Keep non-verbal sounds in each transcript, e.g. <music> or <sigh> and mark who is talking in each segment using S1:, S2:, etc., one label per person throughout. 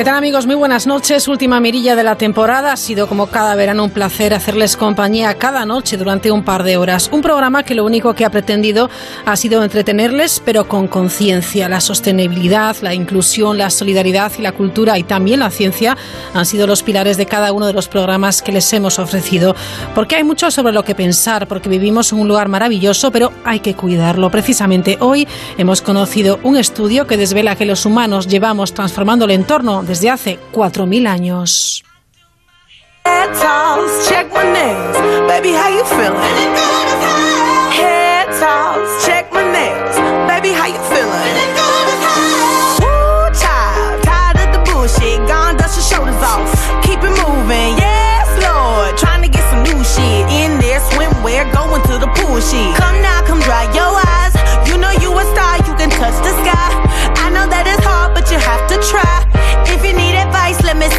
S1: ¿Qué tal amigos? Muy buenas noches. Última mirilla de la temporada. Ha sido como cada verano un placer hacerles compañía cada noche durante un par de horas. Un programa que lo único que ha pretendido ha sido entretenerles, pero con conciencia. La sostenibilidad, la inclusión, la solidaridad y la cultura y también la ciencia han sido los pilares de cada uno de los programas que les hemos ofrecido. Porque hay mucho sobre lo que pensar, porque vivimos en un lugar maravilloso, pero hay que cuidarlo. Precisamente hoy hemos conocido un estudio que desvela que los humanos llevamos transformando el entorno desde hace 4.000 años. check my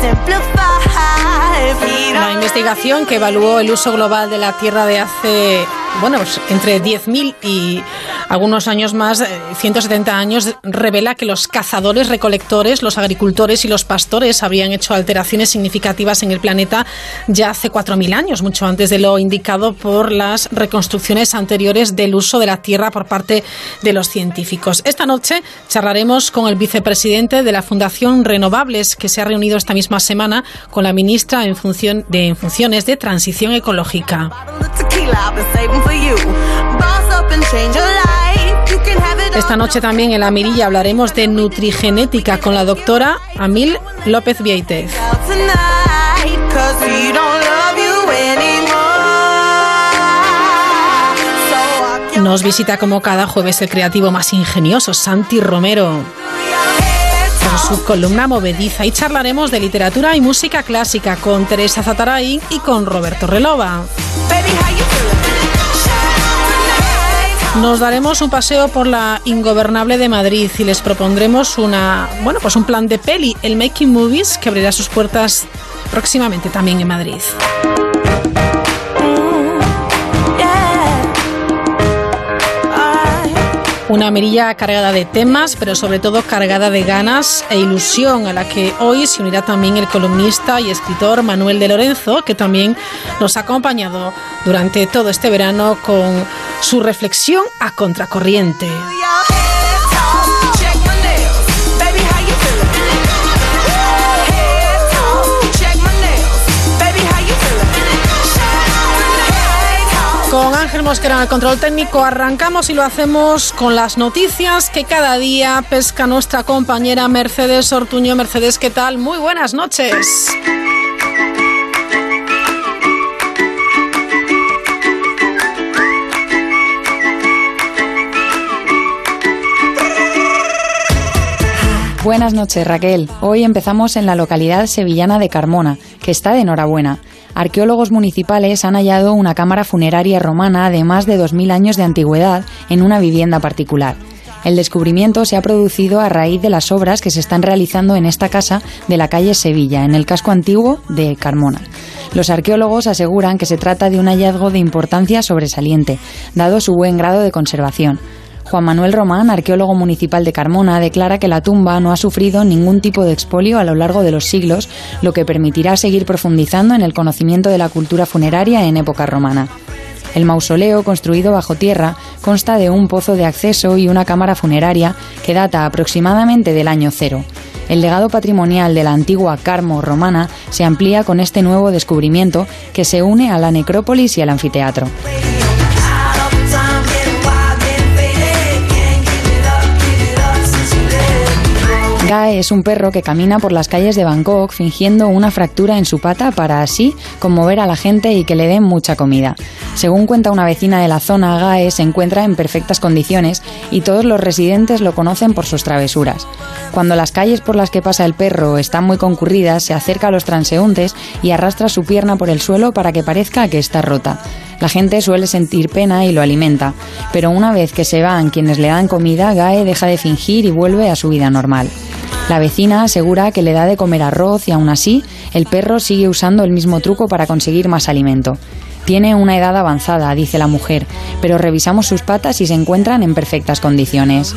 S1: simplify. La investigación que evaluó el uso global de la Tierra de hace bueno, pues entre 10.000 y algunos años más, 170 eh, años, revela que los cazadores, recolectores, los agricultores y los pastores habrían hecho alteraciones significativas en el planeta ya hace 4.000 años, mucho antes de lo indicado por las reconstrucciones anteriores del uso de la tierra por parte de los científicos. Esta noche charlaremos con el vicepresidente de la Fundación Renovables, que se ha reunido esta misma semana con la ministra en, función de, funciones de transición ecológica. Esta noche también en la mirilla hablaremos de nutrigenética con la doctora Amil López Vieitez. Nos visita como cada jueves el creativo más ingenioso, Santi Romero con su columna movediza y charlaremos de literatura y música clásica con Teresa Zataray y con Roberto Relova. Nos daremos un paseo por la ingobernable de Madrid y les propondremos una, bueno, pues un plan de peli, el Making Movies, que abrirá sus puertas próximamente también en Madrid. Una mirilla cargada de temas, pero sobre todo cargada de ganas e ilusión, a la que hoy se unirá también el columnista y escritor Manuel de Lorenzo, que también nos ha acompañado durante todo este verano con su reflexión a contracorriente. Ángel Mosquera en el control técnico arrancamos y lo hacemos con las noticias que cada día pesca nuestra compañera Mercedes Ortuño. Mercedes, ¿qué tal? Muy buenas noches.
S2: Buenas noches, Raquel. Hoy empezamos en la localidad sevillana de Carmona, que está de enhorabuena arqueólogos municipales han hallado una cámara funeraria romana de más de 2.000 años de antigüedad en una vivienda particular. El descubrimiento se ha producido a raíz de las obras que se están realizando en esta casa de la calle Sevilla, en el casco antiguo de Carmona. Los arqueólogos aseguran que se trata de un hallazgo de importancia sobresaliente, dado su buen grado de conservación. Juan Manuel Román, arqueólogo municipal de Carmona, declara que la tumba no ha sufrido ningún tipo de expolio a lo largo de los siglos, lo que permitirá seguir profundizando en el conocimiento de la cultura funeraria en época romana. El mausoleo, construido bajo tierra, consta de un pozo de acceso y una cámara funeraria que data aproximadamente del año cero. El legado patrimonial de la antigua Carmo romana se amplía con este nuevo descubrimiento que se une a la necrópolis y al anfiteatro. Es un perro que camina por las calles de Bangkok fingiendo una fractura en su pata para así conmover a la gente y que le den mucha comida. Según cuenta una vecina de la zona, Gae se encuentra en perfectas condiciones y todos los residentes lo conocen por sus travesuras. Cuando las calles por las que pasa el perro están muy concurridas, se acerca a los transeúntes y arrastra su pierna por el suelo para que parezca que está rota. La gente suele sentir pena y lo alimenta, pero una vez que se van quienes le dan comida, Gae deja de fingir y vuelve a su vida normal. La vecina asegura que le da de comer arroz y aún así el perro sigue usando el mismo truco para conseguir más alimento. Tiene una edad avanzada, dice la mujer, pero revisamos sus patas y se encuentran en perfectas condiciones.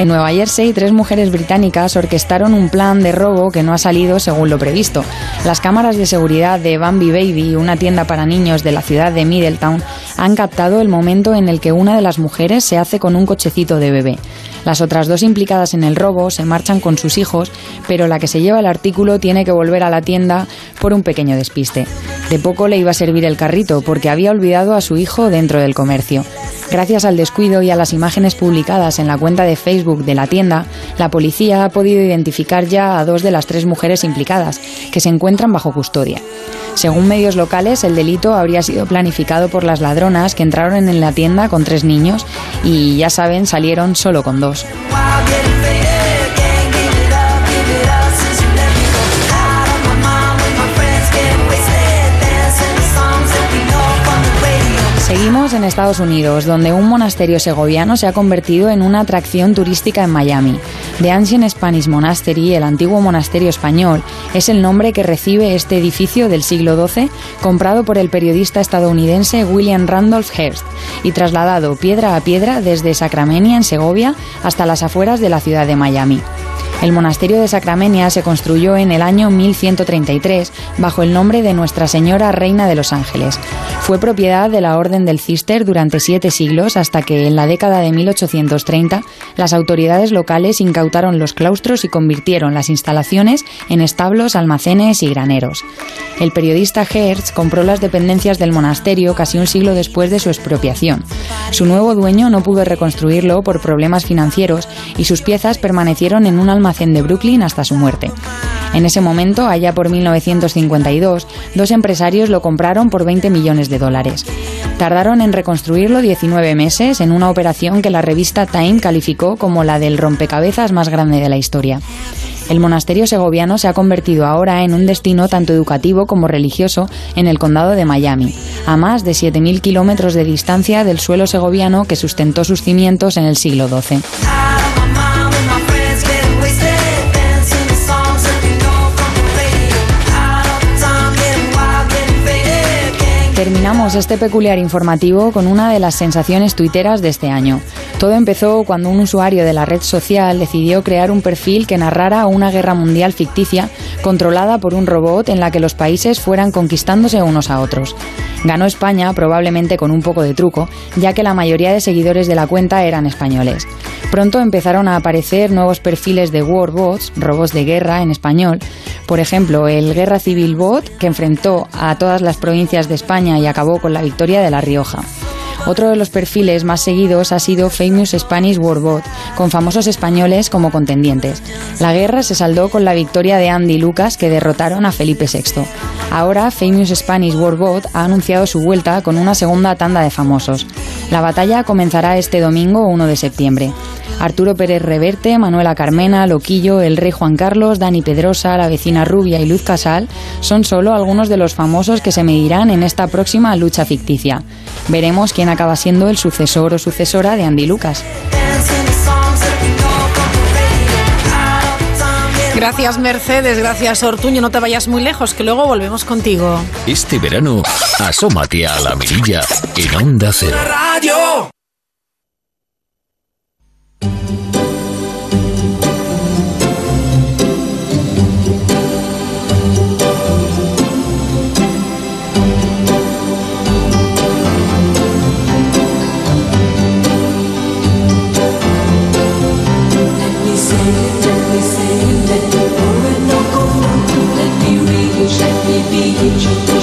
S2: En Nueva Jersey, tres mujeres británicas orquestaron un plan de robo que no ha salido según lo previsto. Las cámaras de seguridad de Bambi Baby, una tienda para niños de la ciudad de Middletown, han captado el momento en el que una de las mujeres se hace con un cochecito de bebé. Las otras dos implicadas en el robo se marchan con sus hijos, pero la que se lleva el artículo tiene que volver a la tienda por un pequeño despiste. De poco le iba a servir el carrito porque había olvidado a su hijo dentro del comercio. Gracias al descuido y a las imágenes publicadas en la cuenta de Facebook de la tienda, la policía ha podido identificar ya a dos de las tres mujeres implicadas, que se encuentran bajo custodia. Según medios locales, el delito habría sido planificado por las ladronas que entraron en la tienda con tres niños y, ya saben, salieron solo con dos. Seguimos en Estados Unidos, donde un monasterio segoviano se ha convertido en una atracción turística en Miami. The Ancient Spanish Monastery, el antiguo monasterio español, es el nombre que recibe este edificio del siglo XII, comprado por el periodista estadounidense William Randolph Hearst y trasladado piedra a piedra desde Sacramenia, en Segovia, hasta las afueras de la ciudad de Miami. El monasterio de Sacramenia se construyó en el año 1133 bajo el nombre de Nuestra Señora Reina de los Ángeles. Fue propiedad de la Orden del Cister durante siete siglos hasta que en la década de 1830 las autoridades locales incautaron los claustros y convirtieron las instalaciones en establos, almacenes y graneros. El periodista Hertz compró las dependencias del monasterio casi un siglo después de su expropiación. Su nuevo dueño no pudo reconstruirlo por problemas financieros y sus piezas permanecieron en un almacén de Brooklyn hasta su muerte. En ese momento, allá por 1952, dos empresarios lo compraron por 20 millones de dólares. Tardaron en reconstruirlo 19 meses en una operación que la revista Time calificó como la del rompecabezas más grande de la historia. El monasterio segoviano se ha convertido ahora en un destino tanto educativo como religioso en el condado de Miami, a más de 7.000 kilómetros de distancia del suelo segoviano que sustentó sus cimientos en el siglo XII. Terminamos este peculiar informativo con una de las sensaciones tuiteras de este año. Todo empezó cuando un usuario de la red social decidió crear un perfil que narrara una guerra mundial ficticia controlada por un robot en la que los países fueran conquistándose unos a otros. Ganó España probablemente con un poco de truco, ya que la mayoría de seguidores de la cuenta eran españoles. Pronto empezaron a aparecer nuevos perfiles de warbots, robots de guerra en español, por ejemplo, el Guerra Civil Bot, que enfrentó a todas las provincias de España y acabó con la victoria de La Rioja. Otro de los perfiles más seguidos ha sido Famous Spanish Bot, con famosos españoles como contendientes. La guerra se saldó con la victoria de Andy Lucas, que derrotaron a Felipe VI. Ahora, Famous Spanish Bot ha anunciado su vuelta con una segunda tanda de famosos. La batalla comenzará este domingo 1 de septiembre. Arturo Pérez Reverte, Manuela Carmena, Loquillo, el rey Juan Carlos, Dani Pedrosa, la vecina Rubia y Luz Casal son solo algunos de los famosos que se medirán en esta próxima lucha ficticia. Veremos quién acaba siendo el sucesor o sucesora de Andy Lucas.
S1: Gracias Mercedes, gracias Ortuño, no te vayas muy lejos, que luego volvemos contigo.
S3: Este verano, asómate a la mirilla en Onda Cero. Radio.
S4: change.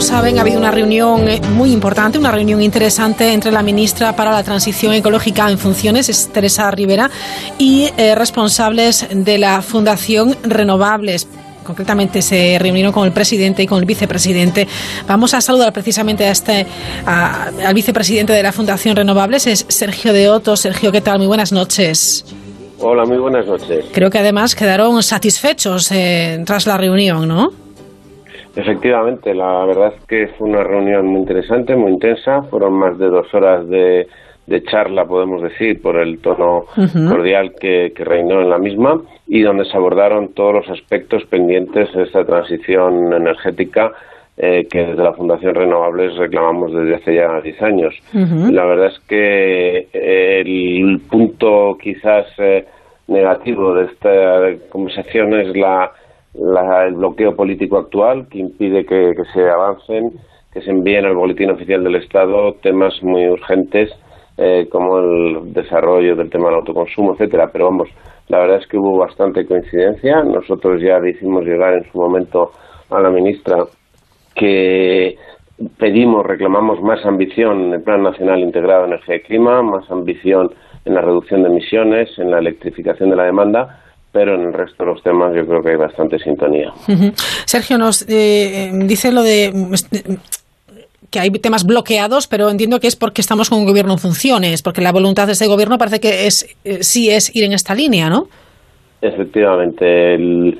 S1: Saben, ha habido una reunión eh, muy importante, una reunión interesante entre la ministra para la Transición Ecológica en funciones, es Teresa Rivera, y eh, responsables de la Fundación Renovables concretamente se reunieron con el presidente y con el vicepresidente. Vamos a saludar precisamente a este, al vicepresidente de la Fundación Renovables, es Sergio de Otto. Sergio, ¿qué tal? Muy buenas noches.
S4: Hola, muy buenas noches.
S1: Creo que además quedaron satisfechos eh, tras la reunión, ¿no?
S4: Efectivamente, la verdad es que fue una reunión muy interesante, muy intensa. Fueron más de dos horas de, charla, podemos decir, por el tono cordial que, reinó en la misma y donde se abordaron todos los aspectos pendientes de esta transición energética eh, que desde la Fundación Renovables reclamamos desde hace ya 10 años. La verdad es que eh, el punto quizás eh, negativo de esta conversación es la el bloqueo político actual que impide que, se avancen, que se envíen al boletín oficial del Estado temas muy urgentes eh, como el desarrollo del tema del autoconsumo, etcétera. Pero vamos, la verdad es que hubo bastante coincidencia. Nosotros ya le hicimos llegar en su momento a la ministra que pedimos, reclamamos más ambición en el Plan Nacional Integrado de Energía y Clima, más ambición en la reducción de emisiones, en la electrificación de la demanda pero en el resto de los temas yo creo que hay bastante sintonía.
S1: Sergio nos eh, dice lo de que hay temas bloqueados, pero entiendo que es porque estamos con un gobierno en funciones, porque la voluntad de este gobierno parece que es eh, sí es ir en esta línea, ¿no?
S4: Efectivamente, el,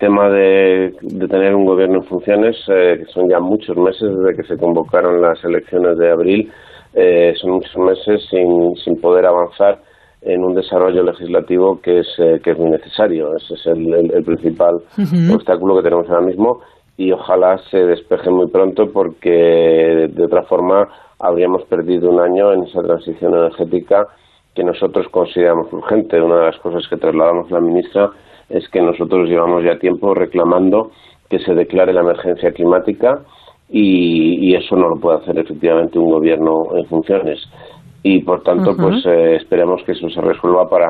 S4: tema de, tener un gobierno en funciones, eh, que son ya muchos meses desde que se convocaron las elecciones de abril, son muchos meses sin, sin poder avanzar en un desarrollo legislativo que es, eh, que es muy necesario. Ese es el, principal obstáculo que tenemos ahora mismo y ojalá se despeje muy pronto porque de otra forma habríamos perdido un año en esa transición energética que nosotros consideramos urgente. Una de las cosas que trasladamos a la ministra es que nosotros llevamos ya tiempo reclamando que se declare la emergencia climática y, y eso no lo puede hacer efectivamente un gobierno en funciones y por tanto pues eh, esperemos que eso se resuelva para,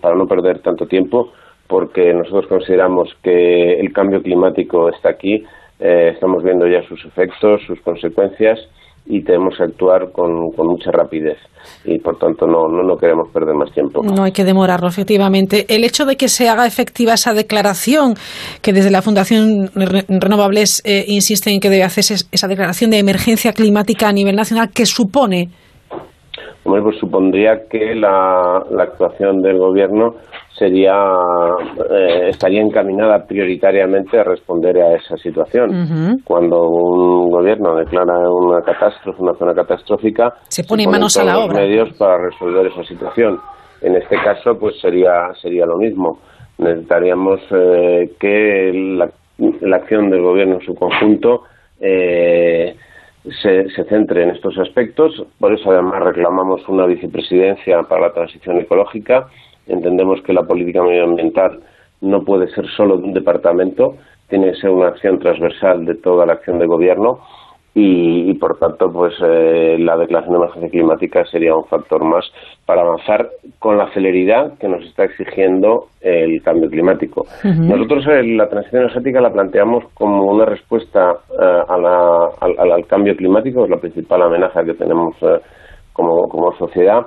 S4: para no perder tanto tiempo porque nosotros consideramos que el cambio climático está aquí, eh, estamos viendo ya sus efectos, sus consecuencias y tenemos que actuar con, con mucha rapidez y por tanto no, no, no, queremos perder más tiempo.
S1: No hay que demorarlo, efectivamente. El hecho de que se haga efectiva esa declaración, que desde la Fundación Renovables eh, insiste en que debe hacerse esa declaración de emergencia climática a nivel nacional, ¿qué supone?
S4: Hombre, pues supondría que la, actuación del gobierno sería eh, estaría encaminada prioritariamente a responder a esa situación. Cuando un gobierno declara una catástrofe, una zona catastrófica,
S1: se pone manos a la
S4: obra. medios para resolver esa situación. En este caso, pues sería sería lo mismo. Necesitaríamos eh, que la, la, acción del gobierno en su conjunto eh, se, centre en estos aspectos. Por eso, además, reclamamos una vicepresidencia para la transición ecológica. Entendemos que la política medioambiental no puede ser solo de un departamento, tiene que ser una acción transversal de toda la acción de gobierno y, por tanto pues eh, la declaración de emergencia climática sería un factor más para avanzar con la celeridad que nos está exigiendo el cambio climático. Nosotros eh, la transición energética la planteamos como una respuesta eh, al, cambio climático, es la principal amenaza que tenemos como, como sociedad,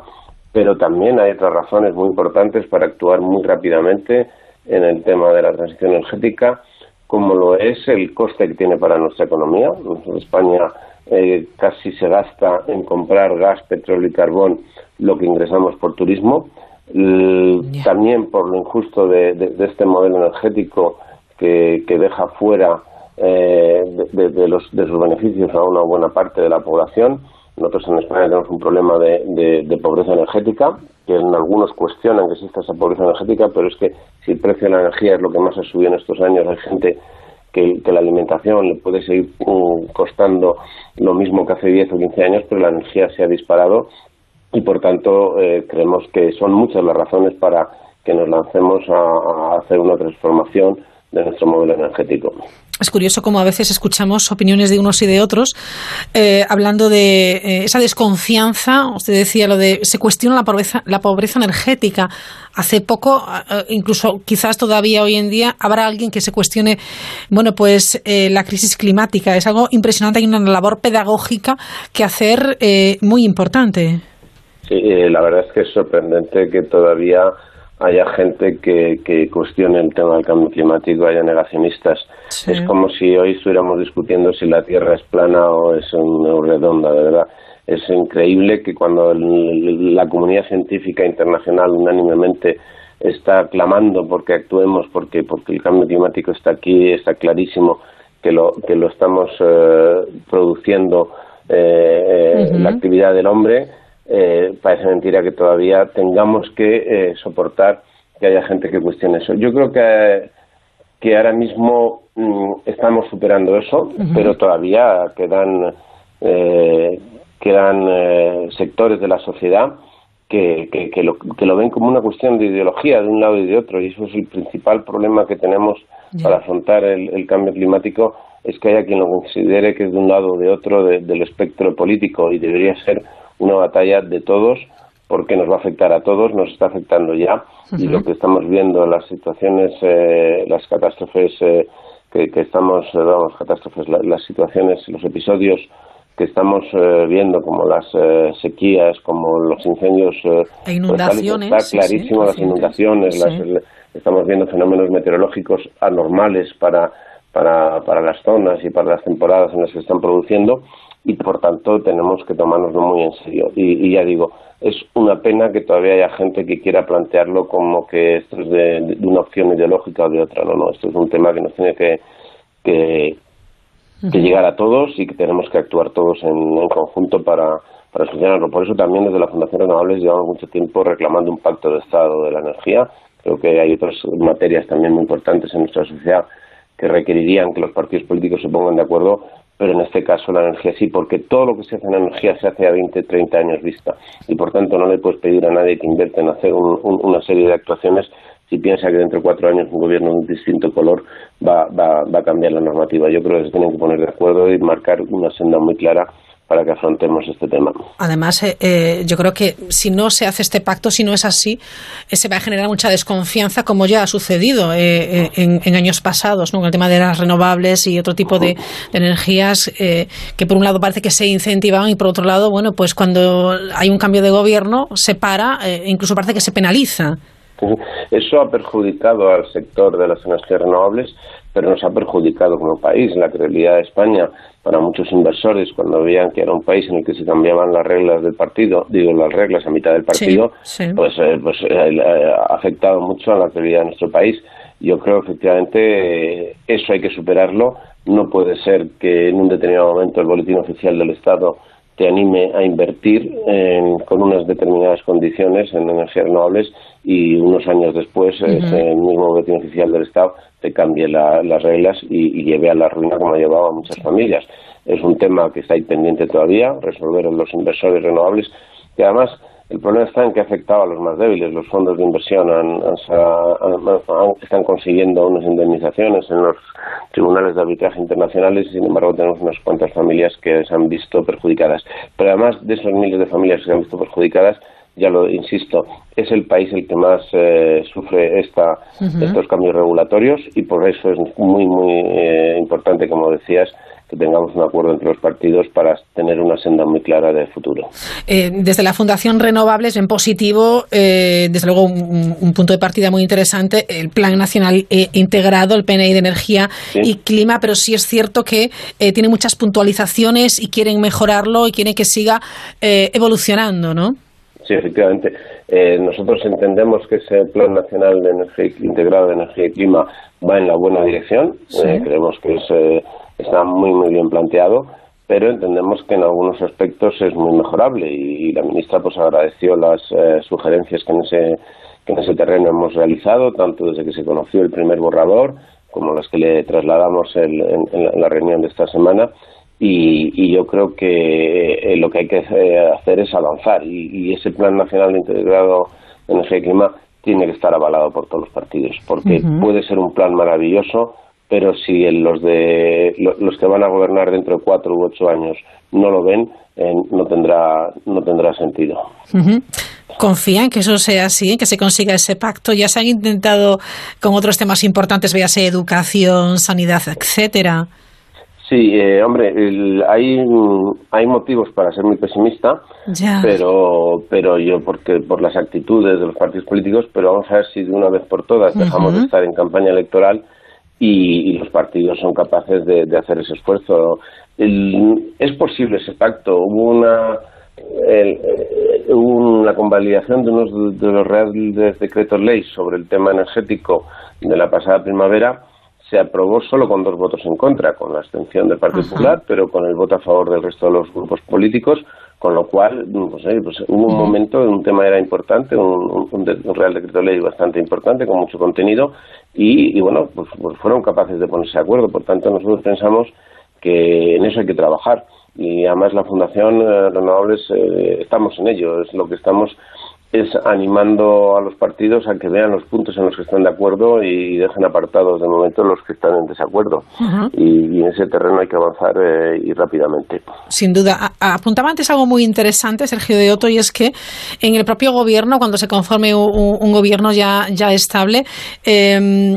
S4: pero también hay otras razones muy importantes para actuar muy rápidamente en el tema de la transición energética como lo es el coste que tiene para nuestra economía. España eh, casi se gasta en comprar gas, petróleo y carbón lo que ingresamos por turismo. También por lo injusto de, este modelo energético que, deja fuera eh, de, los, de sus beneficios a una buena parte de la población. Nosotros en España tenemos un problema de, pobreza energética, que en algunos cuestionan que exista esa pobreza energética, pero es que si el precio de la energía es lo que más ha subido en estos años, hay gente que, la alimentación le puede seguir mm, costando lo mismo que hace 10 o 15 años, pero la energía se ha disparado y por tanto eh, creemos que son muchas las razones para que nos lancemos a hacer una transformación de nuestro modelo energético.
S1: Es curioso cómo a veces escuchamos opiniones de unos y de otros eh, hablando de eh, esa desconfianza. Usted decía lo de se cuestiona la pobreza, la pobreza energética. Hace poco, incluso quizás todavía hoy en día, habrá alguien que se cuestione, bueno, pues la crisis climática. Es algo impresionante. Hay una labor pedagógica que hacer muy importante.
S4: Sí, la verdad es que es sorprendente que todavía haya gente que, que cuestione el tema del cambio climático, haya negacionistas. Es como si hoy estuviéramos discutiendo si la Tierra es plana o es redonda, de verdad. Es increíble que cuando la comunidad científica internacional unánimemente está clamando porque actuemos, porque, porque el cambio climático está aquí, está clarísimo que lo, que lo estamos eh, produciendo eh, eh, la actividad del hombre, eh, parece mentira que todavía tengamos que eh, soportar que haya gente que cuestione eso. Yo creo que, que ahora mismo mm, estamos superando eso, pero todavía quedan, eh, quedan eh, sectores de la sociedad que, que, lo, que lo ven como una cuestión de ideología de un lado y de otro, y eso es el principal problema que tenemos para afrontar el, cambio climático, es que haya quien lo considere que es de un lado o de otro del espectro político, y debería ser una batalla de todos porque nos va a afectar a todos, nos está afectando ya. Y lo que estamos viendo, las situaciones, eh, las catástrofes eh, que, estamos, eh, vamos, catástrofes, las situaciones, los episodios que estamos viendo como las sequías, como los incendios,
S1: e inundaciones,
S4: está clarísimo las inundaciones, estamos viendo fenómenos meteorológicos anormales para, para, para las zonas y para las temporadas en las que están produciendo y por tanto tenemos que tomárnoslo muy en serio. Y, ya digo, es una pena que todavía haya gente que quiera plantearlo como que esto es de, una opción ideológica o de otra. No, no, esto es un tema que nos tiene que, que, llegar a todos y que tenemos que actuar todos en, conjunto para, para solucionarlo. Por eso también desde la Fundación Renovables llevamos mucho tiempo reclamando un pacto de Estado de la energía. Creo que hay otras materias también muy importantes en nuestra sociedad que requerirían que los partidos políticos se pongan de acuerdo pero en este caso la energía sí, porque todo lo que se hace en energía se hace a 20, 30 años vista y por tanto no le puedes pedir a nadie que invierta en hacer una serie de actuaciones si piensa que dentro de cuatro años un gobierno de un distinto color va, va, va a cambiar la normativa. Yo creo que se tienen que poner de acuerdo y marcar una senda muy clara para que afrontemos este tema.
S1: Además, eh, eh, yo creo que si no se hace este pacto, si no es así, eh, se va a generar mucha desconfianza, como ya ha sucedido en, años pasados, con el tema de las renovables y otro tipo de, energías que por un lado parece que se incentivan y por otro lado, bueno, pues cuando hay un cambio de gobierno se para, e incluso parece que se penaliza. <laughs>
S4: Eso ha perjudicado al sector de las energías renovables, pero nos ha perjudicado como país. La credibilidad de España para muchos inversores cuando veían que era un país en el que se cambiaban las reglas del partido, digo las reglas a mitad del partido, pues, eh, pues eh, ha afectado mucho a la credibilidad de nuestro país. Yo creo efectivamente eh, eso hay que superarlo. No puede ser que en un determinado momento el boletín oficial del Estado te anime a invertir con unas determinadas condiciones en energías renovables y unos años después ese mismo boletín oficial del Estado te cambie las reglas y, lleve a la ruina como ha llevado a muchas familias. Es un tema que está ahí pendiente todavía, resolver los inversores renovables, que además el problema está en que ha afectado a los más débiles. Los fondos de inversión están consiguiendo unas indemnizaciones en los tribunales de arbitraje internacionales y, sin embargo, tenemos unas cuantas familias que se han visto perjudicadas. Pero además de esos miles de familias que se han visto perjudicadas, ya lo insisto, es el país el que más eh, sufre esta, estos cambios regulatorios y por eso es muy, muy eh, importante, como decías, que tengamos un acuerdo entre los partidos para tener una senda muy clara de futuro.
S1: Eh, desde la Fundación Renovables, en positivo, desde luego un, punto de partida muy interesante, el Plan Nacional Integrado, el PNI de Energía y Clima, pero sí es cierto que tiene muchas puntualizaciones y quieren mejorarlo y quieren que siga evolucionando, ¿no?
S4: Sí, efectivamente. Eh, nosotros entendemos que ese Plan Nacional de Energía Integrado de Energía y Clima va en la buena dirección. Eh, creemos que eh, está muy, muy bien planteado, pero entendemos que en algunos aspectos es muy mejorable y, la ministra pues agradeció las sugerencias que en, ese, que en ese terreno hemos realizado, tanto desde que se conoció el primer borrador como las que le trasladamos en la reunión de esta semana. Y, yo creo que eh, lo que hay que hacer es avanzar y, ese plan nacional integrado de energía y clima tiene que estar avalado por todos los partidos porque puede ser un plan maravilloso pero si los de los que van a gobernar dentro de cuatro u ocho años no lo ven, eh, no tendrá no tendrá sentido.
S1: Confía en que eso sea así, en que se consiga ese pacto. Ya se han intentado con otros temas importantes, véase educación, sanidad, etcétera.
S4: Sí, eh, hombre, hay, hay motivos para ser muy pesimista, pero pero yo porque por las actitudes de los partidos políticos, pero vamos a ver si de una vez por todas dejamos de estar en campaña electoral y, los partidos son capaces de, hacer ese esfuerzo. es posible ese pacto. Hubo una el, eh, la convalidación de unos de los reales decretos ley sobre el tema energético de la pasada primavera se aprobó solo con dos votos en contra, con la abstención del Partido Popular, pero con el voto a favor del resto de los grupos políticos, con lo cual pues, pues, hubo un momento, un tema era importante, un, Real Decreto Ley bastante importante, con mucho contenido, y, bueno, pues, pues, fueron capaces de ponerse de acuerdo. Por tanto, nosotros pensamos que en eso hay que trabajar. Y además la Fundación eh, Renovables eh, estamos en ello, es lo que estamos es animando a los partidos a que vean los puntos en los que están de acuerdo y dejen apartados de momento los que están en desacuerdo. y, en ese terreno hay que avanzar eh, y rápidamente.
S1: Sin duda. apuntaba antes algo muy interesante, Sergio de Otto, y es que en el propio gobierno, cuando se conforme un, gobierno ya, ya estable, eh,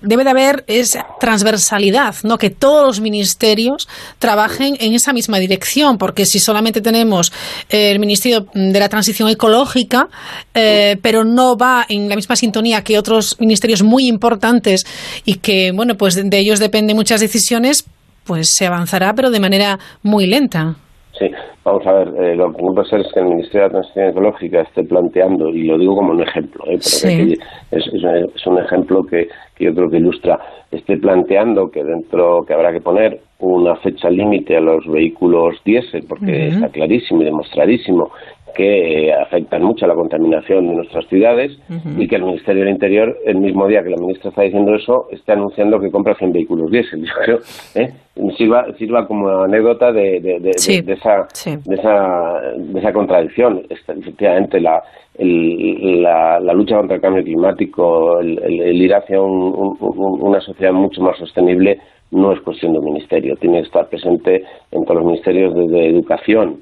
S1: debe de haber esa transversalidad, ¿no? Que todos los ministerios trabajen en esa misma dirección, porque si solamente tenemos eh, el Ministerio de la Transición Ecológica, eh, pero no va en la misma sintonía que otros ministerios muy importantes y que, bueno, pues de ellos dependen muchas decisiones, pues se avanzará, pero de manera muy lenta.
S4: Sí, vamos a ver, eh, lo que no puede ser es que el Ministerio de la Transición Ecológica esté planteando, y lo digo como un ejemplo, ¿eh? es, un ejemplo que, yo creo que ilustra, esté planteando que dentro, que habrá que poner una fecha límite a los vehículos diésel, porque está clarísimo y demostradísimo que afectan mucho a la contaminación de nuestras ciudades y que el Ministerio del Interior, el mismo día que la ministra está diciendo eso, está anunciando que compra 100 vehículos diésel. <laughs> Yo creo, ¿eh? Sirva, sirva como anécdota de, de, de, esa, de, esa, de esa contradicción. Efectivamente, la, la, la, lucha contra el cambio climático, el, ir hacia una sociedad mucho más sostenible, no es cuestión de un ministerio, tiene que estar presente en todos los ministerios de, educación.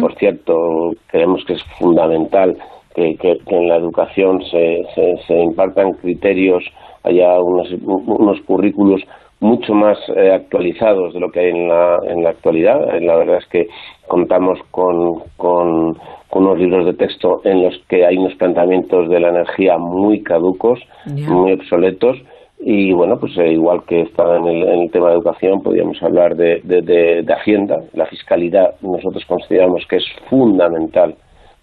S4: Por cierto, creemos que es fundamental que, en la educación se, se, impartan criterios, haya unos, unos currículos mucho más eh, actualizados de lo que hay en la, en la actualidad. La verdad es que contamos con, con, unos libros de texto en los que hay unos planteamientos de la energía muy caducos, muy obsoletos, y bueno, pues eh, igual que estaba en el, tema de educación, podríamos hablar de, de, Hacienda, la fiscalidad. Nosotros consideramos que es fundamental,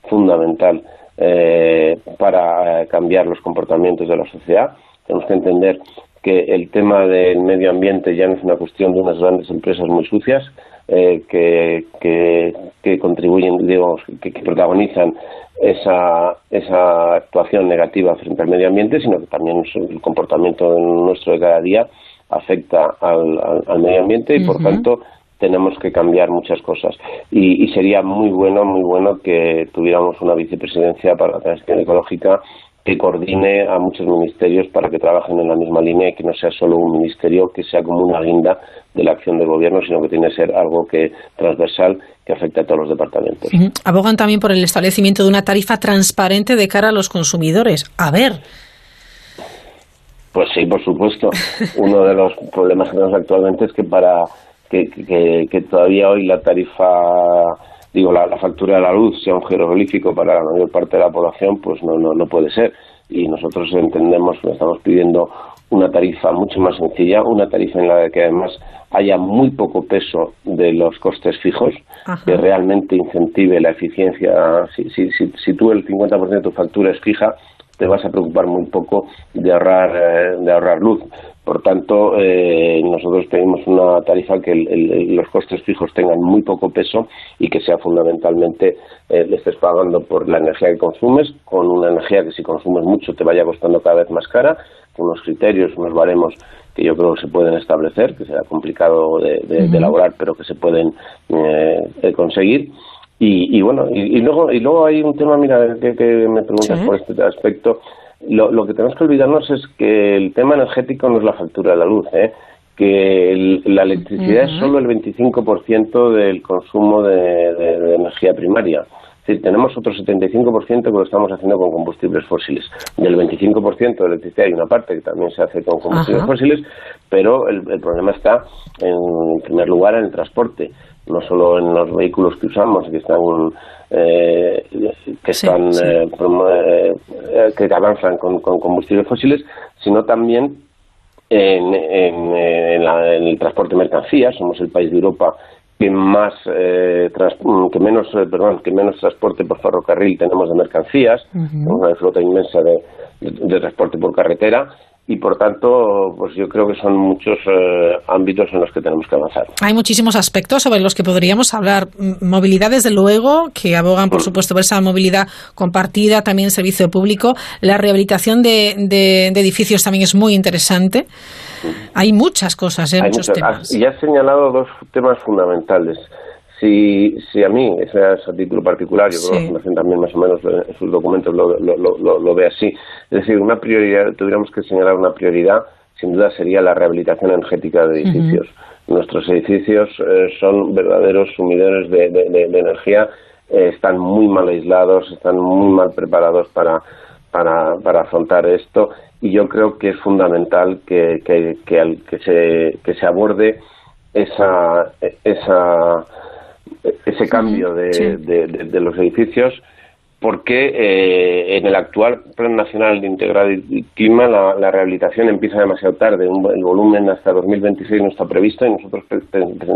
S4: fundamental eh, para cambiar los comportamientos de la sociedad. Tenemos que entender que el tema del medio ambiente ya no es una cuestión de unas grandes empresas muy sucias eh, que, que, contribuyen, digamos, que, protagonizan esa, esa actuación negativa frente al medio ambiente, sino que también el comportamiento nuestro de cada día afecta al, medio ambiente y, por tanto, tenemos que cambiar muchas cosas. Y, y, sería muy bueno, muy bueno que tuviéramos una vicepresidencia para la transición ecológica que coordine a muchos ministerios para que trabajen en la misma línea y que no sea solo un ministerio que sea como una guinda de la acción de gobierno, sino que tiene que ser algo que transversal que afecte a todos los departamentos.
S1: Abogan también por el establecimiento de una tarifa transparente de cara a los consumidores. A ver.
S4: Pues sí, por supuesto. <laughs> Uno de los problemas que tenemos actualmente es que para que, que todavía hoy la tarifa digo, la, factura de la luz sea un jeroglífico para la mayor parte de la población, pues no, no, no puede ser. Y nosotros entendemos, estamos pidiendo una tarifa mucho más sencilla, una tarifa en la que además haya muy poco peso de los costes fijos, que realmente incentive la eficiencia. Si, si, si, si tú el 50% de tu factura es fija, te vas a preocupar muy poco de ahorrar, eh, de ahorrar luz. Por tanto, eh, nosotros pedimos una tarifa que los costes fijos tengan muy poco peso y que sea fundamentalmente eh, le estés pagando por la energía que consumes, con una energía que si consumes mucho te vaya costando cada vez más cara, con unos criterios, unos baremos que yo creo que se pueden establecer, que será complicado de, elaborar, pero que se pueden eh, conseguir. Y, bueno, y, luego y luego hay un tema, mira, que, me preguntas por este aspecto, lo, que tenemos que olvidarnos es que el tema energético no es la factura de la luz, ¿eh? que la electricidad es solo el 25% del consumo de, energía primaria. Decir, tenemos otro 75% que lo estamos haciendo con combustibles fósiles. Del 25% de electricidad hay una parte que también se hace con combustibles fósiles, pero el, problema está, en primer lugar, en el transporte. No solo en los vehículos que usamos que están eh, que están eh, eh, que avanzan con, combustibles fósiles sino también en, el transporte de mercancías. Somos el país de Europa que más que menos perdón que menos transporte por ferrocarril tenemos de mercancías. Una flota inmensa de transporte por carretera y por tanto, pues yo creo que son muchos eh, ámbitos en los que tenemos que avanzar.
S1: Hay muchísimos aspectos sobre los que podríamos hablar. Movilidad, desde luego, que abogan, por mm. supuesto, por esa movilidad compartida, también servicio público. La rehabilitación de, edificios también es muy interesante. Hay muchas cosas, ¿eh? muchos temas.
S4: Y has señalado dos temas fundamentales. Si, si a mí, ese es a título particular, yo creo que la Fundación también más o menos en sus documentos lo, lo, lo, ve así, es decir, una prioridad, tuviéramos que señalar una prioridad, sin duda sería la rehabilitación energética de edificios. Nuestros edificios eh, son verdaderos sumidores de, de, energía, eh, están muy mal aislados, están muy mal preparados para, para, para afrontar esto y yo creo que es fundamental que, que, que, que, se, que se aborde esa, esa ese cambio de, los edificios porque eh, en el actual Plan Nacional de Integral y Clima la, rehabilitación empieza demasiado tarde. el volumen hasta 2026 no está previsto y nosotros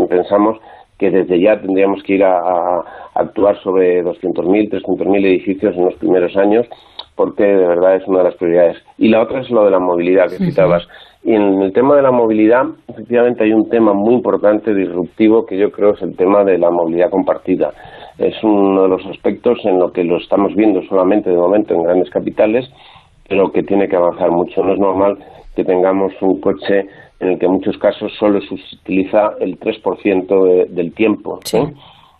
S4: pensamos que desde ya tendríamos que ir a, actuar sobre 200.000, 300.000 edificios en los primeros años porque de verdad es una de las prioridades. Y la otra es lo de la movilidad que citabas. Y en el tema de la movilidad, efectivamente hay un tema muy importante, disruptivo, que yo creo es el tema de la movilidad compartida. Es uno de los aspectos en lo que lo estamos viendo solamente de momento en grandes capitales, pero que tiene que avanzar mucho. No es normal que tengamos un coche en el que en muchos casos solo se utiliza el 3% del tiempo.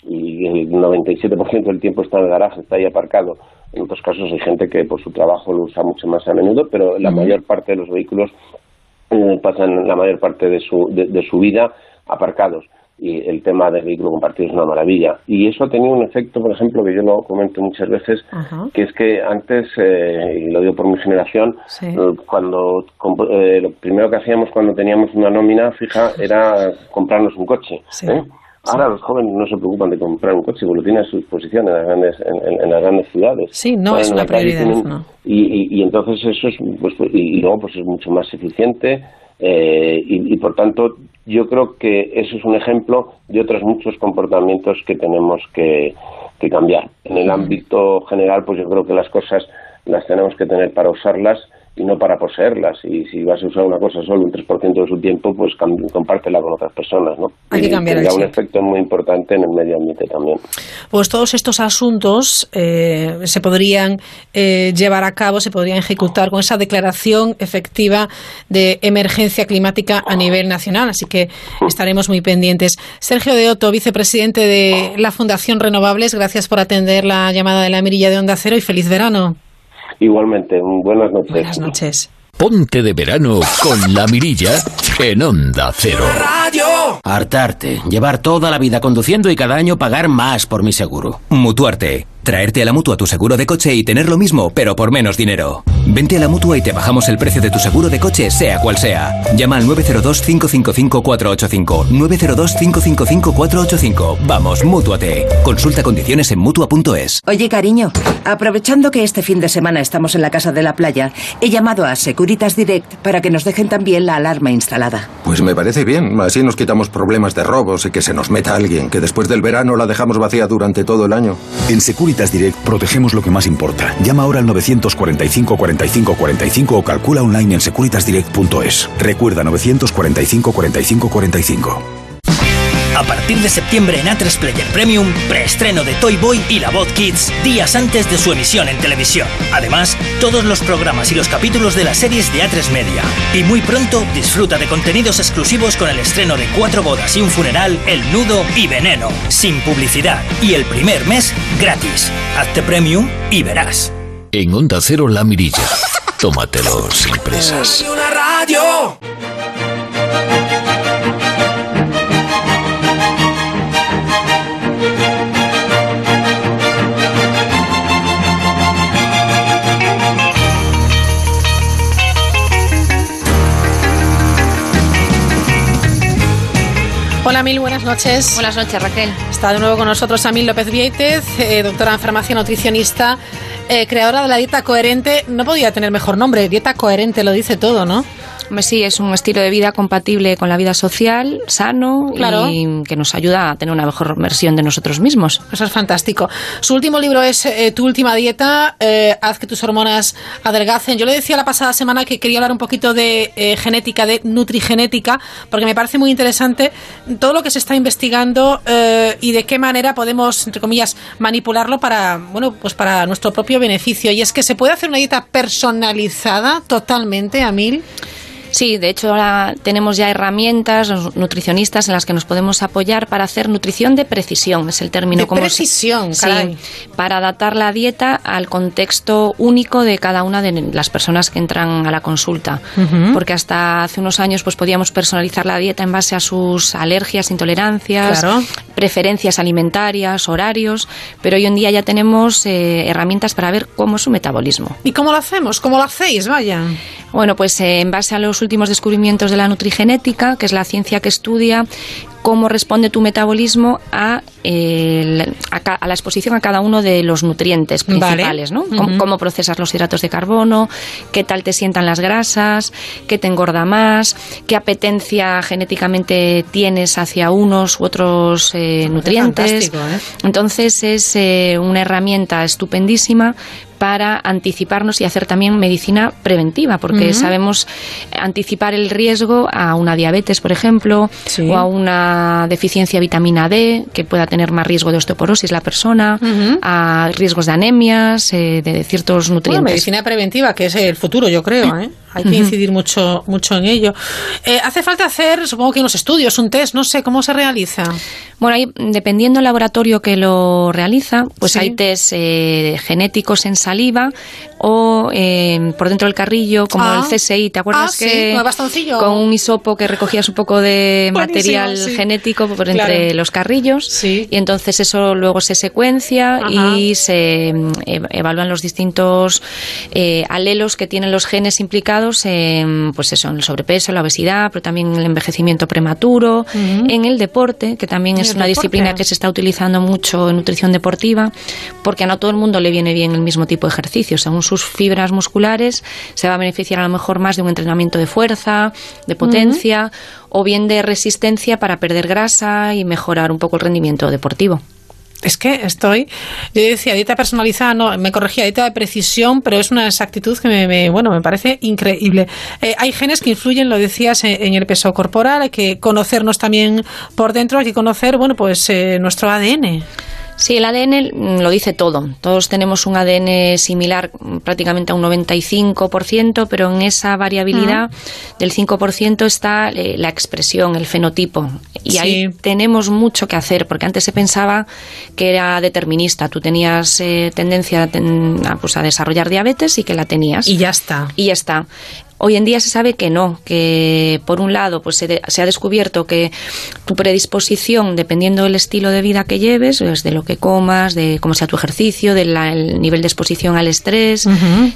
S4: Y el 97% del tiempo está en el garaje, está ahí aparcado. En otros casos hay gente que por su trabajo lo usa mucho más a menudo, pero la mayor parte de los vehículos eh, pasan la mayor parte de su, de, su vida aparcados. Y el tema del vehículo compartido es una maravilla. Y eso ha tenido un efecto, por ejemplo, que yo lo comento muchas veces, que es que antes, eh, y lo digo por mi generación, eh, cuando lo primero que hacíamos cuando teníamos una nómina fija era comprarnos un coche. Ahora los jóvenes no se preocupan de comprar un coche, porque lo tienen a su disposición en las grandes, en, las grandes ciudades.
S1: Sí, no es una prioridad. no.
S4: y, y, entonces eso es, pues, y, luego pues es mucho más eficiente eh, y, por tanto yo creo que eso es un ejemplo de otros muchos comportamientos que tenemos que, que cambiar. En el ámbito general, pues yo creo que las cosas las tenemos que tener para usarlas y no para poseerlas. Y si vas a usar una cosa solo un 3% de su tiempo, pues compártela con otras personas, ¿no?
S1: Hay que cambiar
S4: un efecto muy importante en el medio ambiente también.
S1: Pues todos estos asuntos eh, se podrían eh, llevar a cabo, se podrían ejecutar con esa declaración efectiva de emergencia climática a nivel nacional. Así que estaremos muy pendientes. Sergio de Otto, vicepresidente de la Fundación Renovables, gracias por atender la llamada de la mirilla de Onda Cero y feliz verano.
S4: Igualmente, buenas noches.
S1: Buenas noches.
S3: Ponte de verano con la mirilla en Onda Cero.
S5: Radio. Hartarte, llevar toda la vida conduciendo y cada año pagar más por mi seguro. Mutuarte. Traerte a la mutua tu seguro de coche y tener lo mismo, pero por menos dinero. Vente a la mutua y te bajamos el precio de tu seguro de coche, sea cual sea. Llama al 902-555-485. 902-555-485. Vamos, mutuate. Consulta condiciones en mutua.es.
S6: Oye, cariño, aprovechando que este fin de semana estamos en la casa de la playa, he llamado a Securitas Direct para que nos dejen también la alarma instalada.
S7: Pues me parece bien. Así nos quitamos problemas de robos y que se nos meta alguien, que después del verano la dejamos vacía durante todo el año.
S8: En Securitas Direct protegemos lo que más importa. Llama ahora al 945 45 45 o calcula online en securitasdirect.es. Recuerda 945 45 45.
S9: A partir de septiembre en A3 Player Premium, preestreno de Toy Boy y La Voz Kids días antes de su emisión en televisión. Además, todos los programas y los capítulos de las series de A3 Media. Y muy pronto disfruta de contenidos exclusivos con el estreno de Cuatro bodas y un funeral, El Nudo y Veneno, sin publicidad. Y el primer mes gratis. Hazte Premium y verás.
S3: En Onda Cero La Mirilla tómatelo sin prisas.
S1: Hola Mil, buenas noches.
S10: Buenas noches, Raquel.
S1: Está de nuevo con nosotros Amil López Vieitez, eh, doctora en farmacia nutricionista, eh, creadora de la dieta coherente. No podía tener mejor nombre, dieta coherente, lo dice todo, ¿no?
S10: Sí, es un estilo de vida compatible con la vida social, sano y que nos ayuda a tener una mejor versión de nosotros mismos.
S1: Eso es fantástico. Su último libro es eh, Tu última dieta, eh, haz que tus hormonas adelgacen. Yo le decía la pasada semana que quería hablar un poquito de eh, genética, de nutrigenética, porque me parece muy interesante todo lo que se está investigando y de qué manera podemos, entre comillas, manipularlo para, bueno, pues para nuestro propio beneficio. Y es que se puede hacer una dieta personalizada totalmente a mil.
S10: Sí, de hecho ahora tenemos ya herramientas los nutricionistas en las que nos podemos apoyar para hacer nutrición de precisión, es el término
S1: de
S10: como
S1: precisión, caray.
S10: para adaptar la dieta al contexto único de cada una de las personas que entran a la consulta, porque hasta hace unos años pues podíamos personalizar la dieta en base a sus alergias, intolerancias, preferencias alimentarias, horarios, pero hoy en día ya tenemos eh, herramientas para ver cómo es su metabolismo.
S1: ¿Y cómo lo hacemos? ¿Cómo lo hacéis? Vaya.
S10: Bueno, pues eh, en base a los últimos descubrimientos de la nutrigenética, que es la ciencia que estudia cómo responde tu metabolismo a, a, la exposición a cada uno de los nutrientes principales, ¿no? Cómo, procesas los hidratos de carbono, qué tal te sientan las grasas, qué te engorda más, qué apetencia genéticamente tienes hacia unos u otros eh, nutrientes.
S1: ¿eh?
S10: Entonces es eh, una herramienta estupendísima para anticiparnos y hacer también medicina preventiva, porque sabemos anticipar el riesgo a una diabetes, por ejemplo, o a una deficiencia de vitamina D, que pueda tener más riesgo de osteoporosis la persona, a riesgos de anemias, eh, de ciertos nutrientes.
S1: Bueno, medicina preventiva, que es el futuro, yo creo, ¿eh? Hay que incidir mucho, mucho en ello. Eh, hace falta hacer, supongo que unos estudios, un test, no sé, ¿cómo se realiza?
S10: Bueno, ahí, dependiendo del laboratorio que lo realiza, pues hay test genéticos en saliva o por dentro del carrillo, como el ah. CSI, ¿te acuerdas
S1: ah,
S10: que con un hisopo que recogías un poco de material genético por entre los carrillos y entonces eso luego se secuencia y se mm, evalúan los distintos eh, alelos que tienen los genes implicados en pues eso, en el sobrepeso, la obesidad, pero también en el envejecimiento prematuro, en el deporte, que también es una disciplina que se está utilizando mucho en nutrición deportiva, porque a no todo el mundo le viene bien el mismo tipo de ejercicio, según sus fibras musculares, se va a beneficiar a lo mejor más de un entrenamiento de fuerza, de potencia, o bien de resistencia para perder grasa y mejorar un poco el rendimiento deportivo.
S1: Es que estoy, yo decía dieta personalizada, no, me corregía dieta de precisión, pero es una exactitud que me, bueno, me parece increíble. Eh, hay genes que influyen, lo decías, en, el peso corporal, hay que conocernos también por dentro, hay que conocer, bueno, pues eh, nuestro ADN.
S10: Sí, el ADN lo dice todo. Todos tenemos un ADN similar prácticamente a un 95%, pero en esa variabilidad del 5% está eh, la expresión, el fenotipo. Y ahí tenemos mucho que hacer, porque antes se pensaba que era determinista. Tú tenías eh, tendencia a, pues, a desarrollar diabetes y que la tenías.
S1: Y ya está.
S10: Y ya está. Hoy en día se sabe que no, que por un lado pues se, ha descubierto que tu predisposición, dependiendo del estilo de vida que lleves, de lo que comas, de cómo sea tu ejercicio, del nivel de exposición al estrés,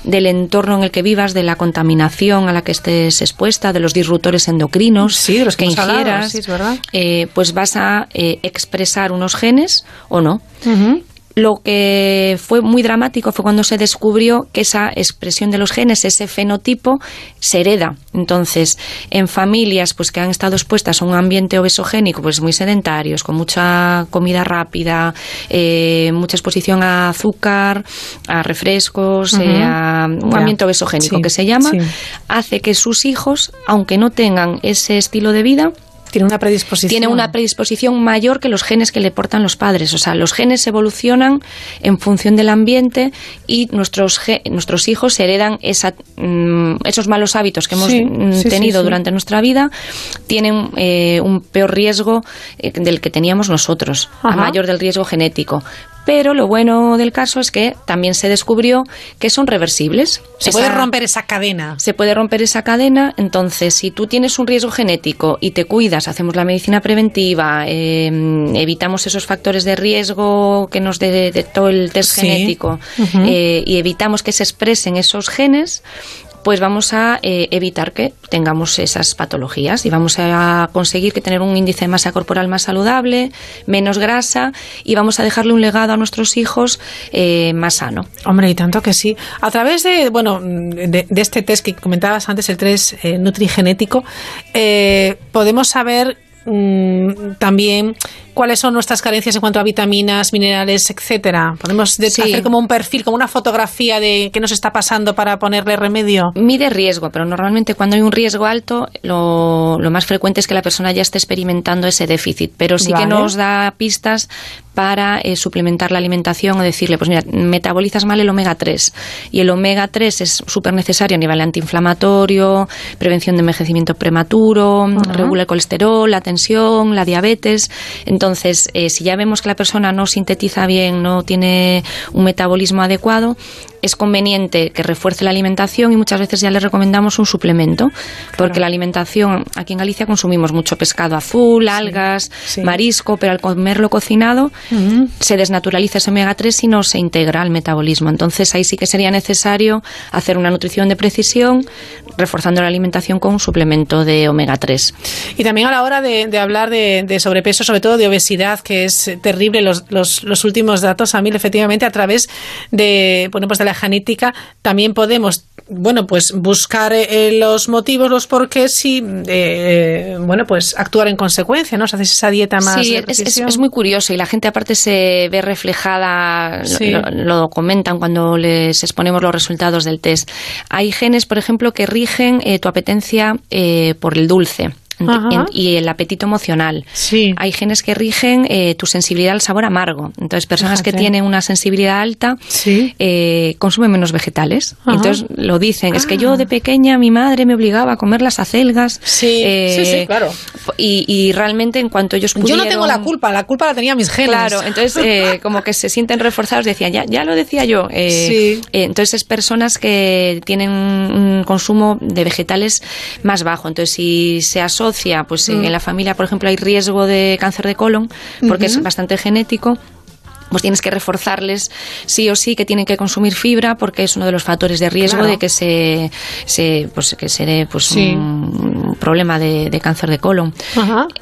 S10: del entorno en el que vivas, de la contaminación a la que estés expuesta, de los disruptores endocrinos
S1: de los que,
S10: ingieras, eh, pues vas a eh, expresar unos genes o no. Lo que fue muy dramático fue cuando se descubrió que esa expresión de los genes, ese fenotipo, se hereda. Entonces, en familias pues que han estado expuestas a un ambiente obesogénico, pues muy sedentarios, con mucha comida rápida, eh, mucha exposición a azúcar, a refrescos, eh, a un ambiente obesogénico que se llama, hace que sus hijos, aunque no tengan ese estilo de vida,
S1: tiene una predisposición.
S10: Tiene una predisposición mayor que los genes que le portan los padres. O sea, los genes evolucionan en función del ambiente y nuestros, nuestros hijos heredan esa, mm, esos malos hábitos que hemos mm, tenido durante nuestra vida. Tienen eh, un peor riesgo eh, del que teníamos nosotros, a mayor del riesgo genético Pero lo bueno del caso es que también se descubrió que son reversibles.
S1: Se puede romper esa cadena.
S10: Se puede romper esa cadena. Entonces, si tú tienes un riesgo genético y te cuidas, hacemos la medicina preventiva, em, evitamos esos factores de riesgo que nos detectó el test genético eh, y evitamos que se expresen esos genes, pues vamos a eh, evitar que tengamos esas patologías y vamos a conseguir que tener un índice de masa corporal más saludable, menos grasa y vamos a dejarle un legado a nuestros hijos eh, más sano.
S1: Hombre, y tanto que sí. A través de, bueno, de, este test que comentabas antes, el test eh, nutrigenético, podemos saber mm, también cuáles son nuestras carencias en cuanto a vitaminas, minerales, etcétera. Podemos hacer como un perfil, como una fotografía de qué nos está pasando para ponerle remedio.
S10: Mide riesgo, pero normalmente cuando hay un riesgo alto, lo, más frecuente es que la persona ya esté experimentando ese déficit, pero sí que nos da pistas para eh, suplementar la alimentación o decirle, pues mira, metabolizas mal el omega 3 y el omega 3 es súper necesario a nivel antiinflamatorio, prevención de envejecimiento prematuro, regula el colesterol, la tensión, la diabetes. Entonces, entonces, eh, si ya vemos que la persona no sintetiza bien, no tiene un metabolismo adecuado, es conveniente que refuerce la alimentación y muchas veces ya le recomendamos un suplemento, porque la alimentación, aquí en Galicia consumimos mucho pescado azul, algas, marisco, pero al comerlo cocinado se desnaturaliza ese omega 3 y no se integra al metabolismo. Entonces ahí sí que sería necesario hacer una nutrición de precisión, reforzando la alimentación con un suplemento de omega 3.
S1: Y también a la hora de, hablar de, de, sobrepeso, sobre todo de obesidad, que es terrible los, los, los últimos datos, a mí efectivamente a través de, bueno, pues de la genética, también podemos bueno, pues buscar eh, los motivos, los porqués y, eh, bueno, pues actuar en consecuencia, ¿no? O sea, esa dieta más.
S10: Sí, es, muy curioso y la gente aparte se ve reflejada, lo, comentan cuando les exponemos los resultados del test. Hay genes, por ejemplo, que rigen eh, tu apetencia por el dulce y el apetito emocional.
S1: Sí.
S10: Hay genes que rigen eh, tu sensibilidad al sabor amargo. Entonces, personas que tienen una sensibilidad alta eh, consumen menos vegetales. Entonces, lo dicen. Es que yo de ah. pequeña, mi madre me obligaba a comer las acelgas.
S1: Sí, sí, sí, eh, claro.
S10: Y, realmente, en cuanto ellos pudieron...
S1: Yo no tengo la culpa, la culpa la tenía mis genes.
S10: Claro, entonces, <laughs> como que se sienten reforzados, decían, ya, ya lo decía yo.
S1: sí.
S10: entonces, es personas que tienen un consumo de vegetales más bajo. Entonces, si se asocia pues en mm. la familia, por ejemplo, hay riesgo de cáncer de colon, porque es bastante genético pues tienes que reforzarles sí o sí que tienen que consumir fibra porque es uno de los factores de riesgo de que se, se, pues que se dé pues un problema de, cáncer de colon.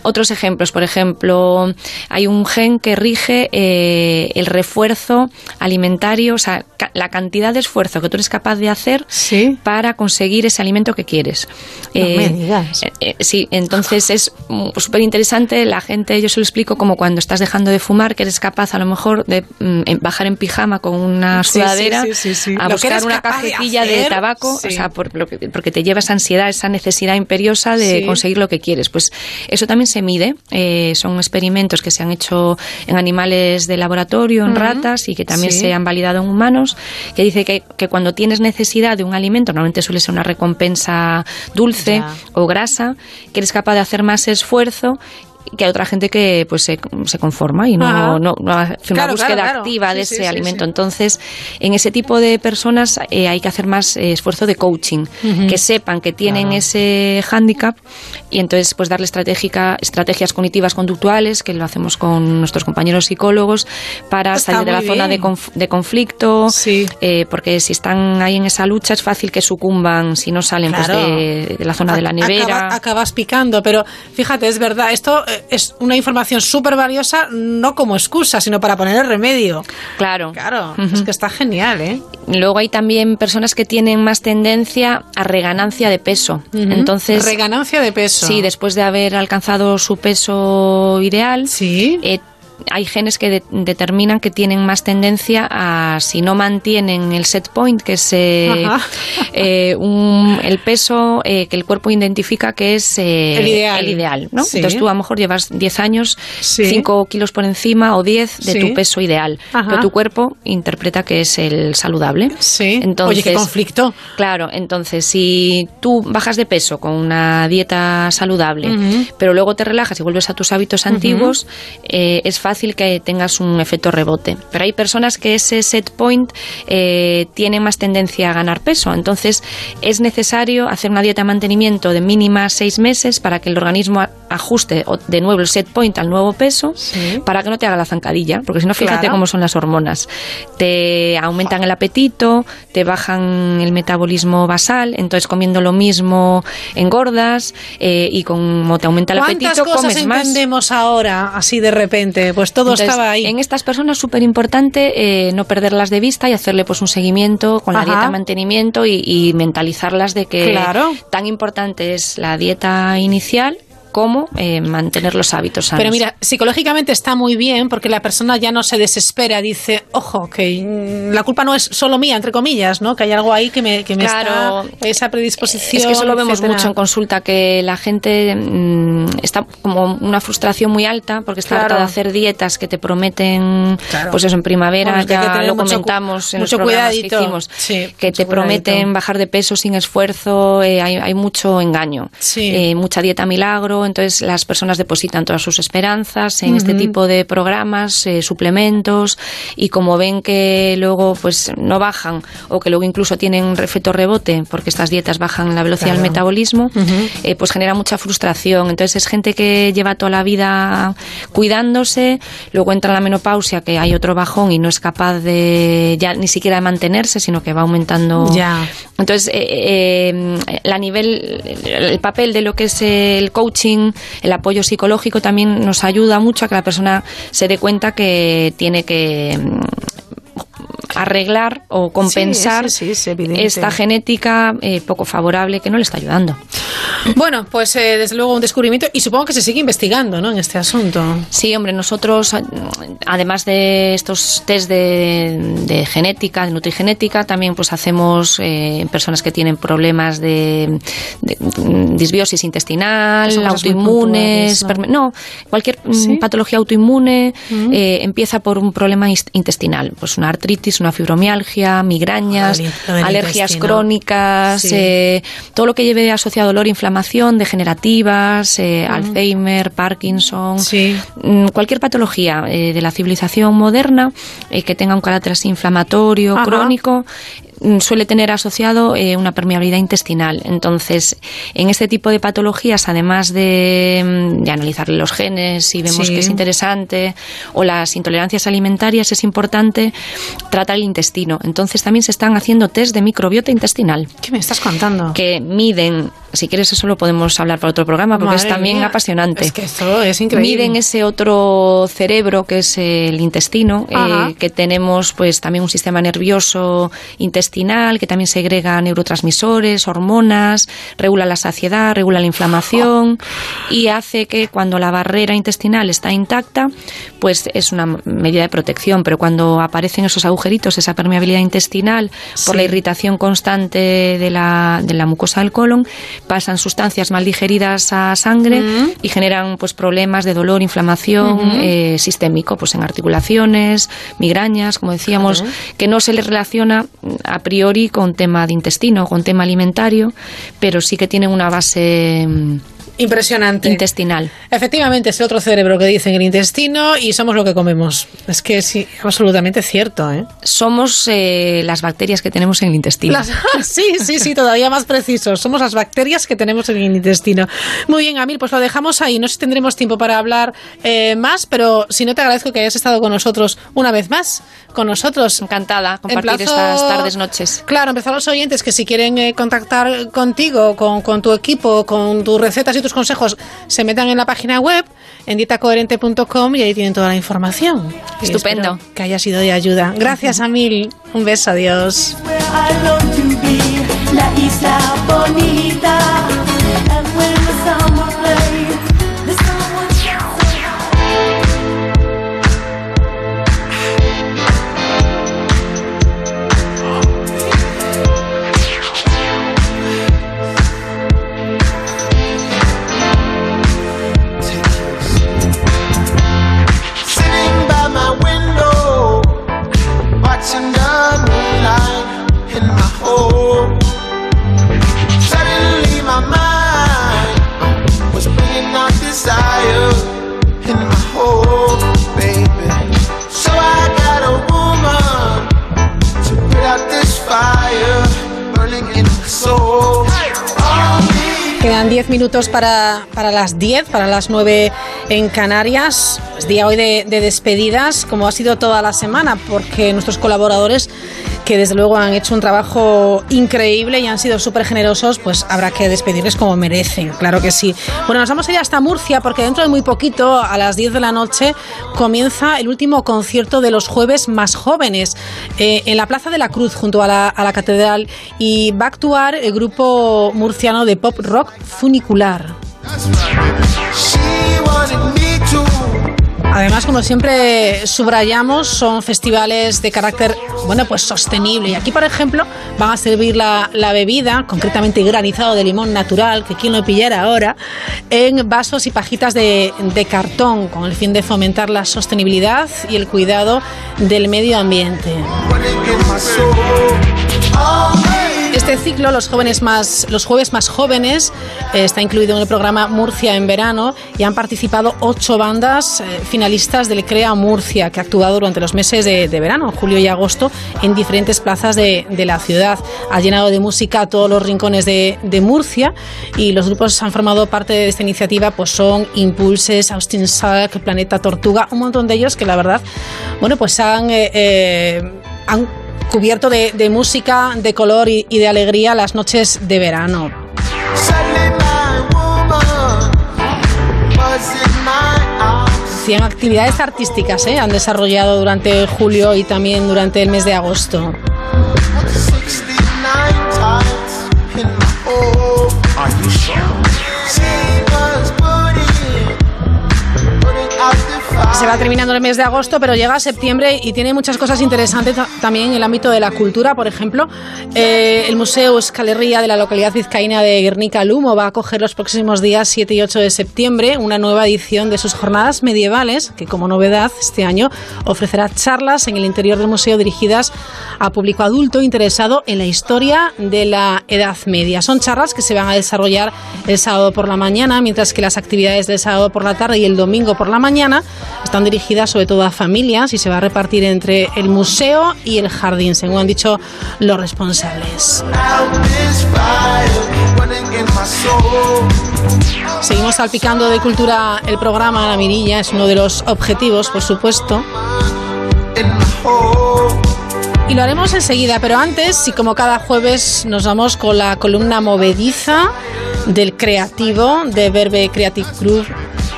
S10: Otros ejemplos, por ejemplo, hay un gen que rige eh, el refuerzo alimentario, o sea, la cantidad de esfuerzo que tú eres capaz de hacer para conseguir ese alimento que quieres.
S1: No me eh, digas.
S10: Eh, sí, entonces es súper interesante. La gente, yo se lo explico como cuando estás dejando de fumar, que eres capaz a lo mejor de mm, bajar en pijama con una sudadera a buscar una cajetilla de, tabaco, o sea, porque te lleva esa ansiedad, esa necesidad imperiosa de conseguir lo que quieres. Pues eso también se mide. Eh, son experimentos que se han hecho en animales de laboratorio, en ratas y que también se han validado en humanos, que dice que, que, cuando tienes necesidad de un alimento, normalmente suele ser una recompensa dulce o grasa, que eres capaz de hacer más esfuerzo que hay otra gente que pues se, se conforma y no, no, hace una búsqueda activa de ese alimento. Entonces, en ese tipo de personas eh, hay que hacer más eh, esfuerzo de coaching, que sepan que tienen ese hándicap y entonces pues darle estratégica, estrategias cognitivas conductuales, que lo hacemos con nuestros compañeros psicólogos, para salir de la zona de, de conflicto, eh, porque si están ahí en esa lucha es fácil que sucumban si no salen pues, de, la zona de la nevera.
S1: acabas picando, pero fíjate, es verdad, esto es una información súper valiosa, no como excusa, sino para poner el remedio.
S10: Claro.
S1: Claro, es que está genial, ¿eh?
S10: Luego hay también personas que tienen más tendencia a reganancia de peso. Entonces.
S1: Reganancia de peso.
S10: Sí, después de haber alcanzado su peso ideal.
S1: Sí.
S10: Eh, hay genes que determinan que tienen más tendencia a, si no mantienen el set point, que es eh, <laughs> eh, el peso eh, que el cuerpo identifica que es el ideal. ¿no? Entonces tú a lo mejor llevas 10 años, 5 kilos por encima o 10 de tu peso ideal, pero tu cuerpo interpreta que es el saludable.
S1: Sí.
S10: Entonces,
S1: Oye, qué conflicto.
S10: Claro, entonces si tú bajas de peso con una dieta saludable, pero luego te relajas y vuelves a tus hábitos antiguos, es fácil fácil que tengas un efecto rebote. Pero hay personas que ese set point eh, tiene más tendencia a ganar peso. Entonces es necesario hacer una dieta de mantenimiento de mínima seis meses para que el organismo ajuste de nuevo el set point al nuevo peso para que no te haga la zancadilla. Porque si no, fíjate cómo son las hormonas. Te aumentan el apetito, te bajan el metabolismo basal, entonces comiendo lo mismo engordas eh, y como te aumenta el apetito, comes más.
S1: entendemos ahora así de repente? Pues todo estaba ahí.
S10: En estas personas súper importante eh, no perderlas de vista y hacerle pues un seguimiento con la dieta mantenimiento y, mentalizarlas de que tan importante es la dieta inicial cómo eh, mantener los hábitos sanos.
S1: Pero mira, psicológicamente está muy bien porque la persona ya no se desespera, dice, ojo, que la culpa no es solo mía, entre comillas, ¿no? Que hay algo ahí que me, que me está esa predisposición.
S10: Es que eso lo vemos mucho en consulta, que la gente mm, está como una frustración muy alta porque está harta de hacer dietas que te prometen, pues eso, en primavera, ya lo comentamos en
S1: mucho
S10: los programas que hicimos, que te prometen bajar de peso sin esfuerzo, eh, hay, hay, mucho engaño, eh, mucha dieta milagro, entonces las personas depositan todas sus esperanzas en este tipo de programas, eh, suplementos, y como ven que luego pues no bajan o que luego incluso tienen efecto rebote porque estas dietas bajan la velocidad del metabolismo, eh, pues genera mucha frustración. Entonces es gente que lleva toda la vida cuidándose, luego entra en la menopausia que hay otro bajón y no es capaz de ya ni siquiera de mantenerse, sino que va aumentando.
S1: Ya.
S10: Entonces, eh, la nivel, el papel de lo que es el coaching el apoyo psicológico también nos ayuda mucho a que la persona se dé cuenta que tiene que arreglar o compensar esta genética eh, poco favorable que no le está ayudando.
S1: Bueno, pues eh, desde luego un descubrimiento y supongo que se sigue investigando ¿no? en este asunto.
S10: Sí, hombre, nosotros, además de estos test de, genética, de nutrigenética, también pues hacemos eh, personas que tienen problemas de, disbiosis intestinal, autoinmunes, no, cualquier mm, patología autoinmune mm. empieza por un problema intestinal, pues una artritis, una fibromialgia, migrañas, alergias crónicas, eh, todo lo que lleve asociado dolor, inflamación, degenerativas, eh, Alzheimer, Parkinson, mm, cualquier patología eh, de la civilización moderna que tenga un carácter así inflamatorio, crónico, suele tener asociado eh, una permeabilidad intestinal. Entonces, en este tipo de patologías, además de, mm, analizar los genes, si vemos que es interesante, o las intolerancias alimentarias, es importante tratar el intestino. Entonces, también se están haciendo test de microbiota intestinal.
S1: ¿Qué me estás contando?
S10: Que miden si quieres eso lo podemos hablar para otro programa porque es también apasionante.
S1: Es que esto es increíble.
S10: Miden ese otro cerebro que es el intestino, eh, que tenemos pues también un sistema nervioso intestinal que también segrega neurotransmisores, hormonas, regula la saciedad, regula la inflamación y hace que cuando la barrera intestinal está intacta, pues es una medida de protección, pero cuando aparecen esos agujeritos, esa permeabilidad intestinal por la irritación constante de la, de la mucosa del colon, pasan sustancias mal digeridas a sangre y generan pues problemas de dolor, inflamación eh, sistémico, pues en articulaciones, migrañas, como decíamos, que no se les relaciona a priori con tema de intestino, con tema alimentario, pero sí que tienen una base mm,
S1: Impresionante.
S10: Intestinal.
S1: Efectivamente, es el otro cerebro que dicen el intestino y somos lo que comemos. Es que es absolutamente cierto. ¿eh?
S10: Somos eh, las bacterias que tenemos en el intestino. <laughs>
S1: sí, sí, sí, todavía más preciso. Somos las bacterias que tenemos en el intestino. Muy bien, Amir, pues lo dejamos ahí. No sé si tendremos tiempo para hablar eh, más, pero si no te agradezco que hayas estado con nosotros una vez más. Con nosotros.
S10: Encantada compartir estas tardes, noches.
S1: Claro, empezar los oyentes que si quieren eh, contactar contigo, con, con tu equipo, con tus recetas y tus consejos se metan en la página web, en dietacoherente.com y ahí tienen toda la información.
S10: Estupendo.
S1: Que haya sido de ayuda. Gracias, a mil Un beso, adiós. soul. 10 minutos para, para, las 10, para las 9 en Canarias. Es día hoy de, de, despedidas, como ha sido toda la semana, porque nuestros colaboradores, que desde luego han hecho un trabajo increíble y han sido súper generosos, pues habrá que despedirles como merecen, claro que sí. Bueno, nos vamos a ir hasta Murcia, porque dentro de muy poquito, a las 10 de la noche, comienza el último concierto de los jueves más jóvenes eh, en la Plaza de la Cruz, junto a la, a la Catedral, y va a actuar el grupo murciano de pop rock funicular. Además, como siempre subrayamos, son festivales de carácter, bueno, pues sostenible. Y aquí, por ejemplo, van a servir la, bebida, concretamente granizado de limón natural, que quien lo pillara ahora, en vasos y pajitas de, de cartón, con el fin de fomentar la sostenibilidad y el cuidado del medio ambiente. Este ciclo, los jóvenes más, los jueves más jóvenes, eh, está incluido en el programa Murcia en verano y han participado ocho bandas eh, finalistas del CREA Murcia, que ha actuado durante los meses de, de verano, julio y agosto, en diferentes plazas de, de, la ciudad. Ha llenado de música todos los rincones de, de, Murcia y los grupos han formado parte de esta iniciativa, pues son Impulses, Austin Sack, Planeta Tortuga, un montón de ellos que la verdad, bueno, pues han, eh, eh han cubierto de, música, de color y, de alegría las noches de verano. 100 actividades artísticas ¿eh? han desarrollado durante julio y también durante el mes de agosto. Se va terminando el mes de agosto, pero llega septiembre y tiene muchas cosas interesantes también en el ámbito de la cultura. Por ejemplo, eh, el Museo Escalerría de la localidad vizcaína de Guernica Lumo va a acoger los próximos días 7 y 8 de septiembre una nueva edición de sus jornadas medievales, que como novedad este año ofrecerá charlas en el interior del museo dirigidas a público adulto interesado en la historia de la Edad Media. Son charlas que se van a desarrollar el sábado por la mañana, mientras que las actividades del sábado por la tarde y el domingo por la mañana están dirigidas sobre todo a familias y se va a repartir entre el museo y el jardín, según han dicho los responsables. Seguimos salpicando de cultura el programa La Mirilla, es uno de los objetivos, por supuesto. Y lo haremos enseguida, pero antes, y como cada jueves, nos vamos con la columna movediza del creativo de Verbe Creative Group,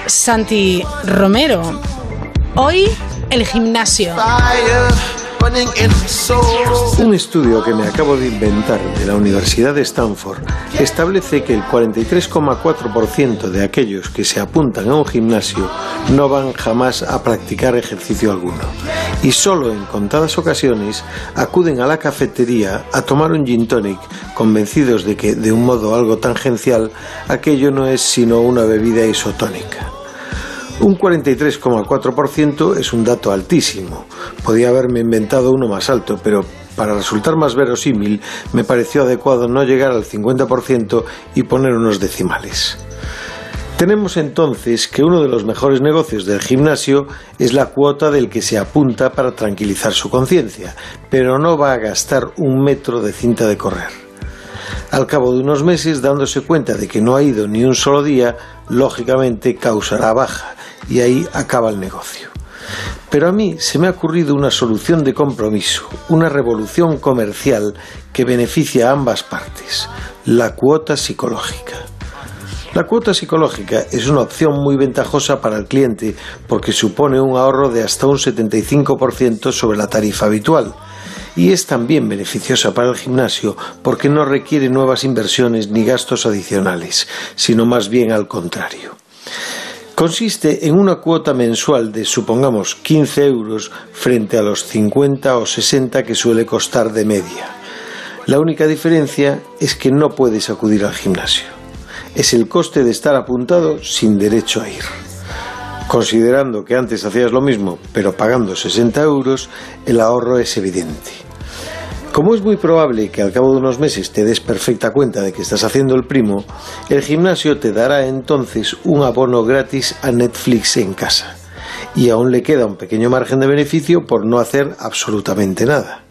S1: Santi Romero. Hoy, el gimnasio.
S11: Un estudio que me acabo de inventar de la Universidad de Stanford establece que el 43,4% de aquellos que se apuntan a un gimnasio no van jamás a practicar ejercicio alguno y solo en contadas ocasiones acuden a la cafetería a tomar un gin tonic convencidos de que de un modo algo tangencial aquello no es sino una bebida isotónica. Un 43,4% es un dato altísimo. Podía haberme inventado uno más alto, pero para resultar más verosímil me pareció adecuado no llegar al 50% y poner unos decimales. Tenemos entonces que uno de los mejores negocios del gimnasio es la cuota del que se apunta para tranquilizar su conciencia, pero no va a gastar un metro de cinta de correr. Al cabo de unos meses, dándose cuenta de que no ha ido ni un solo día, lógicamente causará baja y ahí acaba el negocio. Pero a mí se me ha ocurrido una solución de compromiso, una revolución comercial que beneficia a ambas partes, la cuota psicológica. La cuota psicológica es una opción muy ventajosa para el cliente porque supone un ahorro de hasta un 75% sobre la tarifa habitual y es también beneficiosa para el gimnasio porque no requiere nuevas inversiones ni gastos adicionales, sino más bien al contrario. Consiste en una cuota mensual de, supongamos, 15 euros frente a los 50 o 60 que suele costar de media. La única diferencia es que no puedes acudir al gimnasio. Es el coste de estar apuntado sin derecho a ir. Considerando que antes hacías lo mismo, pero pagando 60 euros, el ahorro es evidente. Como es muy probable que al cabo de unos meses te des perfecta cuenta de que estás haciendo el primo, el gimnasio te dará entonces un abono gratis a Netflix en casa. Y aún le queda un pequeño margen de beneficio por no hacer absolutamente nada.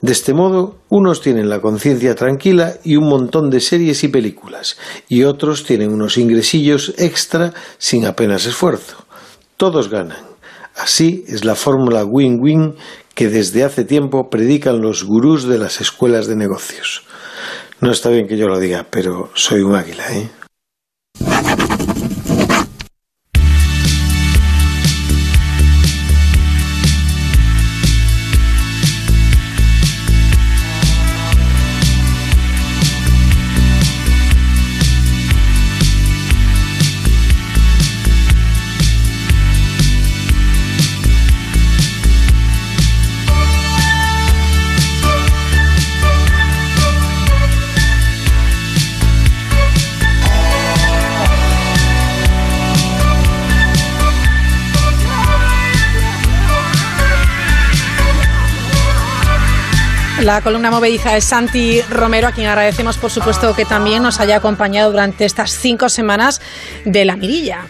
S11: De este modo, unos tienen la conciencia tranquila y un montón de series y películas, y otros tienen unos ingresillos extra sin apenas esfuerzo. Todos ganan. Así es la fórmula win-win que desde hace tiempo predican los gurús de las escuelas de negocios. No está bien que yo lo diga, pero soy un águila, ¿eh?
S1: La columna movediza es Santi Romero, a quien agradecemos, por supuesto, que también nos haya acompañado durante estas cinco semanas de la mirilla.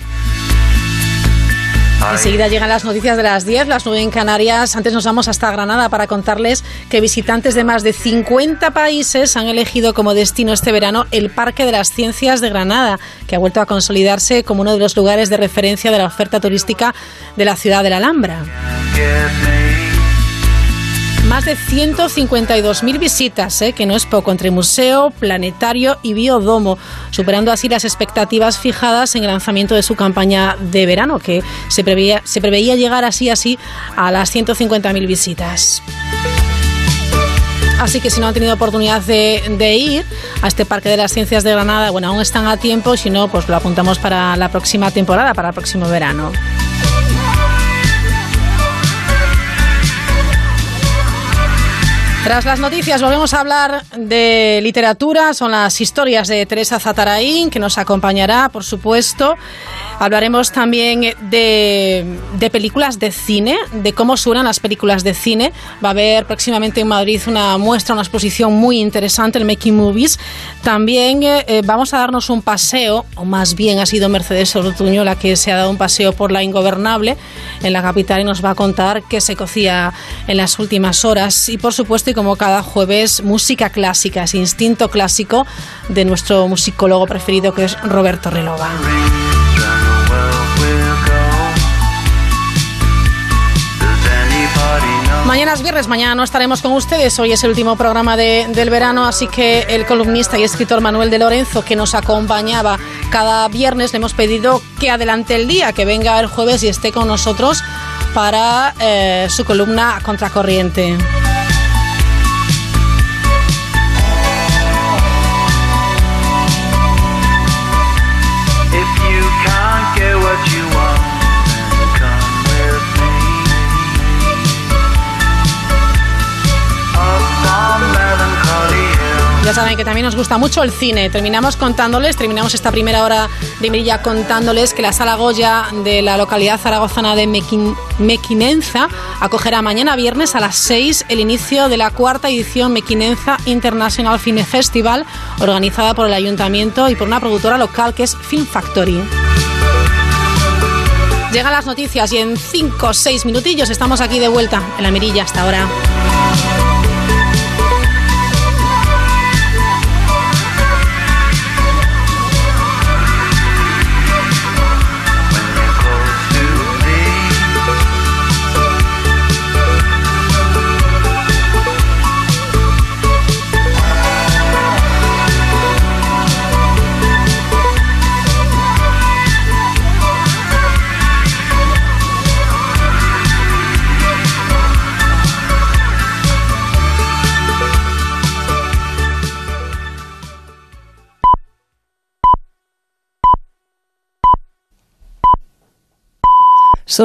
S1: Enseguida llegan las noticias de las 10, las 9 en Canarias. Antes nos vamos hasta Granada para contarles que visitantes de más de 50 países han elegido como destino este verano el Parque de las Ciencias de Granada, que ha vuelto a consolidarse como uno de los lugares de referencia de la oferta turística de la ciudad de la Alhambra más de 152.000 visitas, ¿eh? que no es poco, entre museo, planetario y biodomo, superando así las expectativas fijadas en el lanzamiento de su campaña de verano, que se preveía, llegar así así a las 150.000 visitas. Así que si no han tenido oportunidad de, de, ir a este Parque de las Ciencias de Granada, bueno, aún están a tiempo, si no, pues lo apuntamos para la próxima temporada, para el próximo verano. Tras las noticias volvemos a hablar de literatura, son las historias de Teresa Zataraín, que nos acompañará, por supuesto. Hablaremos también de, de, películas de cine, de cómo suenan las películas de cine. Va a haber próximamente en Madrid una muestra, una exposición muy interesante, el Making Movies. También eh, vamos a darnos un paseo, o más bien ha sido Mercedes Ortuño la que se ha dado un paseo por la Ingobernable en la capital y nos va a contar qué se cocía en las últimas horas. Y por supuesto, y como cada jueves, música clásica, ese instinto clásico de nuestro musicólogo preferido que es Roberto Relova. Mañana es viernes, mañana no estaremos con ustedes. Hoy es el último programa del verano, así que el columnista y escritor Manuel de Lorenzo, que nos acompañaba cada viernes, le hemos pedido que adelante el día, que venga el jueves y esté con nosotros para eh, su columna Contracorriente. Ya saben que también nos gusta mucho el cine. Terminamos contándoles, terminamos esta primera hora de Mirilla contándoles que la Sala Goya de la localidad zaragozana de Mequinenza acogerá mañana viernes a las 6 el inicio de la cuarta edición Mequinenza International Film Festival, organizada por el ayuntamiento y por una productora local que es Film Factory. Llegan las noticias y en 5 o 6 minutillos estamos aquí de vuelta en la Mirilla hasta ahora.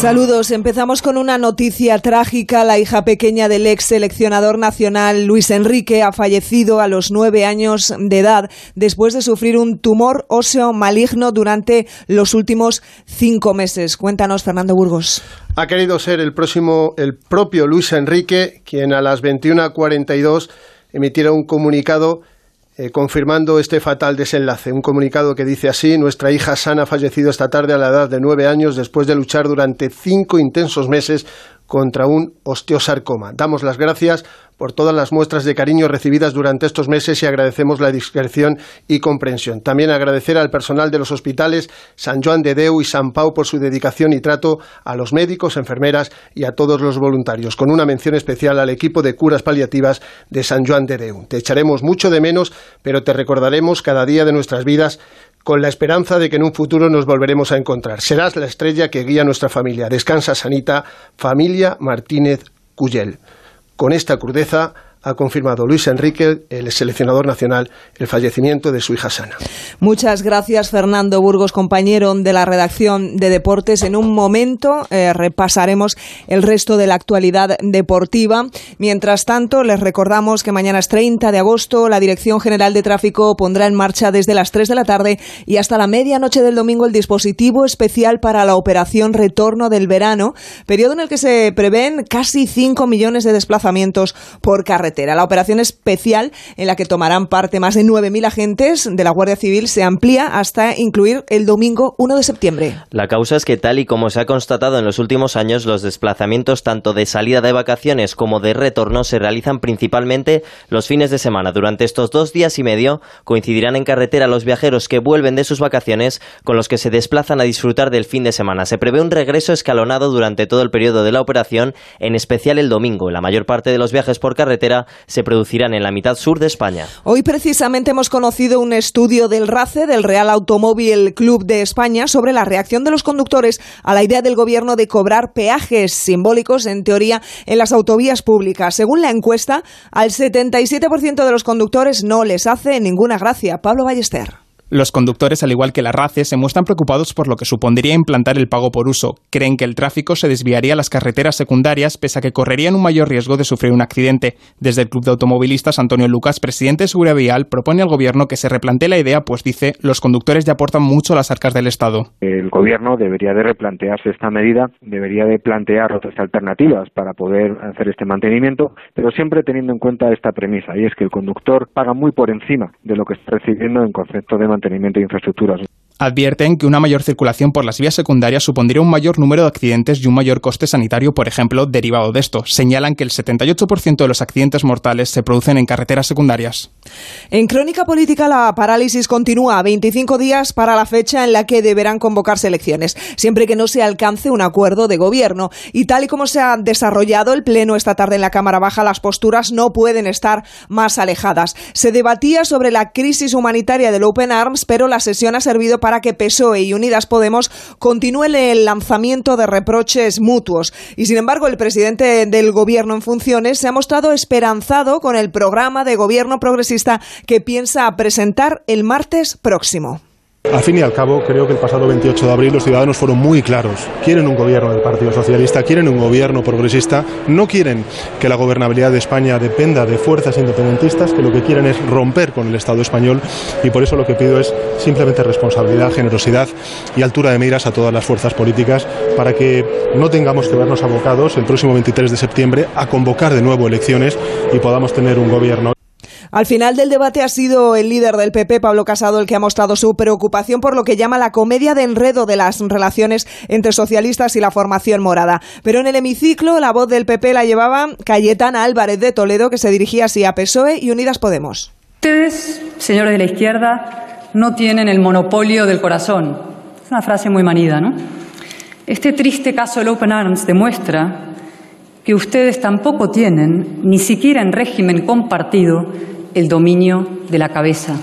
S12: Saludos. Empezamos con una noticia trágica. La hija pequeña del ex seleccionador nacional Luis Enrique ha fallecido a los nueve años de edad después de sufrir un tumor óseo maligno durante los últimos cinco meses. Cuéntanos, Fernando Burgos.
S13: Ha querido ser el próximo, el propio Luis Enrique, quien a las 21.42 emitiera un comunicado eh, confirmando este fatal desenlace. Un comunicado que dice así, nuestra hija Sana ha fallecido esta tarde a la edad de nueve años después de luchar durante cinco intensos meses contra un osteosarcoma. Damos las gracias por todas las muestras de cariño recibidas durante estos meses y agradecemos la discreción y comprensión. También agradecer al personal de los hospitales San Joan de Deu y San Pau por su dedicación y trato, a los médicos, enfermeras y a todos los voluntarios, con una mención especial al equipo de curas paliativas de San Joan de Deu. Te echaremos mucho de menos, pero te recordaremos cada día de nuestras vidas con la esperanza de que en un futuro nos volveremos a encontrar. Serás la estrella que guía nuestra familia. Descansa, Sanita, familia Martínez Cuyel. Con esta crudeza ha confirmado Luis Enrique, el seleccionador nacional, el fallecimiento de su hija Sana.
S12: Muchas gracias, Fernando Burgos, compañero de la redacción de deportes. En un momento eh, repasaremos el resto de la actualidad deportiva. Mientras tanto, les recordamos que mañana es 30 de agosto. La Dirección General de Tráfico pondrá en marcha desde las 3 de la tarde y hasta la medianoche del domingo el dispositivo especial para la operación Retorno del Verano, periodo en el que se prevén casi 5 millones de desplazamientos por carretera. La operación especial en la que tomarán parte más de 9.000 agentes de la Guardia Civil se amplía hasta incluir el domingo 1 de septiembre.
S14: La causa es que tal y como se ha constatado en los últimos años, los desplazamientos tanto de salida de vacaciones como de retorno se realizan principalmente los fines de semana. Durante estos dos días y medio coincidirán en carretera los viajeros que vuelven de sus vacaciones con los que se desplazan a disfrutar del fin de semana. Se prevé un regreso escalonado durante todo el periodo de la operación, en especial el domingo. La mayor parte de los viajes por carretera se producirán en la mitad sur de España.
S12: Hoy precisamente hemos conocido un estudio del RACE, del Real Automóvil Club de España, sobre la reacción de los conductores a la idea del gobierno de cobrar peajes simbólicos, en teoría, en las autovías públicas. Según la encuesta, al 77% de los conductores no les hace ninguna gracia. Pablo Ballester.
S15: Los conductores, al igual que la RACE, se muestran preocupados por lo que supondría implantar el pago por uso. Creen que el tráfico se desviaría a las carreteras secundarias, pese a que correrían un mayor riesgo de sufrir un accidente. Desde el Club de Automovilistas, Antonio Lucas, presidente de Seguridad Vial, propone al Gobierno que se replantee la idea, pues dice, los conductores ya aportan mucho a las arcas del Estado.
S16: El Gobierno debería de replantearse esta medida, debería de plantear otras alternativas para poder hacer este mantenimiento, pero siempre teniendo en cuenta esta premisa, y es que el conductor paga muy por encima de lo que está recibiendo en concepto de mantenimiento de infraestructuras.
S15: Advierten que una mayor circulación por las vías secundarias supondría un mayor número de accidentes y un mayor coste sanitario, por ejemplo, derivado de esto. Señalan que el 78% de los accidentes mortales se producen en carreteras secundarias.
S12: En crónica política, la parálisis continúa. 25 días para la fecha en la que deberán convocarse elecciones, siempre que no se alcance un acuerdo de gobierno. Y tal y como se ha desarrollado el pleno esta tarde en la Cámara Baja, las posturas no pueden estar más alejadas. Se debatía sobre la crisis humanitaria del Open Arms, pero la sesión ha servido para para que PSOE y Unidas Podemos continúen el lanzamiento de reproches mutuos. Y sin embargo, el presidente del gobierno en funciones se ha mostrado esperanzado con el programa de gobierno progresista que piensa presentar el martes próximo.
S17: Al fin y al cabo, creo que el pasado 28 de abril los ciudadanos fueron muy claros. Quieren un gobierno del Partido Socialista, quieren un gobierno progresista, no quieren que la gobernabilidad de España dependa de fuerzas independentistas, que lo que quieren es romper con el Estado español y por eso lo que pido es simplemente responsabilidad, generosidad y altura de miras a todas las fuerzas políticas para que no tengamos que vernos abocados el próximo 23 de septiembre a convocar de nuevo elecciones y podamos tener un gobierno.
S12: Al final del debate ha sido el líder del PP, Pablo Casado, el que ha mostrado su preocupación por lo que llama la comedia de enredo de las relaciones entre socialistas y la formación morada. Pero en el hemiciclo la voz del PP la llevaba Cayetana Álvarez de Toledo, que se dirigía así a PSOE y Unidas Podemos.
S18: Ustedes, señores de la izquierda, no tienen el monopolio del corazón. Es una frase muy manida, ¿no? Este triste caso del Open Arms demuestra que ustedes tampoco tienen, ni siquiera en régimen compartido, el dominio de la cabeza.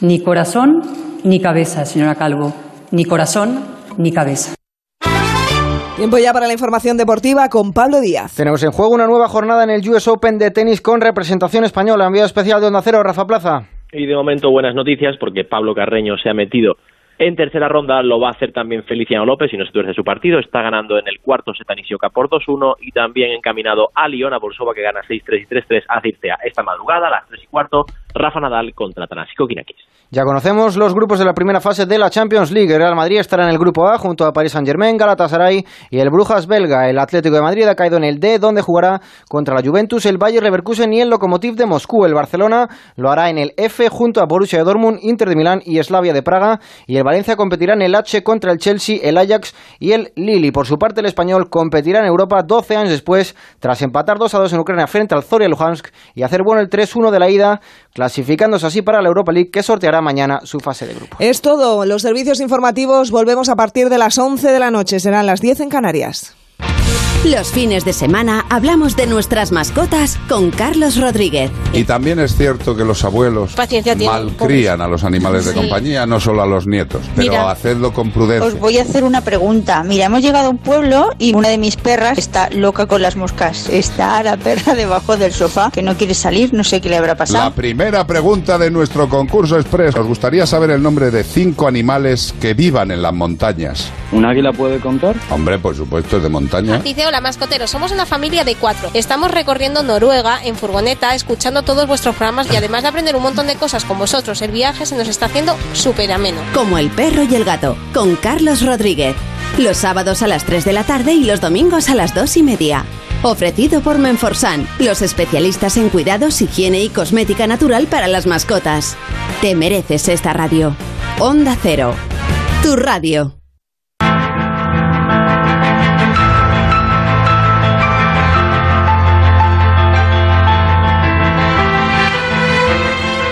S18: Ni corazón ni cabeza, señora Calvo. Ni corazón ni cabeza.
S12: Tiempo ya para la información deportiva con Pablo Díaz.
S19: Tenemos en juego una nueva jornada en el US Open de tenis con representación española. Enviado especial de Onda Cero, Rafa Plaza.
S20: Y de momento buenas noticias porque Pablo Carreño se ha metido en tercera ronda lo va a hacer también Feliciano López, si no se tuerce su partido. Está ganando en el cuarto set a por 2-1 y también encaminado a Lyon, a Bolsova, que gana 6-3 y 3-3 a Circea. Esta madrugada, a las 3 y cuarto, Rafa Nadal contra Tanasi Kokinakis.
S19: Ya conocemos los grupos de la primera fase de la Champions League. El Real Madrid estará en el grupo A junto a Paris Saint-Germain, Galatasaray y el Brujas belga. El Atlético de Madrid ha caído en el D, donde jugará contra la Juventus, el Bayer Leverkusen y el Lokomotiv de Moscú. El Barcelona lo hará en el F junto a Borussia Dortmund, Inter de Milán y Slavia de Praga. Y el Valencia competirá en el H contra el Chelsea, el Ajax y el Lille. Por su parte, el español competirá en Europa 12 años después, tras empatar 2 a 2 en Ucrania frente al Zoria Luhansk y hacer bueno el 3-1 de la ida, clasificándose así para la Europa League que sorteará mañana su fase de grupo.
S12: Es todo. Los servicios informativos volvemos a partir de las 11 de la noche. Serán las 10 en Canarias.
S21: Los fines de semana hablamos de nuestras mascotas con Carlos Rodríguez.
S22: Y también es cierto que los abuelos malcrían a los animales de compañía, no solo a los nietos. Pero hacedlo con prudencia.
S23: Os voy a hacer una pregunta. Mira, hemos llegado a un pueblo y una de mis perras está loca con las moscas. Está la perra debajo del sofá que no quiere salir, no sé qué le habrá pasado.
S22: La primera pregunta de nuestro concurso express. Os gustaría saber el nombre de cinco animales que vivan en las montañas.
S24: ¿Un águila puede contar?
S22: Hombre, por supuesto, es de montaña.
S25: Hola mascoteros, somos una familia de cuatro. Estamos recorriendo Noruega en furgoneta, escuchando todos vuestros programas y además de aprender un montón de cosas con vosotros, el viaje se nos está haciendo súper ameno.
S21: Como el perro y el gato, con Carlos Rodríguez. Los sábados a las 3 de la tarde y los domingos a las 2 y media. Ofrecido por Menforsan, los especialistas en cuidados, higiene y cosmética natural para las mascotas. Te mereces esta radio. Onda Cero. Tu radio.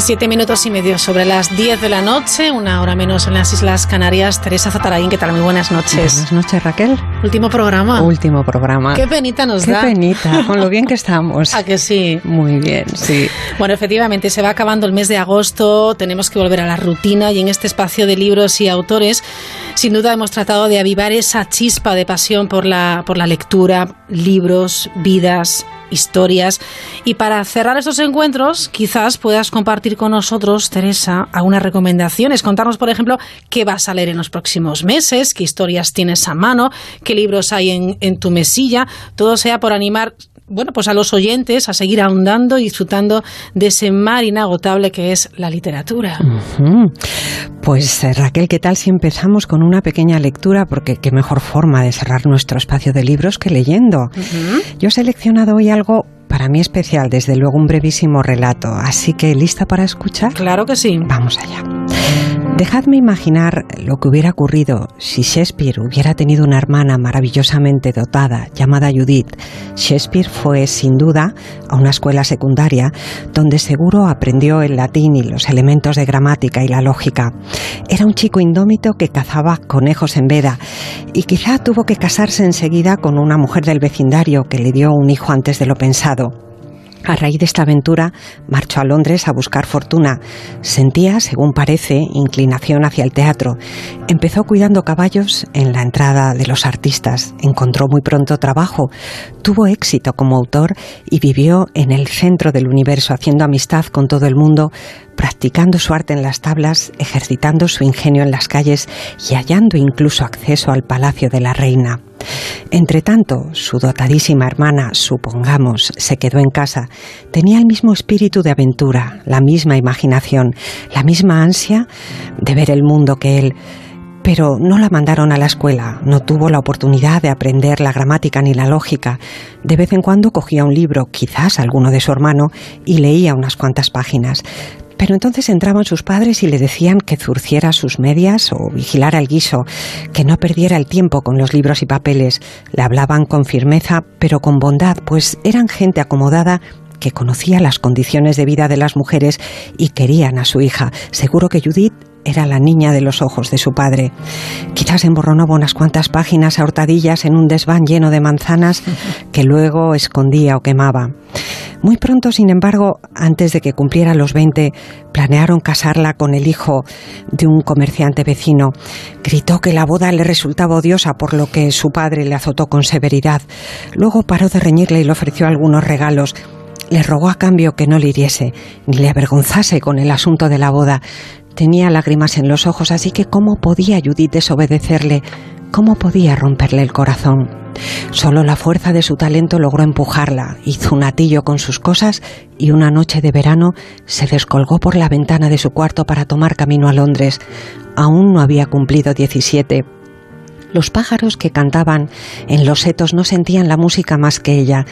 S1: Siete minutos y medio sobre las diez de la noche, una hora menos en las Islas Canarias. Teresa Zataraín, ¿qué tal? Muy buenas noches.
S26: Buenas noches, Raquel.
S1: Último programa.
S26: Último programa.
S1: Qué penita nos da.
S26: Qué penita, con lo bien que estamos. <laughs>
S1: ¿A que sí?
S26: Muy bien, sí.
S1: Bueno, efectivamente, se va acabando el mes de agosto, tenemos que volver a la rutina y en este espacio de libros y autores, sin duda hemos tratado de avivar esa chispa de pasión por la, por la lectura, libros, vidas, historias. Y para cerrar estos encuentros, quizás puedas compartir con nosotros, Teresa, algunas recomendaciones. Contarnos, por ejemplo, qué vas a leer en los próximos meses, qué historias tienes a mano, qué libros hay en, en tu mesilla. Todo sea por animar bueno, pues a los oyentes a seguir ahondando y disfrutando de ese mar inagotable que es la literatura.
S26: Pues eh, Raquel, ¿qué tal si empezamos con una pequeña lectura? Porque qué mejor forma de cerrar nuestro espacio de libros que leyendo. Yo he seleccionado hoy algo para mí especial, desde luego un brevísimo relato. Así que, ¿lista para escuchar?
S1: Claro que sí.
S26: Vamos allá. Dejadme imaginar lo que hubiera ocurrido si Shakespeare hubiera tenido una hermana maravillosamente dotada llamada Judith. Shakespeare fue, sin duda, a una escuela secundaria donde seguro aprendió el latín y los elementos de gramática y la lógica. Era un chico indómito que cazaba conejos en veda y quizá tuvo que casarse enseguida con una mujer del vecindario que le dio un hijo antes de lo pensado. A raíz de esta aventura, marchó a Londres a buscar fortuna. Sentía, según parece, inclinación hacia el teatro. Empezó cuidando caballos en la entrada de los artistas. Encontró muy pronto trabajo. Tuvo éxito como autor y vivió en el centro del universo, haciendo amistad con todo el mundo, practicando su arte en las tablas, ejercitando su ingenio en las calles y hallando incluso acceso al palacio de la reina. Entretanto, su dotadísima hermana, supongamos, se quedó en casa. Tenía el mismo espíritu de aventura, la misma imaginación, la misma ansia de ver el mundo que él. Pero no la mandaron a la escuela, no tuvo la oportunidad de aprender la gramática ni la lógica. De vez en cuando cogía un libro, quizás alguno de su hermano, y leía unas cuantas páginas. Pero entonces entraban sus padres y le decían que zurciera sus medias o vigilara el guiso, que no perdiera el tiempo con los libros y papeles. Le hablaban con firmeza, pero con bondad, pues eran gente acomodada que conocía las condiciones de vida de las mujeres y querían a su hija. Seguro que Judith era la niña de los ojos de su padre. Quizás emborronaba unas cuantas páginas a hurtadillas en un desván lleno de manzanas que luego escondía o quemaba. Muy pronto, sin embargo, antes de que cumpliera los 20, planearon casarla con el hijo de un comerciante vecino. Gritó que la boda le resultaba odiosa, por lo que su padre le azotó con severidad. Luego paró de reñirle y le ofreció algunos regalos. Le rogó a cambio que no le hiriese, ni le avergonzase con el asunto de la boda. Tenía lágrimas en los ojos, así que ¿cómo podía Judith desobedecerle? ¿Cómo podía romperle el corazón? Solo la fuerza de su talento logró empujarla, hizo un atillo con sus cosas y una noche de verano se descolgó por la ventana de su cuarto para tomar camino a Londres. Aún no había cumplido 17. Los pájaros que cantaban en los setos no sentían la música más que ella.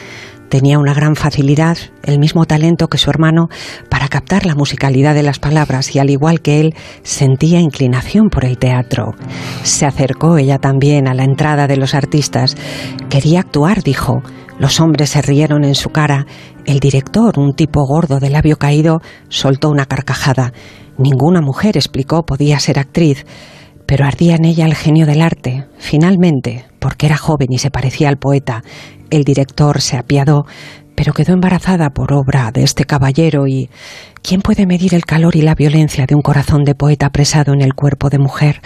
S26: Tenía una gran facilidad, el mismo talento que su hermano, para captar la musicalidad de las palabras y al igual que él, sentía inclinación por el teatro. Se acercó ella también a la entrada de los artistas. Quería actuar, dijo. Los hombres se rieron en su cara. El director, un tipo gordo de labio caído, soltó una carcajada. Ninguna mujer, explicó, podía ser actriz pero ardía en ella el genio del arte. Finalmente, porque era joven y se parecía al poeta, el director se apiadó, pero quedó embarazada por obra de este caballero y ¿quién puede medir el calor y la violencia de un corazón de poeta apresado en el cuerpo de mujer?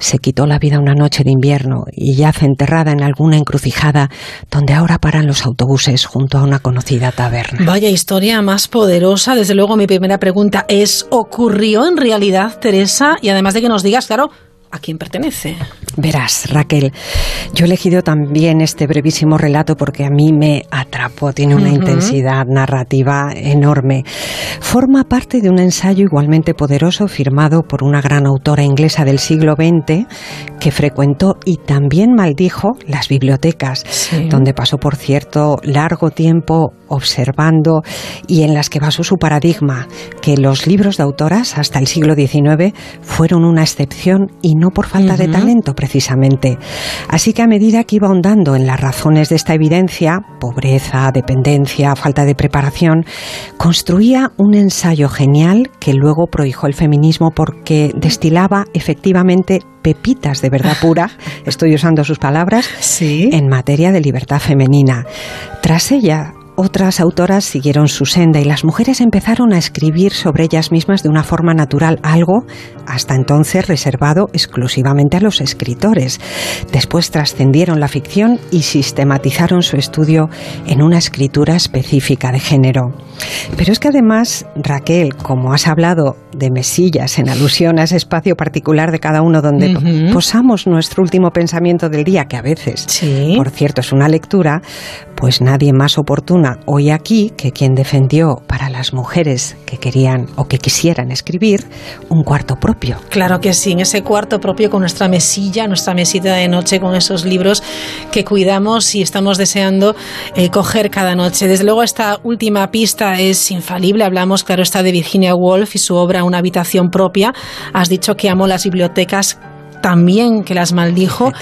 S26: Se quitó la vida una noche de invierno y yace enterrada en alguna encrucijada donde ahora paran los autobuses junto a una conocida taberna.
S1: Vaya historia más poderosa. Desde luego mi primera pregunta es, ¿ocurrió en realidad, Teresa? Y además de que nos digas, claro, a quién pertenece.
S26: Verás, Raquel, yo he elegido también este brevísimo relato porque a mí me atrapó, tiene una intensidad narrativa enorme. Forma parte de un ensayo igualmente poderoso firmado por una gran autora inglesa del siglo XX que frecuentó y también maldijo las bibliotecas, donde pasó, por cierto, largo tiempo observando y en las que basó su paradigma, que los libros de autoras hasta el siglo XIX fueron una excepción y no por falta de talento precisamente. Así que a medida que iba ahondando en las razones de esta evidencia, pobreza, dependencia, falta de preparación, construía un ensayo genial que luego prohijó el feminismo porque destilaba efectivamente pepitas de verdad pura, estoy usando sus palabras, en materia de libertad femenina. Tras ella otras autoras siguieron su senda y las mujeres empezaron a escribir sobre ellas mismas de una forma natural, algo hasta entonces reservado exclusivamente a los escritores. Después trascendieron la ficción y sistematizaron su estudio en una escritura específica de género. Pero es que además, Raquel, como has hablado de mesillas en alusión a ese espacio particular de cada uno donde posamos nuestro último pensamiento del día, que a veces, por cierto, es una lectura, pues nadie más oportuna hoy aquí que quien defendió para las mujeres que querían o que quisieran escribir un cuarto propio.
S1: Claro que sí, en ese cuarto propio con nuestra mesilla, nuestra mesita de noche con esos libros que cuidamos y estamos deseando eh, coger cada noche. Desde luego esta última pista es infalible, hablamos claro está de Virginia Woolf y su obra Una habitación propia. Has dicho que amo las bibliotecas también que las maldijo.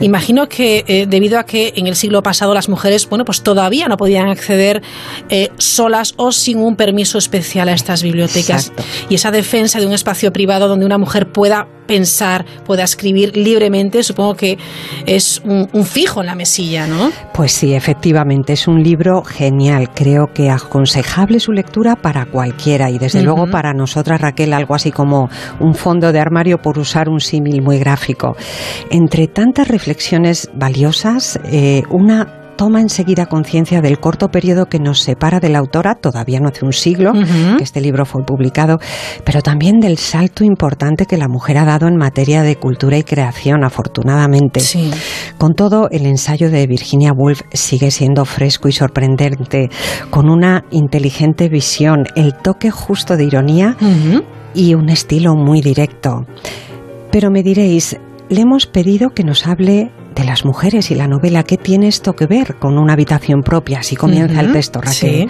S1: Imagino que eh, debido a que en el siglo pasado las mujeres, bueno, pues todavía no podían acceder eh, solas o sin un permiso especial a estas bibliotecas. Y esa defensa de un espacio privado donde una mujer pueda pensar, pueda escribir libremente, supongo que es un, fijo en la mesilla, ¿no?
S26: Pues sí, efectivamente, es un libro genial. Creo que aconsejable su lectura para cualquiera y desde luego para nosotras, Raquel, algo así como un fondo de armario por usar un símil muy gráfico. Entre tantas reflexiones valiosas, eh, una toma enseguida conciencia del corto periodo que nos separa de la autora, todavía no hace un siglo que este libro fue publicado, pero también del salto importante que la mujer ha dado en materia de cultura y creación, afortunadamente. Con todo, el ensayo de Virginia Woolf sigue siendo fresco y sorprendente, con una inteligente visión, el toque justo de ironía y un estilo muy directo. Pero me diréis, le hemos pedido que nos hable de las mujeres y la novela. ¿Qué tiene esto que ver con una habitación propia? Así comienza el texto, Raquel.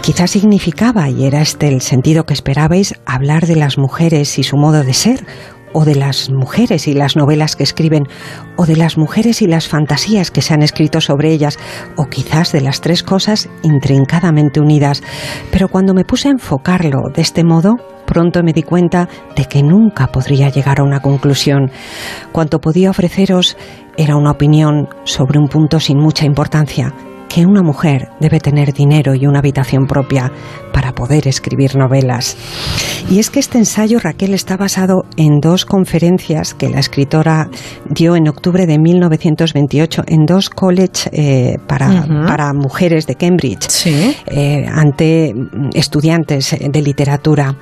S26: Quizás significaba, y era este el sentido que esperabais, hablar de las mujeres y su modo de ser, o de las mujeres y las novelas que escriben, o de las mujeres y las fantasías que se han escrito sobre ellas, o quizás de las tres cosas intrincadamente unidas. Pero cuando me puse a enfocarlo de este modo, pronto me di cuenta de que nunca podría llegar a una conclusión. Cuanto podía ofreceros era una opinión sobre un punto sin mucha importancia, que una mujer debe tener dinero y una habitación propia para poder escribir novelas. Y es que este ensayo, Raquel, está basado en dos conferencias que la escritora dio en octubre de 1928 en dos colleges eh, para, para, mujeres de Cambridge, eh, ante estudiantes de literatura.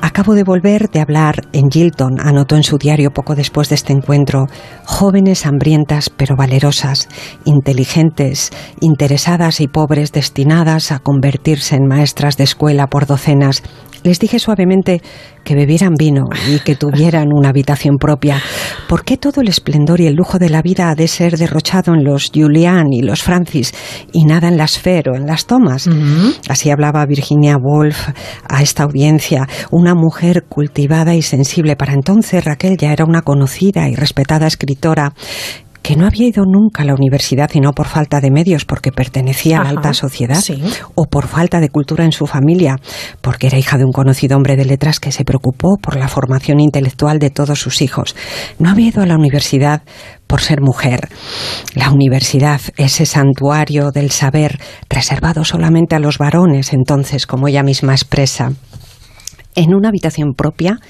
S26: Acabo de volver de hablar en Gilton, anotó en su diario poco después de este encuentro, jóvenes hambrientas pero valerosas, inteligentes, interesadas y pobres, destinadas a convertirse en maestras de escuela por docenas, les dije suavemente que bebieran vino y que tuvieran una habitación propia. ¿Por qué todo el esplendor y el lujo de la vida ha de ser derrochado en los Julian y los Francis y nada en las Fer o en las Thomas? Así hablaba Virginia Woolf a esta audiencia, una mujer cultivada y sensible. Para entonces Raquel ya era una conocida y respetada escritora que no había ido nunca a la universidad y no por falta de medios, porque pertenecía a la alta sociedad, o por falta de cultura en su familia, porque era hija de un conocido hombre de letras que se preocupó por la formación intelectual de todos sus hijos. No había ido a la universidad por ser mujer. La universidad, ese santuario del saber reservado solamente a los varones, entonces, como ella misma expresa. En una habitación propia,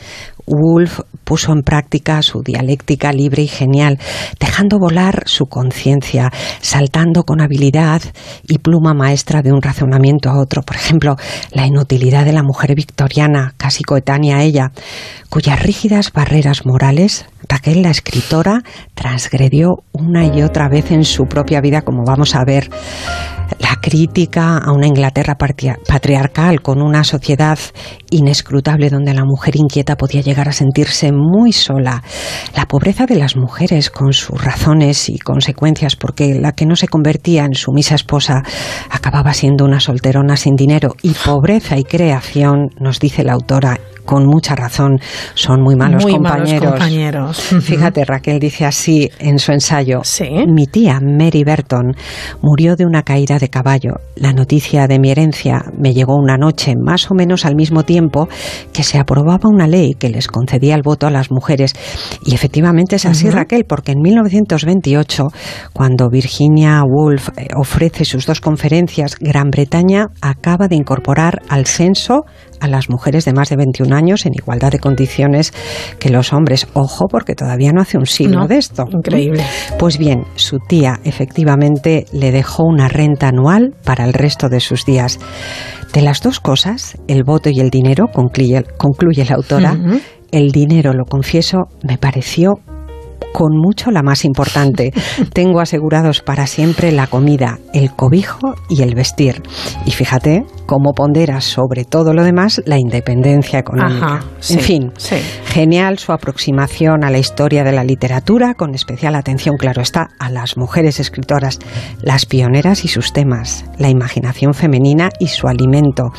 S26: Woolf puso en práctica su dialéctica libre y genial, dejando volar su conciencia, saltando con habilidad y pluma maestra de un razonamiento a otro. Por ejemplo, la inutilidad de la mujer victoriana, casi coetánea a ella, cuyas rígidas barreras morales Raquel, la escritora, transgredió una y otra vez en su propia vida, como vamos a ver la crítica a una Inglaterra patriarcal con una sociedad inescrutable donde la mujer inquieta podía llegar a sentirse muy sola, la pobreza de las mujeres con sus razones y consecuencias, porque la que no se convertía en sumisa esposa acababa siendo una solterona sin dinero. Y pobreza y creación, nos dice la autora, con mucha razón, son muy malos compañeros. Fíjate, Raquel dice así en su ensayo, mi tía Mary Burton murió de una caída de caballo. La noticia de mi herencia me llegó una noche, más o menos al mismo tiempo que se aprobaba una ley que les concedía el voto a las mujeres. Y efectivamente es así, Raquel, porque en 1928, cuando Virginia Woolf eh, ofrece sus dos conferencias, Gran Bretaña acaba de incorporar al censo a las mujeres de más de 21 años en igualdad de condiciones que los hombres. Ojo, porque todavía no hace un siglo de esto.
S1: Increíble.
S26: Pues bien, su tía efectivamente le dejó una renta anual para el resto de sus días. De las dos cosas, el voto y el dinero, concluye, concluye la autora, el dinero, lo confieso, me pareció con mucho la más importante. <laughs> Tengo asegurados para siempre la comida, el cobijo y el vestir. Y fíjate cómo pondera sobre todo lo demás la independencia económica. en fin, genial su aproximación a la historia de la literatura, con especial atención, claro está, a las mujeres escritoras, las pioneras y sus temas, la imaginación femenina y su alimento,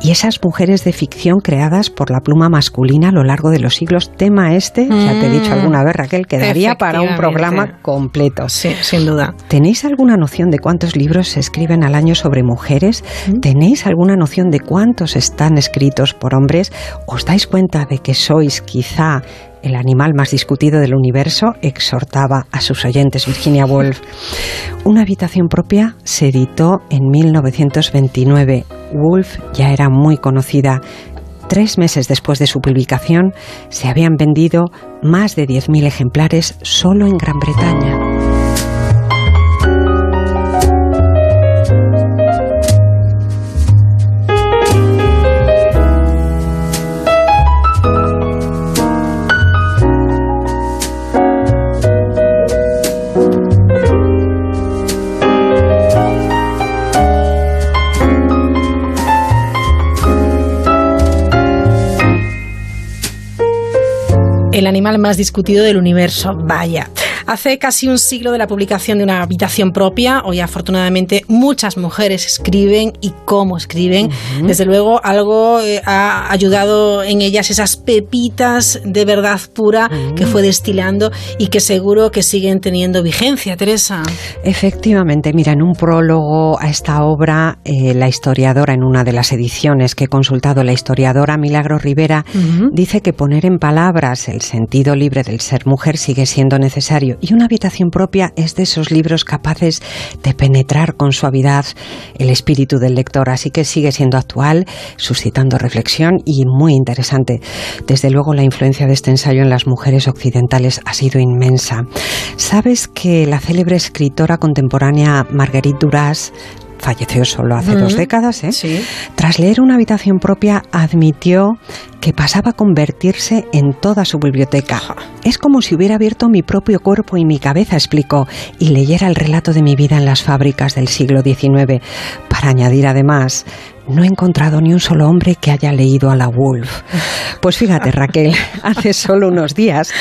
S26: y esas mujeres de ficción creadas por la pluma masculina a lo largo de los siglos. Tema este, ya te he dicho mm. alguna vez, Raquel, que para un programa completo.
S1: Sí, sin duda.
S26: ¿Tenéis alguna noción de cuántos libros se escriben al año sobre mujeres? ¿Tenéis alguna noción de cuántos están escritos por hombres? ¿Os dais cuenta de que sois quizá el animal más discutido del universo, exhortaba a sus oyentes Virginia Woolf. <laughs> Una habitación propia se editó en 1929. Woolf ya era muy conocida Tres meses después de su publicación, se habían vendido más de 10.000 ejemplares solo en Gran Bretaña.
S1: El animal más discutido del universo. Vaya. Hace casi un siglo de la publicación de una habitación propia, hoy afortunadamente muchas mujeres escriben y cómo escriben. Desde luego algo eh, ha ayudado en ellas esas pepitas de verdad pura que fue destilando y que seguro que siguen teniendo vigencia, Teresa.
S26: Efectivamente, mira, en un prólogo a esta obra, eh, la historiadora en una de las ediciones que he consultado, la historiadora Milagro Rivera, dice que poner en palabras el sentido libre del ser mujer sigue siendo necesario y una habitación propia es de esos libros capaces de penetrar con suavidad el espíritu del lector, así que sigue siendo actual, suscitando reflexión y muy interesante. Desde luego la influencia de este ensayo en las mujeres occidentales ha sido inmensa. ¿Sabes que la célebre escritora contemporánea Marguerite Duras falleció solo hace dos décadas, ¿eh? tras leer una habitación propia admitió que pasaba a convertirse en toda su biblioteca. Es como si hubiera abierto mi propio cuerpo y mi cabeza, explicó, y leyera el relato de mi vida en las fábricas del siglo XIX, para añadir además no he encontrado ni un solo hombre que haya leído a la Wolf. Pues fíjate, Raquel, <laughs> hace solo unos días,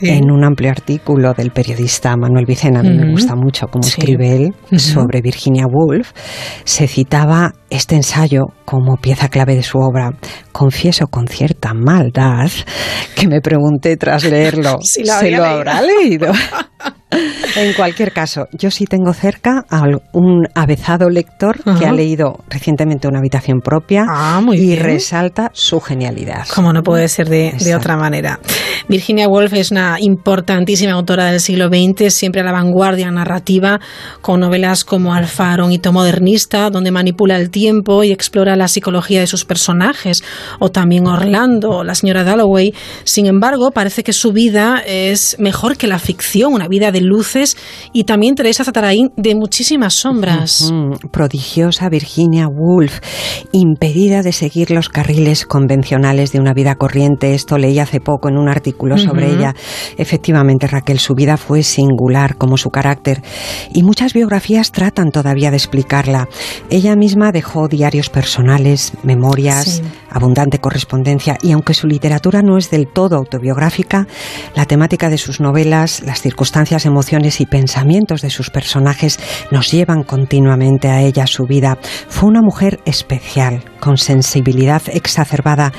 S26: en un amplio artículo del periodista Manuel Vicena, a mí me gusta mucho cómo escribe él, sobre Virginia Woolf, se citaba este ensayo como pieza clave de su obra. Confieso con cierta maldad que me pregunté tras leerlo, <laughs> si ¿se lo habrá leído? <laughs> en cualquier caso, yo sí tengo cerca a un avezado lector que ha leído recientemente una habitación propia
S1: ah,
S26: y resalta su genialidad.
S1: Como no puede ser de, de, otra manera. Virginia Woolf es una importantísima autora del siglo XX, siempre a la vanguardia narrativa, con novelas como Alfaro, un hito modernista, donde manipula el tiempo y explora la psicología de sus personajes, o también Orlando, la señora Dalloway. Sin embargo, parece que su vida es mejor que la ficción, una vida de luces y también Teresa Zatarain de muchísimas sombras.
S26: Prodigiosa Virginia Woolf, impedida de seguir los carriles convencionales de una vida corriente. Esto leí hace poco en un artículo sobre ella. Efectivamente, Raquel, su vida fue singular como su carácter y muchas biografías tratan todavía de explicarla. Ella misma dejó diarios personales, memorias, abundante correspondencia y aunque su literatura no es del todo autobiográfica, la temática de sus novelas, las circunstancias emociones y pensamientos de sus personajes nos llevan continuamente a ella, su vida. Fue una mujer especial, con sensibilidad exacerbada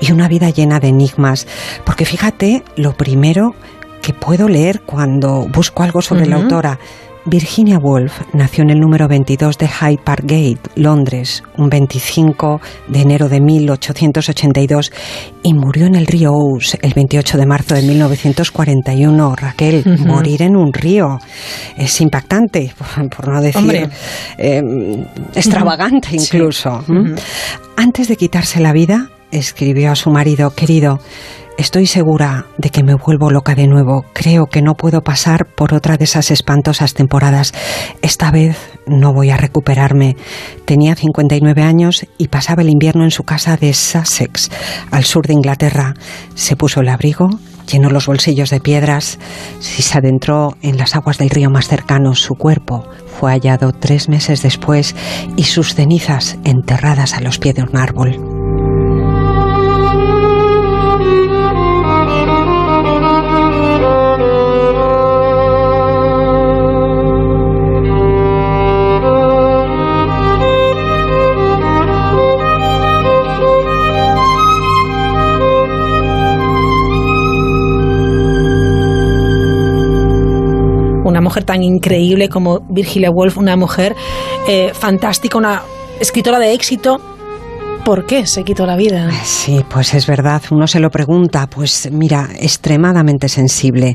S26: y una vida llena de enigmas. Porque fíjate, lo primero que puedo leer cuando busco algo sobre la autora, Virginia Woolf nació en el número 22 de Hyde Park Gate, Londres, un 25 de enero de 1882 y murió en el río Ouse el 28 de marzo de 1941. Raquel, morir en un río es impactante, por, no decir eh, extravagante incluso. Antes de quitarse la vida, escribió a su marido, querido, Estoy segura de que me vuelvo loca de nuevo. Creo que no puedo pasar por otra de esas espantosas temporadas. Esta vez no voy a recuperarme. Tenía 59 años y pasaba el invierno en su casa de Sussex, al sur de Inglaterra. Se puso el abrigo, llenó los bolsillos de piedras y se adentró en las aguas del río más cercano. Su cuerpo fue hallado tres meses después y sus cenizas enterradas a los pies de un árbol.
S1: Tan increíble como Virginia Woolf, una mujer eh, fantástica, una escritora de éxito, ¿Por qué se quitó la vida?
S26: Sí, pues es verdad, uno se lo pregunta, pues mira, extremadamente sensible,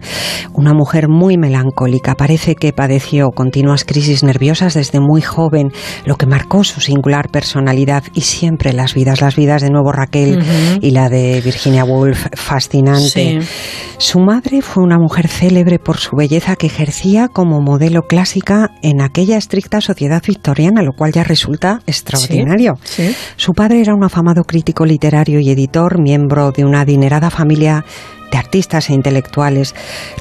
S26: una mujer muy melancólica, parece que padeció continuas crisis nerviosas desde muy joven, lo que marcó su singular personalidad y siempre las vidas, las vidas de nuevo Raquel y la de Virginia Woolf, fascinante. Su madre fue una mujer célebre por su belleza que ejercía como modelo clásica en aquella estricta sociedad victoriana, lo cual ya resulta extraordinario. Su padre era un afamado crítico literario y editor, miembro de una adinerada familia de artistas e intelectuales.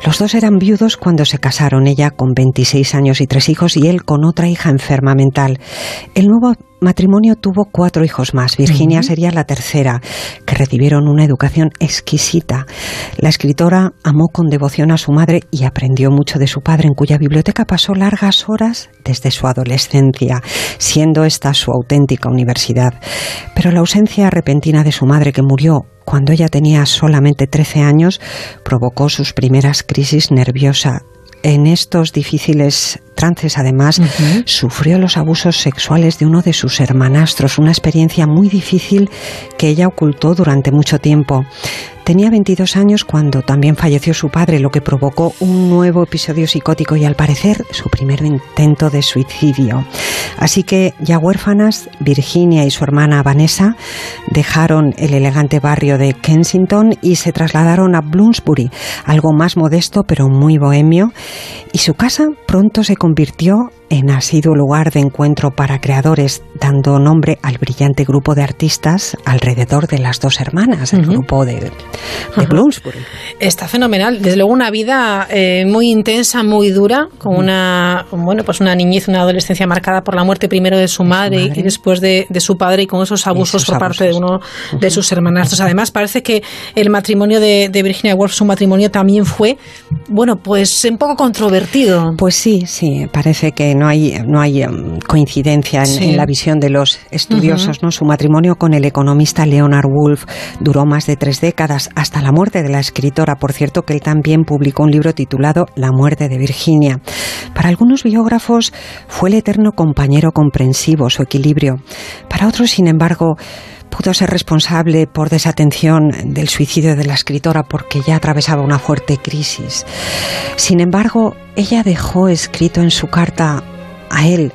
S26: Los dos eran viudos cuando se casaron, ella con 26 años y tres hijos y él con otra hija enferma mental. El nuevo matrimonio tuvo cuatro hijos más. Virginia sería la tercera, que recibieron una educación exquisita. La escritora amó con devoción a su madre y aprendió mucho de su padre, en cuya biblioteca pasó largas horas desde su adolescencia, siendo esta su auténtica universidad. Pero la ausencia repentina de su madre, que murió cuando ella tenía solamente 13 años, provocó sus primeras crisis nerviosas en estos difíciles trances, además, sufrió los abusos sexuales de uno de sus hermanastros, una experiencia muy difícil que ella ocultó durante mucho tiempo. Tenía 22 años cuando también falleció su padre, lo que provocó un nuevo episodio psicótico y al parecer su primer intento de suicidio. Así que ya huérfanas, Virginia y su hermana Vanessa dejaron el elegante barrio de Kensington y se trasladaron a Bloomsbury, algo más modesto pero muy bohemio, y su casa pronto se convirtió en asiduo lugar de encuentro para creadores, dando nombre al brillante grupo de artistas alrededor de las dos hermanas, el grupo de, Bloomsbury.
S1: Está fenomenal. Desde luego una vida eh, muy intensa, muy dura, con una bueno pues una niñez, una adolescencia marcada por la muerte primero de su, madre, y después de, su padre y con esos abusos por parte de uno de sus hermanastros. Además, parece que el matrimonio de, Virginia Woolf, su matrimonio también fue, bueno, pues un poco controvertido.
S26: Pues sí, sí, parece que no hay, no hay em, coincidencia en, la visión de los estudiosos. ¿no? Su matrimonio con el economista Leonard Woolf duró más de tres décadas, hasta la muerte de la escritora. Por cierto, que él también publicó un libro titulado La muerte de Virginia. Para algunos biógrafos fue el eterno compañero comprensivo, su equilibrio. Para otros, sin embargo, pudo ser responsable por desatención del suicidio de la escritora porque ya atravesaba una fuerte crisis. Sin embargo, ella dejó escrito en su carta a él,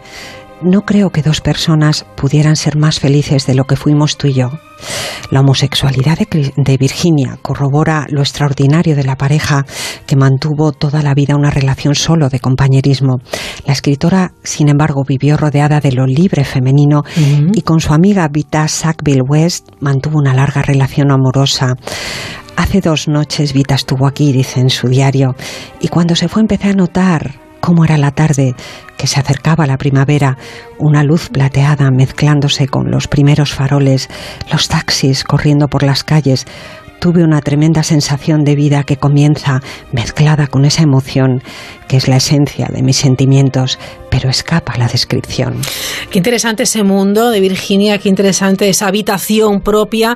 S26: no creo que dos personas pudieran ser más felices de lo que fuimos tú y yo. La homosexualidad de, Virginia corrobora lo extraordinario de la pareja que mantuvo toda la vida una relación solo de compañerismo. La escritora, sin embargo, vivió rodeada de lo libre femenino y con su amiga Vita Sackville West mantuvo una larga relación amorosa. Hace dos noches Vita estuvo aquí, dice en su diario, y cuando se fue empecé a notar cómo era la tarde, que se acercaba la primavera, una luz plateada mezclándose con los primeros faroles, los taxis corriendo por las calles. Tuve una tremenda sensación de vida que comienza mezclada con esa emoción que es la esencia de mis sentimientos, pero escapa a la descripción.
S1: Qué interesante ese mundo de Virginia, qué interesante esa habitación propia,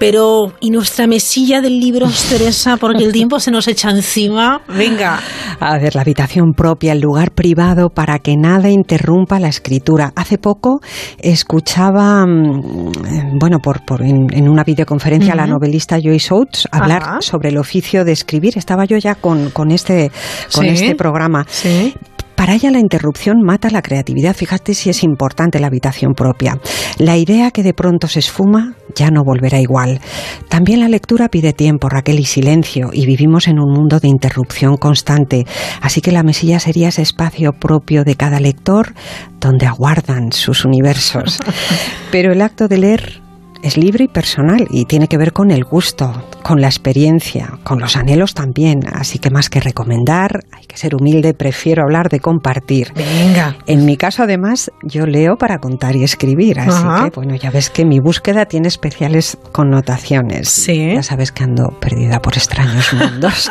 S1: pero ¿y nuestra mesilla del libro, Teresa? Porque el tiempo se nos echa encima. Venga.
S26: A ver, la habitación propia, el lugar privado para que nada interrumpa la escritura. Hace poco escuchaba, mm, bueno, por, en, una videoconferencia a la novelista Joyce Oates hablar sobre el oficio de escribir. Estaba yo ya con, con este, con este programa. Para ella la interrupción mata la creatividad. Fíjate si es importante la habitación propia. La idea que de pronto se esfuma ya no volverá igual. También la lectura pide tiempo, Raquel, y silencio, y vivimos en un mundo de interrupción constante. Así que la mesilla sería ese espacio propio de cada lector donde aguardan sus universos. <laughs> Pero el acto de leer es libre y personal y tiene que ver con el gusto, con la experiencia, con los anhelos también. Así que más que recomendar, hay que ser humilde, prefiero hablar de compartir.
S1: Venga.
S26: En mi caso, además, yo leo para contar y escribir. Así que, bueno, ya ves que mi búsqueda tiene especiales connotaciones.
S1: Sí.
S26: Ya sabes que ando perdida por extraños mundos.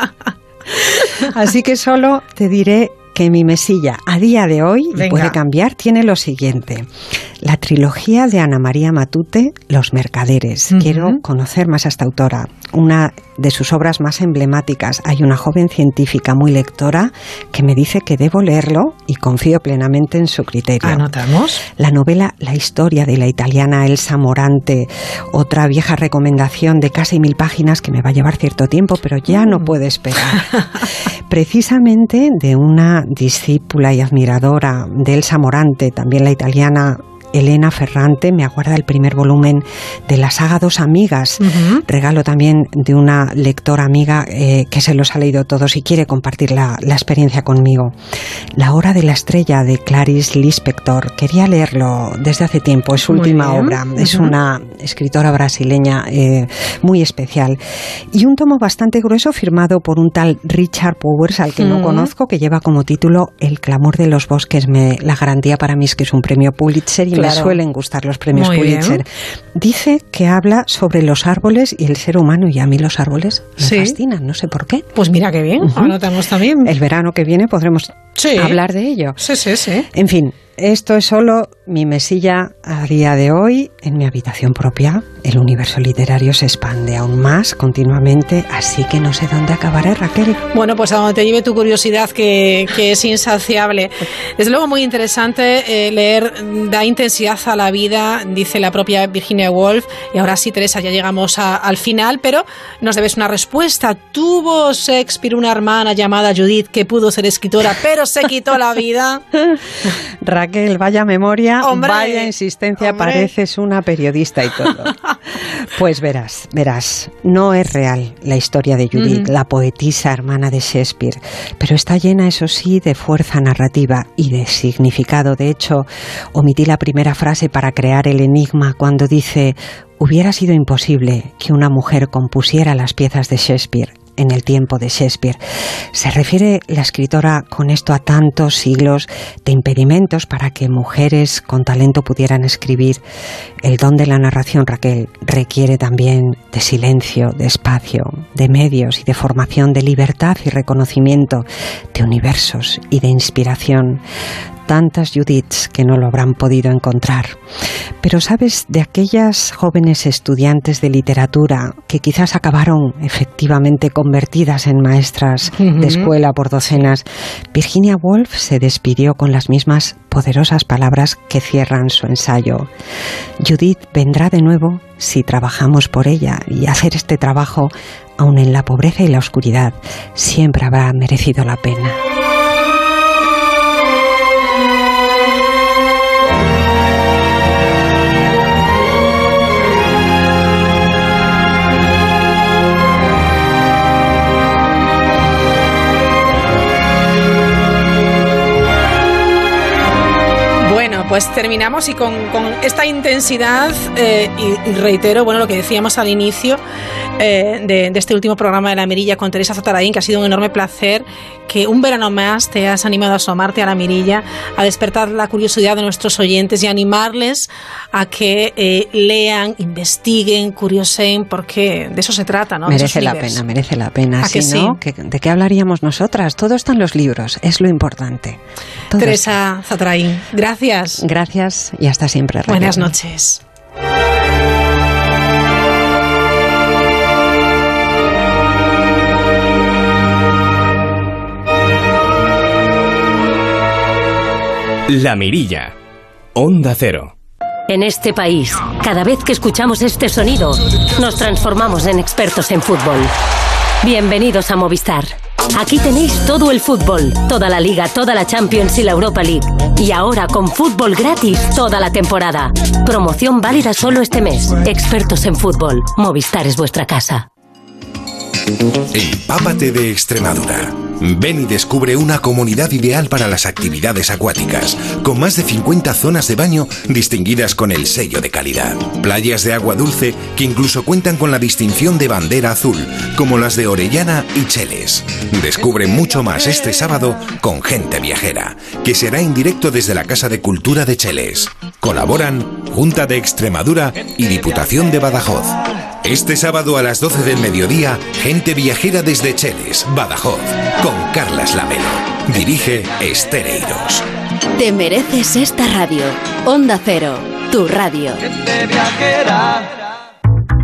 S26: <laughs> Así que solo te diré que mi mesilla a día de hoy, puede cambiar, tiene lo siguiente. La trilogía de Ana María Matute, Los Mercaderes. Quiero conocer más a esta autora. Una de sus obras más emblemáticas. Hay una joven científica muy lectora que me dice que debo leerlo y confío plenamente en su criterio.
S1: ¿Anotamos?
S26: La novela La historia de la italiana Elsa Morante. Otra vieja recomendación de casi mil páginas que me va a llevar cierto tiempo, pero ya no mm. puede esperar. <laughs> Precisamente de una discípula y admiradora de Elsa Morante, también la italiana Elena Ferrante me aguarda el primer volumen de la saga Dos Amigas. Regalo también de una lectora amiga eh, que se los ha leído todos y quiere compartir la, experiencia conmigo. La Hora de la Estrella de Clarice Lispector. Quería leerlo desde hace tiempo. Es su última obra. Es una escritora brasileña eh, muy especial. Y un tomo bastante grueso firmado por un tal Richard Powers, al que no conozco, que lleva como título El clamor de los bosques. Me, la garantía para mí es que es un premio Pulitzer y me suelen gustar los premios Pulitzer. Dice que habla sobre los árboles y el ser humano y a mí los árboles me fascinan, no sé por qué.
S1: Pues mira qué bien, anotamos también.
S26: El verano que viene podremos hablar de ello.
S1: Sí, sí, sí.
S26: En fin, esto es solo mi mesilla a día de hoy en mi habitación propia. El universo literario se expande aún más continuamente, así que no sé dónde acabaré, Raquel.
S1: Bueno, pues a donde te lleve tu curiosidad, que, es insaciable. Desde luego muy interesante eh, leer Da intensidad a la vida, dice la propia Virginia Woolf. Y ahora sí, Teresa, ya llegamos al final, pero nos debes una respuesta. ¿Tuvo Shakespeare una hermana llamada Judith que pudo ser escritora, pero se quitó la vida?
S26: Raquel, <laughs> vaya memoria, vaya insistencia, pareces una periodista y todo. <laughs> Pues verás, verás, no es real la historia de Judith, la poetisa hermana de Shakespeare, pero está llena, eso sí, de fuerza narrativa y de significado. De hecho, omití la primera frase para crear el enigma cuando dice Hubiera sido imposible que una mujer compusiera las piezas de Shakespeare en el tiempo de Shakespeare. Se refiere la escritora con esto a tantos siglos de impedimentos para que mujeres con talento pudieran escribir. El don de la narración, Raquel, requiere también de silencio, de espacio, de medios y de formación, de libertad y reconocimiento, de universos y de inspiración tantas Judiths que no lo habrán podido encontrar. Pero sabes, de aquellas jóvenes estudiantes de literatura que quizás acabaron efectivamente convertidas en maestras de escuela por docenas, Virginia Woolf se despidió con las mismas poderosas palabras que cierran su ensayo. Judith vendrá de nuevo si trabajamos por ella y hacer este trabajo, aun en la pobreza y la oscuridad, siempre habrá merecido la pena.
S1: Pues terminamos y con, esta intensidad, eh, y, reitero, bueno, lo que decíamos al inicio eh, de, este último programa de La Mirilla con Teresa Zataraín, que ha sido un enorme placer que un verano más te has animado a asomarte a La Mirilla, a despertar la curiosidad de nuestros oyentes y animarles a que eh, lean, investiguen, curiosen, porque de eso se trata, ¿no?
S26: Merece la pena, merece la pena. Si no, ¿de qué hablaríamos nosotras? Todo está en los libros, es lo importante.
S1: Teresa Zataraín, gracias.
S26: Gracias y hasta siempre.
S1: Buenas noches.
S27: La Mirilla. Onda Cero.
S28: En este país, cada vez que escuchamos este sonido, nos transformamos en expertos en fútbol. Bienvenidos a Movistar. Aquí tenéis todo el fútbol, toda la liga, toda la Champions y la Europa League. Y ahora con fútbol gratis toda la temporada. Promoción válida solo este mes. Expertos en fútbol. Movistar es vuestra casa.
S29: Empápate de Extremadura. Ven y descubre una comunidad ideal para las actividades acuáticas, con más de 50 zonas de baño distinguidas con el sello de calidad. Playas de agua dulce que incluso cuentan con la distinción de bandera azul, como las de Orellana y Cheles. Descubre mucho más este sábado con Gente Viajera, que será en directo desde la Casa de Cultura de Cheles. Colaboran Junta de Extremadura y Diputación de Badajoz. Este sábado a las 12 del mediodía, Gente Viajera desde Cheles, Badajoz, con Carlas Lamelo. Dirige Estereiros.
S21: Te mereces esta radio. Onda Cero, tu radio. Gente Viajera.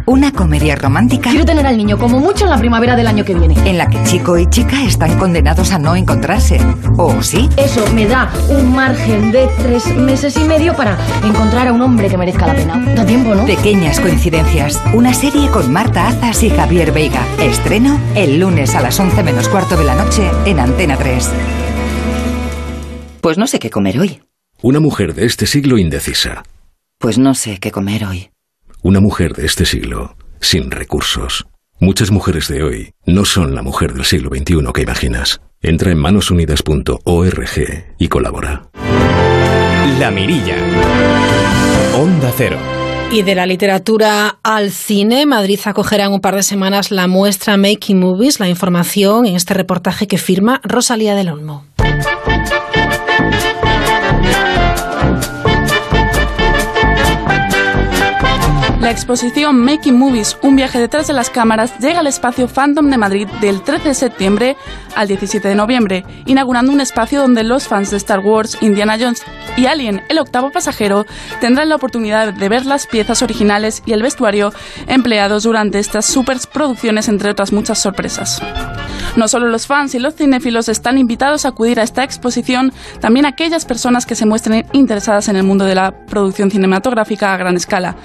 S30: Una comedia romántica.
S31: Quiero tener al niño como mucho en la primavera del año que viene.
S30: En la que chico y chica están condenados a no encontrarse. ¿O sí?
S31: Eso me da un margen de tres meses y medio para encontrar a un hombre que merezca la pena. Da tiempo, ¿no?
S30: Pequeñas coincidencias. Una serie con Marta Azas y Javier Veiga. Estreno el lunes a las 11 menos cuarto de la noche en Antena 3.
S31: Pues no sé qué comer hoy.
S32: Una mujer de este siglo indecisa.
S31: Pues no sé qué comer hoy.
S32: Una mujer de este siglo, sin recursos. Muchas mujeres de hoy no son la mujer del siglo XXI que imaginas. Entra en manosunidas.org y colabora.
S27: La Mirilla. Onda Cero.
S1: Y de la literatura al cine, Madrid acogerá en un par de semanas la muestra Making Movies, la información en este reportaje que firma Rosalía del Olmo.
S33: La exposición Making Movies, un viaje detrás de las cámaras, llega al espacio Phantom de Madrid del 13 de septiembre al 17 de noviembre, inaugurando un espacio donde los fans de Star Wars, Indiana Jones y Alien, el octavo pasajero, tendrán la oportunidad de ver las piezas originales y el vestuario empleados durante estas superproducciones, entre otras muchas sorpresas. No solo los fans y los cinéfilos están invitados a acudir a esta exposición, también aquellas personas que se muestren interesadas en el mundo de la producción cinematográfica a gran escala.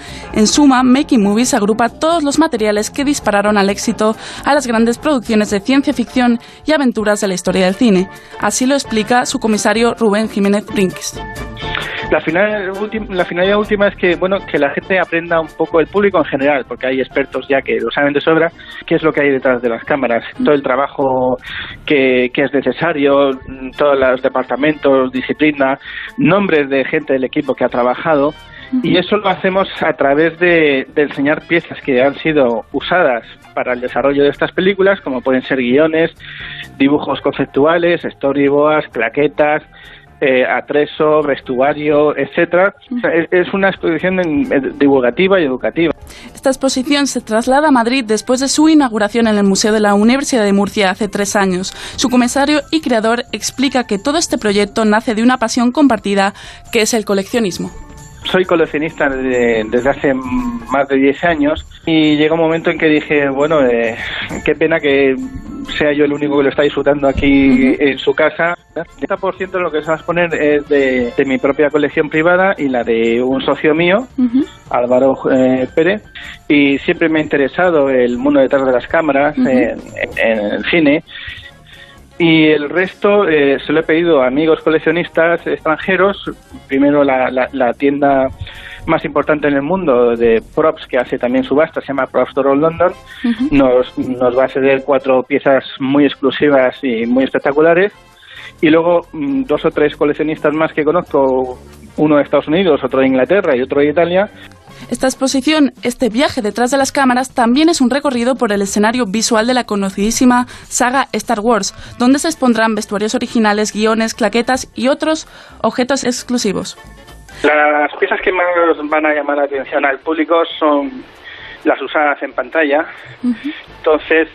S33: Suma, Making Movies agrupa todos los materiales que dispararon al éxito a las grandes producciones de ciencia ficción y aventuras de la historia del cine. Así lo explica su comisario Rubén Jiménez Brinks.
S34: La, final, la finalidad última es que bueno que la gente aprenda un poco, el público en general, porque hay expertos ya que lo saben de sobra, qué es lo que hay detrás de las cámaras, todo el trabajo que, que es necesario, todos los departamentos, disciplina, nombres de gente del equipo que ha trabajado. Y eso lo hacemos a través de, de enseñar piezas que han sido usadas para el desarrollo de estas películas, como pueden ser guiones, dibujos conceptuales, storyboards, claquetas, eh, atreso, vestuario, etcétera. es, una exposición divulgativa y educativa.
S33: Esta exposición se traslada a Madrid después de su inauguración en el Museo de la Universidad de Murcia hace tres años. Su comisario y creador explica que todo este proyecto nace de una pasión compartida que es el coleccionismo
S34: soy coleccionista desde hace más de 10 años y llega un momento en que dije, bueno, eh, qué pena que sea yo el único que lo está disfrutando aquí en su casa. El 30% de lo que se va a exponer es de, mi propia colección privada y la de un socio mío, Álvaro eh, Pérez, y siempre me ha interesado el mundo detrás de las cámaras, en el cine, y el resto eh, se lo he pedido a amigos coleccionistas extranjeros. Primero la, la, tienda más importante en el mundo de props que hace también subasta, se llama Prop Store of London. nos, nos va a ceder cuatro piezas muy exclusivas y muy espectaculares. Y luego mm, dos o tres coleccionistas más que conozco, uno de Estados Unidos, otro de Inglaterra y otro de Italia,
S33: esta exposición, este viaje detrás de las cámaras, también es un recorrido por el escenario visual de la conocidísima saga Star Wars, donde se expondrán vestuarios originales, guiones, claquetas y otros objetos exclusivos.
S34: Las piezas que más van a llamar la atención al público son las usadas en pantalla. Entonces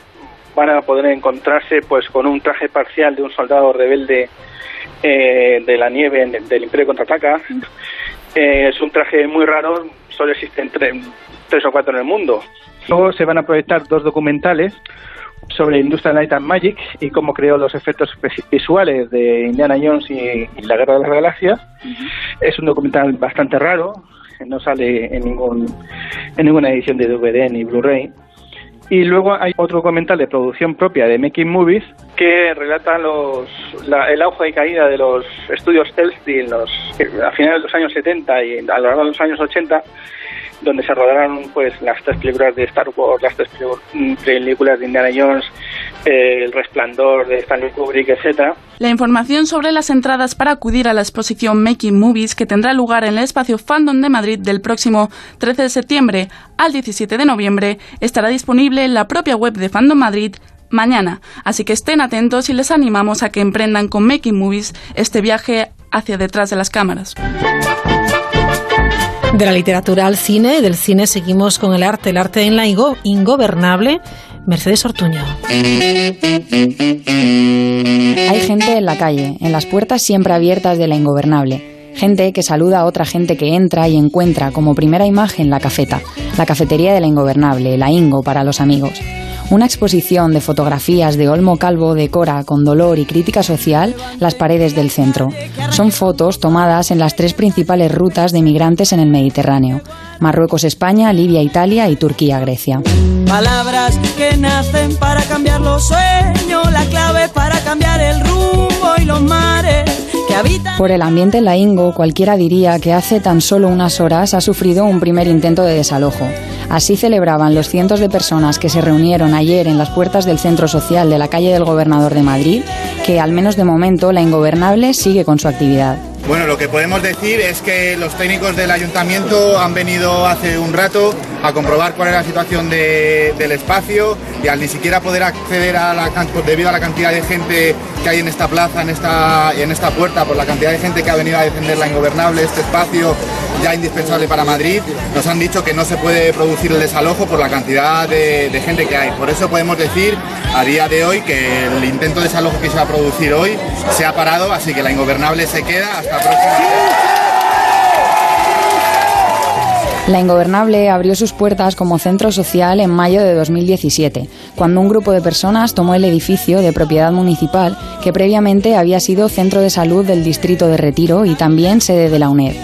S34: van a poder encontrarse pues con un traje parcial de un soldado rebelde eh, de la nieve del Imperio Contraataca. Eh, es un traje muy raro, solo existen tres, o cuatro en el mundo. Luego se van a proyectar dos documentales sobre Industrial Light and Magic y cómo creó los efectos visuales de Indiana Jones y, la Guerra de las Galaxias. Es un documental bastante raro, no sale en, ningún, en ninguna edición de DVD ni Blu-ray. Y luego hay otro documental de producción propia de Making Movies que relata los, el auge y caída de los estudios Elsteel los, a finales de los años 70 y a lo largo de los años 80 donde se rodaron pues las tres películas de Star Wars, las tres películas de Indiana Jones, eh, El Resplandor de Stanley Kubrick, etcétera.
S33: La información sobre las entradas para acudir a la exposición Making Movies que tendrá lugar en el espacio Fandom de Madrid del próximo 13 de septiembre al 17 de noviembre estará disponible en la propia web de Fandom Madrid mañana, así que estén atentos y les animamos a que emprendan con Making Movies este viaje hacia detrás de las cámaras.
S1: De la literatura al cine, del cine seguimos con el arte, el arte en la ingobernable. Mercedes Ortuño. Hay
S35: gente en la calle, en las puertas siempre abiertas de la ingobernable. Gente que saluda a otra gente que entra y encuentra como primera imagen la cafeta, la cafetería de la ingobernable, la Ingo para los amigos. Una exposición de fotografías de Olmo Calvo decora con dolor y crítica social las paredes del centro. Son fotos tomadas en las tres principales rutas de migrantes en el Mediterráneo. Marruecos, España, Libia, Italia y Turquía, Grecia.
S36: Palabras que nacen para cambiar los sueños, la clave para cambiar el rumbo y los mares
S35: por el ambiente en la Ingo, cualquiera diría que hace tan solo unas horas ha sufrido un primer intento de desalojo. Así celebraban los cientos de personas que se reunieron ayer en las puertas del centro social de la calle del Gobernador de Madrid, que al menos de momento la ingobernable sigue con su actividad.
S37: Bueno, lo que podemos decir es que los técnicos del ayuntamiento han venido hace un rato a comprobar cuál es la situación del espacio y al ni siquiera poder acceder a la debido a la cantidad de gente que hay en esta plaza, en esta, en esta puerta, por la cantidad de gente que ha venido a defender la ingobernable, este espacio ya indispensable para Madrid, nos han dicho que no se puede producir el desalojo por la cantidad de, de gente que hay. Por eso podemos decir a día de hoy que el intento de desalojo que se va a producir hoy se ha parado, así que la ingobernable se queda hasta
S2: La Ingobernable abrió sus puertas como centro social en mayo de 2017, cuando un grupo de personas tomó el edificio de propiedad municipal que previamente había sido centro de salud del distrito de Retiro y también sede de la UNED.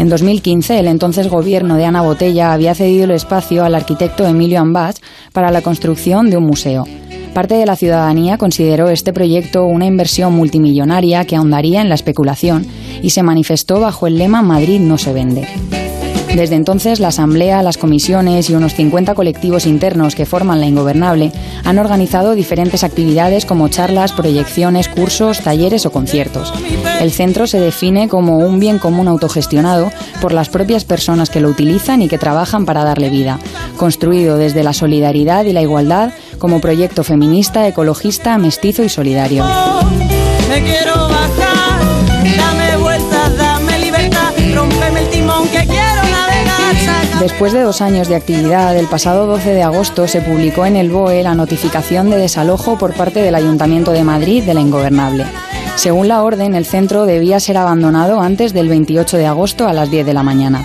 S2: En 2015, el entonces gobierno de Ana Botella había cedido el espacio al arquitecto Emilio Ambach para la construcción de un museo. Parte de la ciudadanía consideró este proyecto una inversión multimillonaria que ahondaría en la especulación y se manifestó bajo el lema Madrid no se vende. Desde entonces, la Asamblea, las comisiones y unos 50 colectivos internos que forman la Ingobernable han organizado diferentes actividades como charlas, proyecciones, cursos, talleres o conciertos. El centro se define como un bien común autogestionado por las propias personas que lo utilizan y que trabajan para darle vida, construido desde la solidaridad y la igualdad como proyecto feminista, ecologista, mestizo y solidario.
S36: Me quiero bajar, dame vueltas, dame libertad, rompeme el timón que quiero navegar. saca-
S2: Después de dos años de actividad, el pasado 12 de agosto se publicó en el BOE la notificación de desalojo por parte del Ayuntamiento de Madrid de la Ingobernable. Según la orden, el centro debía ser abandonado antes del 28 de agosto a las 10 de la mañana.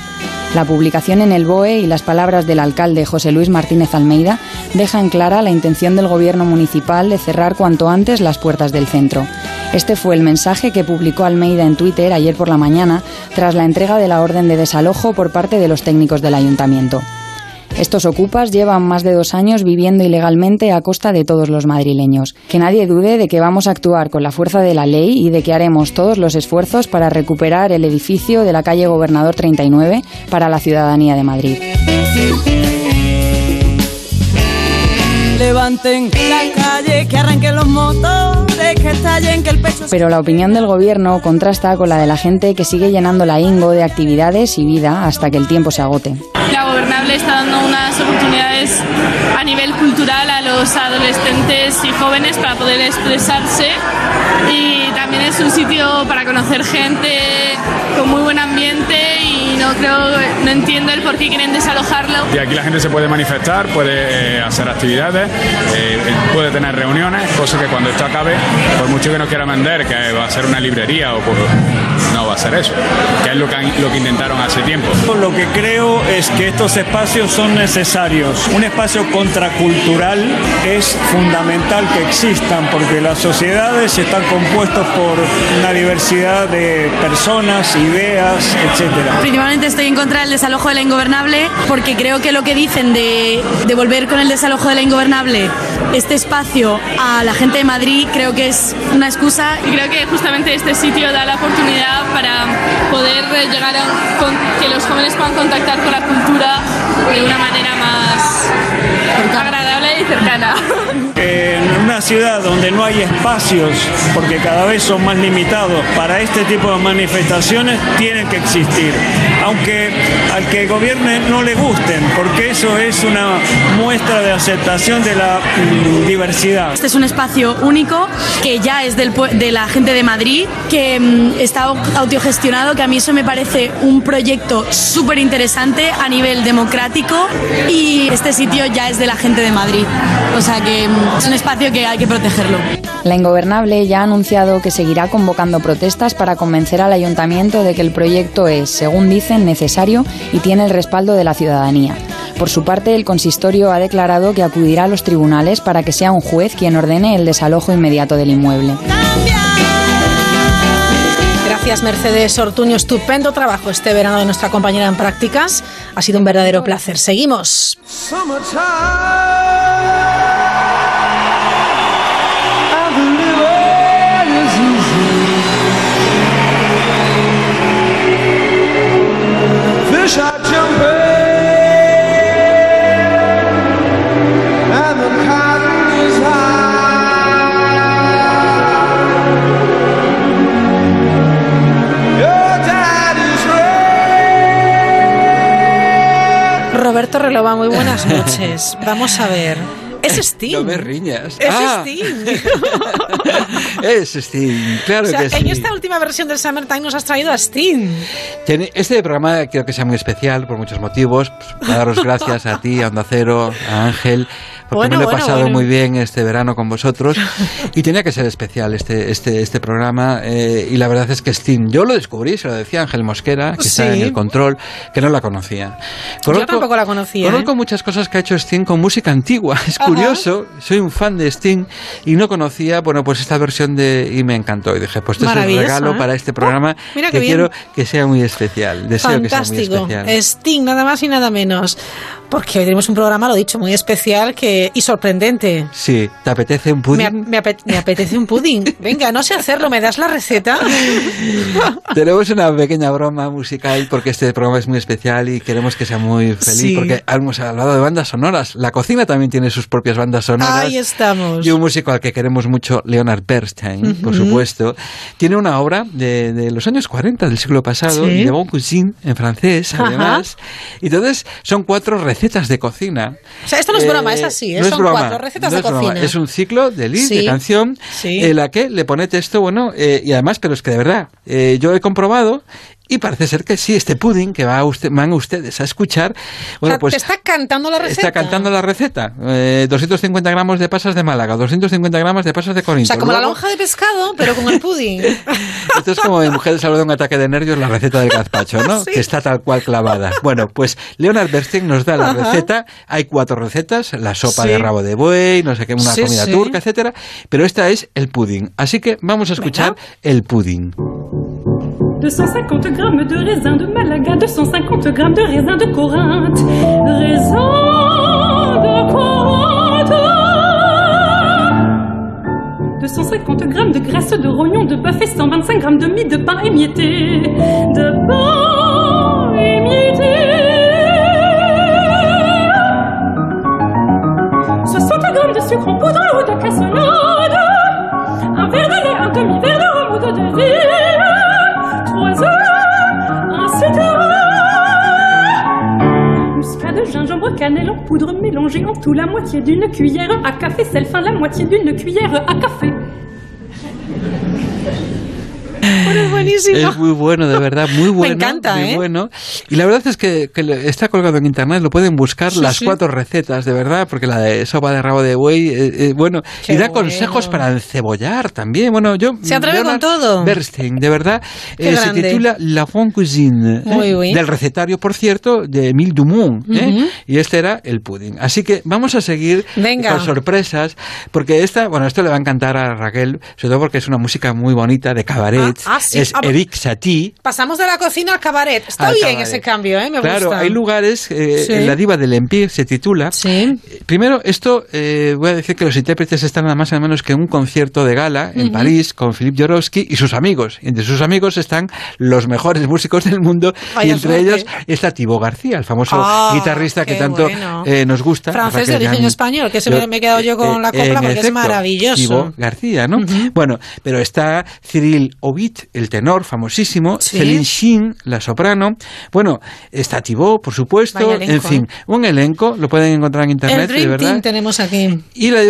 S2: La publicación en el BOE y las palabras del alcalde José Luis Martínez Almeida dejan clara la intención del gobierno municipal de cerrar cuanto antes las puertas del centro. Este fue el mensaje que publicó Almeida en Twitter ayer por la mañana tras la entrega de la orden de desalojo por parte de los técnicos del ayuntamiento. Estos ocupas llevan más de dos años viviendo ilegalmente a costa de todos los madrileños. Que nadie dude de que vamos a actuar con la fuerza de la ley y de que haremos todos los esfuerzos para recuperar el edificio de la calle Gobernador 39 para la ciudadanía de Madrid.
S36: Levanten la calle, que arranquen los motores, que estallen, que el pecho
S2: Pero la opinión del gobierno contrasta con la de la gente que sigue llenando la Ingo de actividades y vida hasta que el tiempo se agote.
S38: La gobernable está dando unas oportunidades a nivel cultural a los adolescentes y jóvenes para poder expresarse y también es un sitio para conocer gente con muy buen ambiente no creo, no entiendo el por qué quieren desalojarlo.
S39: Y aquí la gente se puede manifestar, puede eh, hacer actividades, eh, puede tener reuniones, cosa que cuando esto acabe, por mucho que no quiera vender, que va a ser una librería o pues, no va a ser eso, que es lo que, lo que intentaron hace tiempo.
S40: Lo que creo es que estos espacios son necesarios. Un espacio contracultural es fundamental que existan porque las sociedades están compuestas por una diversidad de personas, ideas, etcétera.
S41: Principalmente estoy en contra del desalojo de la ingobernable porque creo que lo que dicen de, de volver con el desalojo de la ingobernable este espacio a la gente de Madrid creo que es una excusa.
S38: Y creo que justamente este sitio da la oportunidad para poder eh, llegar a con- que los jóvenes puedan contactar con la cultura de una manera más agradable y cercana. <laughs>
S40: Una ciudad donde no hay espacios, porque cada vez son más limitados para este tipo de manifestaciones, tienen que existir. Aunque al que gobierne no le gusten, porque eso es una muestra de aceptación de la mm, diversidad.
S41: Este es un espacio único que ya es del, de la gente de Madrid, que mm, está au- autogestionado, que a mí eso me parece un proyecto súper interesante a nivel democrático y este sitio ya es de la gente de Madrid. O sea que mm, es un espacio que hay que protegerlo.
S2: La Ingobernable ya ha anunciado que seguirá convocando protestas para convencer al ayuntamiento de que el proyecto es, según dicen, necesario y tiene el respaldo de la ciudadanía. Por su parte, el consistorio ha declarado que acudirá a los tribunales para que sea un juez quien ordene el desalojo inmediato del inmueble.
S1: Gracias Mercedes Ortuño, estupendo trabajo este verano de nuestra compañera en prácticas. Ha sido un verdadero placer. Seguimos. Roberto Relova, muy buenas noches. Vamos a ver. Es Sting.
S42: No me riñas.
S1: Es
S42: Ah,
S1: Sting. <laughs>
S42: es Sting, claro
S1: o sea,
S42: que sí.
S1: en esta última versión del Summertime nos has traído a Sting.
S42: Este programa quiero que sea muy especial por muchos motivos. Pues, para daros gracias a ti, a Onda Cero, a Ángel, porque
S1: Bueno,
S42: me lo he
S1: bueno,
S42: pasado
S1: bueno.
S42: muy bien este verano con vosotros. <laughs> Y tenía que ser especial este, este, este programa. eh, y la verdad es que Sting, yo lo descubrí, se lo decía Ángel Mosquera, que está
S1: Sí.
S42: en el control, que no la conocía.
S1: Yo tampoco la conocía.
S42: Conozco
S1: ¿eh?
S42: muchas cosas que ha hecho Sting con música antigua. <laughs> Es curioso, soy un fan de Sting y no conocía, bueno, pues esta versión de y me encantó y dije, pues esto es el regalo
S1: ¿eh?
S42: para este programa
S1: mira
S42: que quiero que sea muy especial. Deseo que sea muy
S1: Fantástico.
S42: especial.
S1: Sting, nada más y nada menos. Porque hoy tenemos un programa, lo dicho, muy especial que y sorprendente.
S42: Sí, ¿te apetece un pudding?
S1: me me apetece un pudding. <laughs> Venga, no sé hacerlo, ¿me das la receta? <laughs>
S42: Tenemos una pequeña broma musical porque este programa es muy especial y queremos que sea muy feliz
S1: Sí.
S42: porque hemos hablado de bandas sonoras. La cocina también tiene sus propias bandas sonoras.
S1: Ahí estamos.
S42: Y un músico al que queremos mucho, Leonard Bernstein, por
S1: Ujú.
S42: supuesto, tiene una obra de, de los años 40 del siglo pasado,
S1: Sí.
S42: Le Bon Cuisine, en francés,
S1: Ajá.
S42: además. Y entonces son cuatro recetas de cocina.
S1: O sea, esto no es
S42: Eh,
S1: broma, es así, ¿eh?
S42: no es
S1: son
S42: broma,
S1: cuatro recetas
S42: no
S1: de
S42: es broma,
S1: cocina.
S42: Es un ciclo de lead,
S1: Sí,
S42: de canción,
S1: sí.
S42: en la que le pone texto, bueno, eh, y además, pero es que de verdad, eh, yo he comprobado y parece ser que sí, este pudding que va a usted, van ustedes a escuchar,
S1: O
S42: bueno,
S1: sea,
S42: pues
S1: te está cantando la receta.
S42: está cantando la receta. Eh, 250 gramos de pasas de Málaga, 250 gramos de pasas de
S1: O
S42: Corinto.
S1: sea, como la lonja de pescado, pero con el pudding. <laughs>
S42: esto es como mi mujer salvó de un ataque de nervios la receta del gazpacho, ¿no? <laughs>
S1: Sí.
S42: Que está tal cual clavada. Bueno, pues Leonard Bernstein nos da la
S1: Ajá.
S42: receta. Hay cuatro recetas: la sopa
S1: Sí.
S42: de rabo de buey, no sé qué, una
S1: Sí,
S42: comida turca, etcétera. Pero esta es el pudding. Así que vamos a escuchar el pudding.
S43: 250 grammes de raisin de Malaga, 250 grammes de raisin de Corinthe, raisin de Corinthe. 250 grammes de graisse de rognon de bœuf et 125 grammes de mie de pain émietté, de pain émietté. 60 grammes de sucre en poudre ou de cassonade, cannelle en poudre mélangée en tout la moitié d'une cuillère à café, sel fin la moitié d'une cuillère à café.
S1: Bueno, es buenísimo.
S42: Es muy bueno, de verdad, muy <laughs> bueno.
S1: encanta,
S42: muy
S1: ¿eh?
S42: bueno. Y la verdad es que, que está colgado en internet, lo pueden buscar
S1: Sí,
S42: las
S1: sí.
S42: cuatro recetas, de verdad, porque la de sopa de rabo de buey, eh, eh, bueno,
S1: Qué
S42: y da
S1: bueno.
S42: consejos para encebollar también. Bueno, yo.
S1: Se atreve con todo.
S42: Bernstein, de verdad, eh, se titula La Fond Cuisine, ¿eh? Del recetario, por cierto, de Emile Dumont, ¿eh?
S1: Ujú.
S42: y este era el pudding. Así que vamos a seguir
S1: Venga.
S42: con sorpresas, porque esta, bueno, esto le va a encantar a Raquel, sobre todo porque es una música muy bonita de cabaret.
S1: Ah, ah, sí.
S42: Es Eric Satie.
S1: Pasamos de la cocina al cabaret. Está
S42: Al
S1: bien
S42: cabaret.
S1: ese cambio, ¿eh? Me
S42: claro,
S1: gusta.
S42: hay lugares, eh,
S1: Sí.
S42: La Diva del Empire se titula. Primero, esto, eh, voy a decir que los intérpretes están nada más y nada menos que en un concierto de gala en
S1: Ujú.
S42: París con Philippe Jorowski y sus amigos. Y entre sus amigos están los mejores <laughs> músicos del mundo
S1: Vaya
S42: y entre
S1: suerte.
S42: ellos está Thibaut García, el famoso
S1: Ah,
S42: guitarrista que tanto
S1: bueno.
S42: eh, nos gusta.
S1: Francés de origen español, que se me, me he quedado yo con la copla porque es
S42: efecto,
S1: maravilloso.
S42: Thibaut García, ¿no? Bueno, pero está Cyril Ovid, el tenor famosísimo,
S1: Sí.
S42: Céline Shin, la soprano. Bueno, está Thibaut, por supuesto. En fin,
S1: ¿eh?
S42: un elenco, lo pueden encontrar en
S1: El
S42: internet, de verdad.
S1: Tenemos aquí.
S42: Y la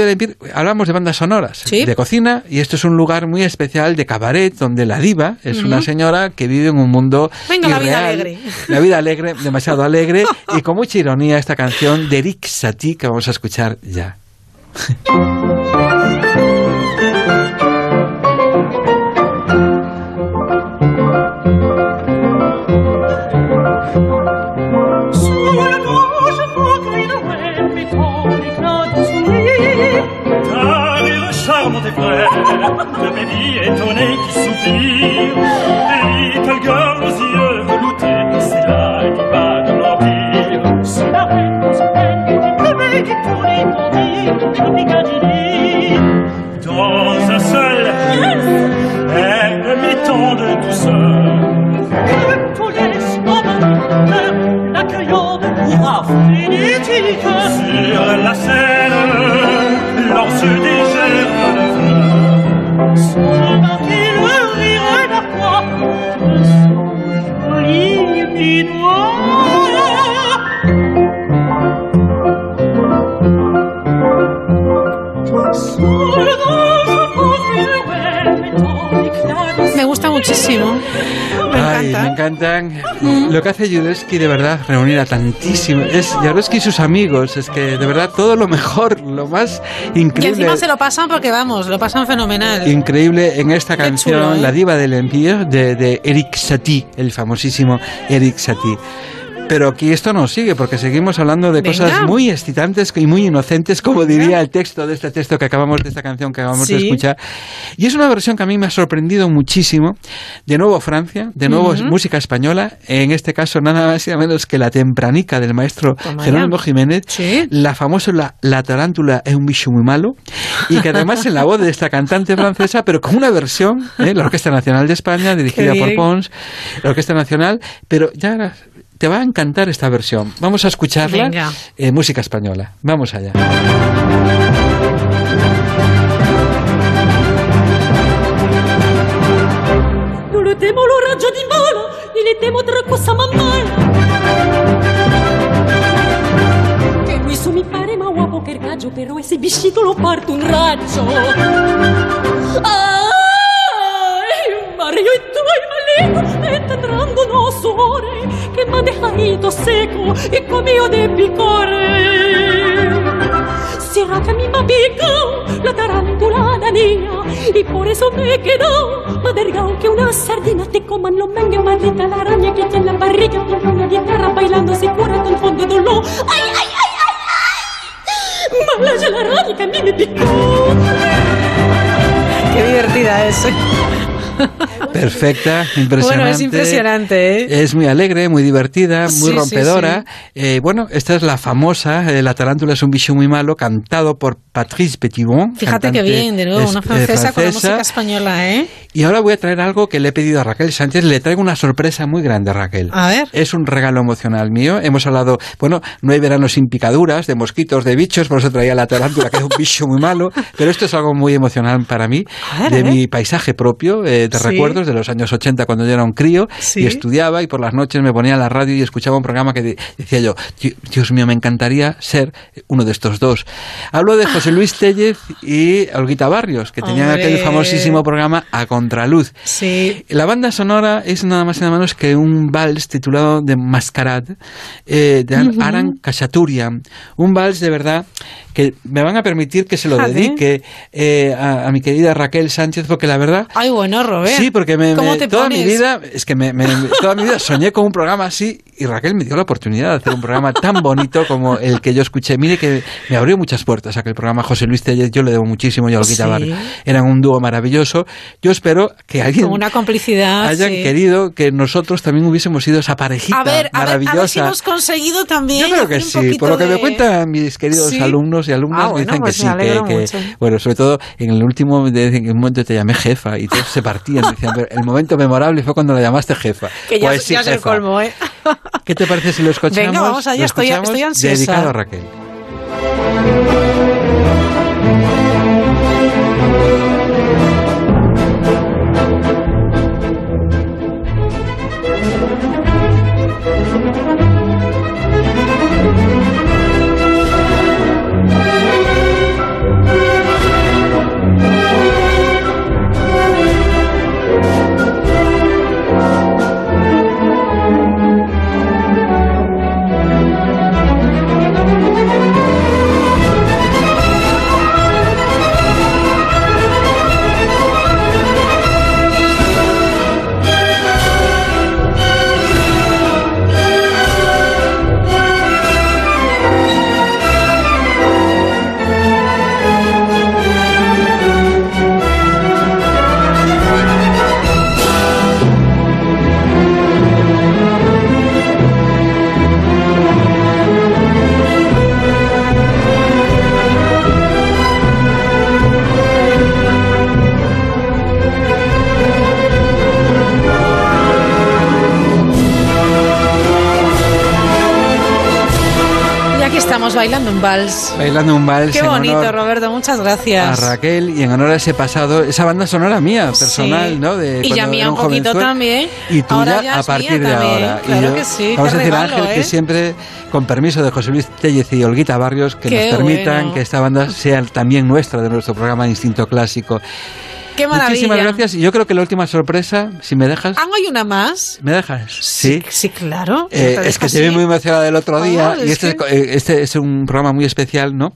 S42: hablamos de bandas sonoras, de cocina, y esto es un lugar muy especial de cabaret, donde la diva es una señora que vive en un mundo
S1: Venga, la vida
S42: irreal,
S1: alegre.
S42: La vida alegre, demasiado alegre, <laughs> y con mucha ironía esta canción de Eric Satie que vamos a escuchar ya. <laughs>
S43: de baby étonné qui soupire. et Little girl aux yeux veloutés, c'est là qu'il va de l'empire. Son arrêt, son arrêt, qui tournait, qui tournait, qui tournait, Dans un seul, elle le mi-temps de tout seul. Tous les moments de l'accueillant pour finir sur la scène, lors se fleurs. Me gusta muchísimo. Me Ay.
S42: Me encantan. Mm. Lo que hace Judeski de verdad reunir a tantísimos. Es Jaruski y sus amigos. Es que de verdad todo lo mejor, lo más increíble.
S1: Que encima se lo pasan porque vamos, lo pasan fenomenal.
S42: Increíble en esta canción.
S1: ¿eh?
S42: La Diva del Empire, de, de Eric Satie, el famosísimo Eric Satie. Pero aquí esto no sigue, porque seguimos hablando de
S1: Venga.
S42: cosas muy excitantes y muy inocentes, como diría el texto de este texto que acabamos de esta canción que acabamos de
S1: Sí.
S42: escuchar. Y es una versión que a mí me ha sorprendido muchísimo. De nuevo Francia, de nuevo
S1: Ujú.
S42: música española, en este caso nada más y nada menos que la tempranica del maestro
S1: Toma
S42: Jerónimo
S1: ya.
S42: Jiménez, la famosa la, la tarántula es un bicho muy malo, y que además en la voz de esta cantante francesa, pero con una versión, ¿eh? la Orquesta Nacional de España, dirigida por. Pons, la Orquesta Nacional, pero ya te va a encantar esta versión. Vamos a escucharla,
S1: Venga.
S42: eh, música española. Vamos allá.
S43: Non le temo lo raggio di volo, e le temo tra cosa mammala. Che lui su mi pare ma guapo che raggio, però ese bichito lo parto un raggio. Ay, Mario y tú y malito, me tendrán no suore, que me ha dejado seco y comido de picore. Será que a mí me picado la tarántula niña y por eso me quedo madergao que una sardina te coman los mangues, maldita la araña que tiene en la barriga con una guitarra bailando se cura todo el fondo de dolor. ¡Ay, ay, ay, ay, ay! Malaya la araña que a mí me picó.
S1: Qué divertida es. <laughs>
S42: Perfecta, impresionante.
S1: Bueno, es impresionante, ¿eh?
S42: Es muy alegre, muy divertida, muy
S1: Sí, sí,
S42: rompedora. Eh, bueno, esta es la famosa, eh, La tarántula es un bicho muy malo, cantado por Patrice Petitbon.
S1: Fíjate qué
S42: cantante
S1: bien, de nuevo, una
S42: eh,
S1: francesa con la música española, ¿eh?
S42: Y ahora voy a traer algo que le he pedido a Raquel Sánchez. Le traigo una sorpresa muy grande, Raquel.
S1: A ver.
S42: Es un regalo emocional mío. Hemos hablado, bueno, no hay verano sin picaduras, de mosquitos, de bichos, por eso traía la tarántula, que es un bicho muy malo. Pero esto es algo muy emocional para mí,
S1: ver,
S42: de mi paisaje propio, eh, de
S1: Sí.
S42: recuerdos de los años 80 cuando yo era un crío
S1: Sí.
S42: y estudiaba y por las noches me ponía a la radio y escuchaba un programa que de- decía yo, "Di- Dios mío, me encantaría ser uno de estos dos. Hablo de José Luis Tellez y Olguita Barrios, que tenían
S1: Hombre.
S42: aquel famosísimo programa A Contraluz.
S1: Sí.
S42: La banda sonora es nada más y nada menos que un vals titulado de Mascarad eh, de
S1: Ujú.
S42: Aran Kashatourian. Un vals de verdad que me van a permitir que se lo dedique eh, a, a mi querida Raquel Sánchez, porque la verdad
S1: Ay,
S42: Sí, porque me,
S1: ¿Cómo
S42: me- toda mi vida, es que me, me- toda mi vida soñé con un programa así y Raquel me dio la oportunidad de hacer un programa tan bonito como el que yo escuché. Mire que me abrió muchas puertas aquel programa. José Luis Tellez, yo le debo muchísimo y a Olguita
S1: Sí.
S42: Eran un dúo maravilloso. Yo espero que alguien
S1: Con una complicidad.
S42: hayan
S1: sí.
S42: querido que nosotros también hubiésemos sido esa parejita
S1: A ver, a ver, a
S42: maravillosa.
S1: ver si hemos conseguido también.
S42: Yo creo que sí, por lo que
S1: poquito
S42: me
S1: de-
S42: cuentan mis queridos
S1: Sí.
S42: alumnos y alumnas,
S1: Ah,
S42: me
S1: bueno,
S42: dicen
S1: pues
S42: que sí, que, que- bueno, sobre todo en el último, de- en un momento te llamé jefa y todos se partían, decían, pero el momento memorable fue cuando la llamaste jefa.
S1: Que ya,
S42: Pues sí,
S1: ya es el colmo, ¿eh?
S42: ¿Qué te parece si lo escuchamos?
S1: Venga, vamos allá,
S42: Lo
S1: estoy-
S42: escuchamos
S1: estoy ansiosa.
S42: Dedicado a Raquel.
S1: Vals.
S42: Bailando un vals
S1: Qué bonito, Roberto, muchas
S42: a
S1: gracias.
S42: Raquel y en honor a ese pasado, esa banda sonora mía, personal,
S1: Sí.
S42: ¿no? De
S1: y ya mía un poquito también.
S42: Y tuya a partir de
S1: también,
S42: ahora. Y
S1: Claro
S42: yo-
S1: que sí,
S42: Vamos a decir,
S1: regalo,
S42: Ángel,
S1: ¿eh?
S42: que siempre, con permiso de José Luis Tellez y Olguita Barrios, que
S1: Qué
S42: nos permitan
S1: bueno.
S42: que esta banda sea también nuestra, de nuestro programa de Instinto Clásico.
S1: Qué maravilla.
S42: Muchísimas gracias. Y yo creo que la última sorpresa, si me dejas.
S1: Ah, ¿hay una más?
S42: ¿Me dejas? Sí.
S1: Sí, claro.
S42: Eh, es que te vi muy emocionada el otro día
S1: Ah,
S42: y
S1: es
S42: este,
S1: que-
S42: eh, este es un programa muy especial, ¿no?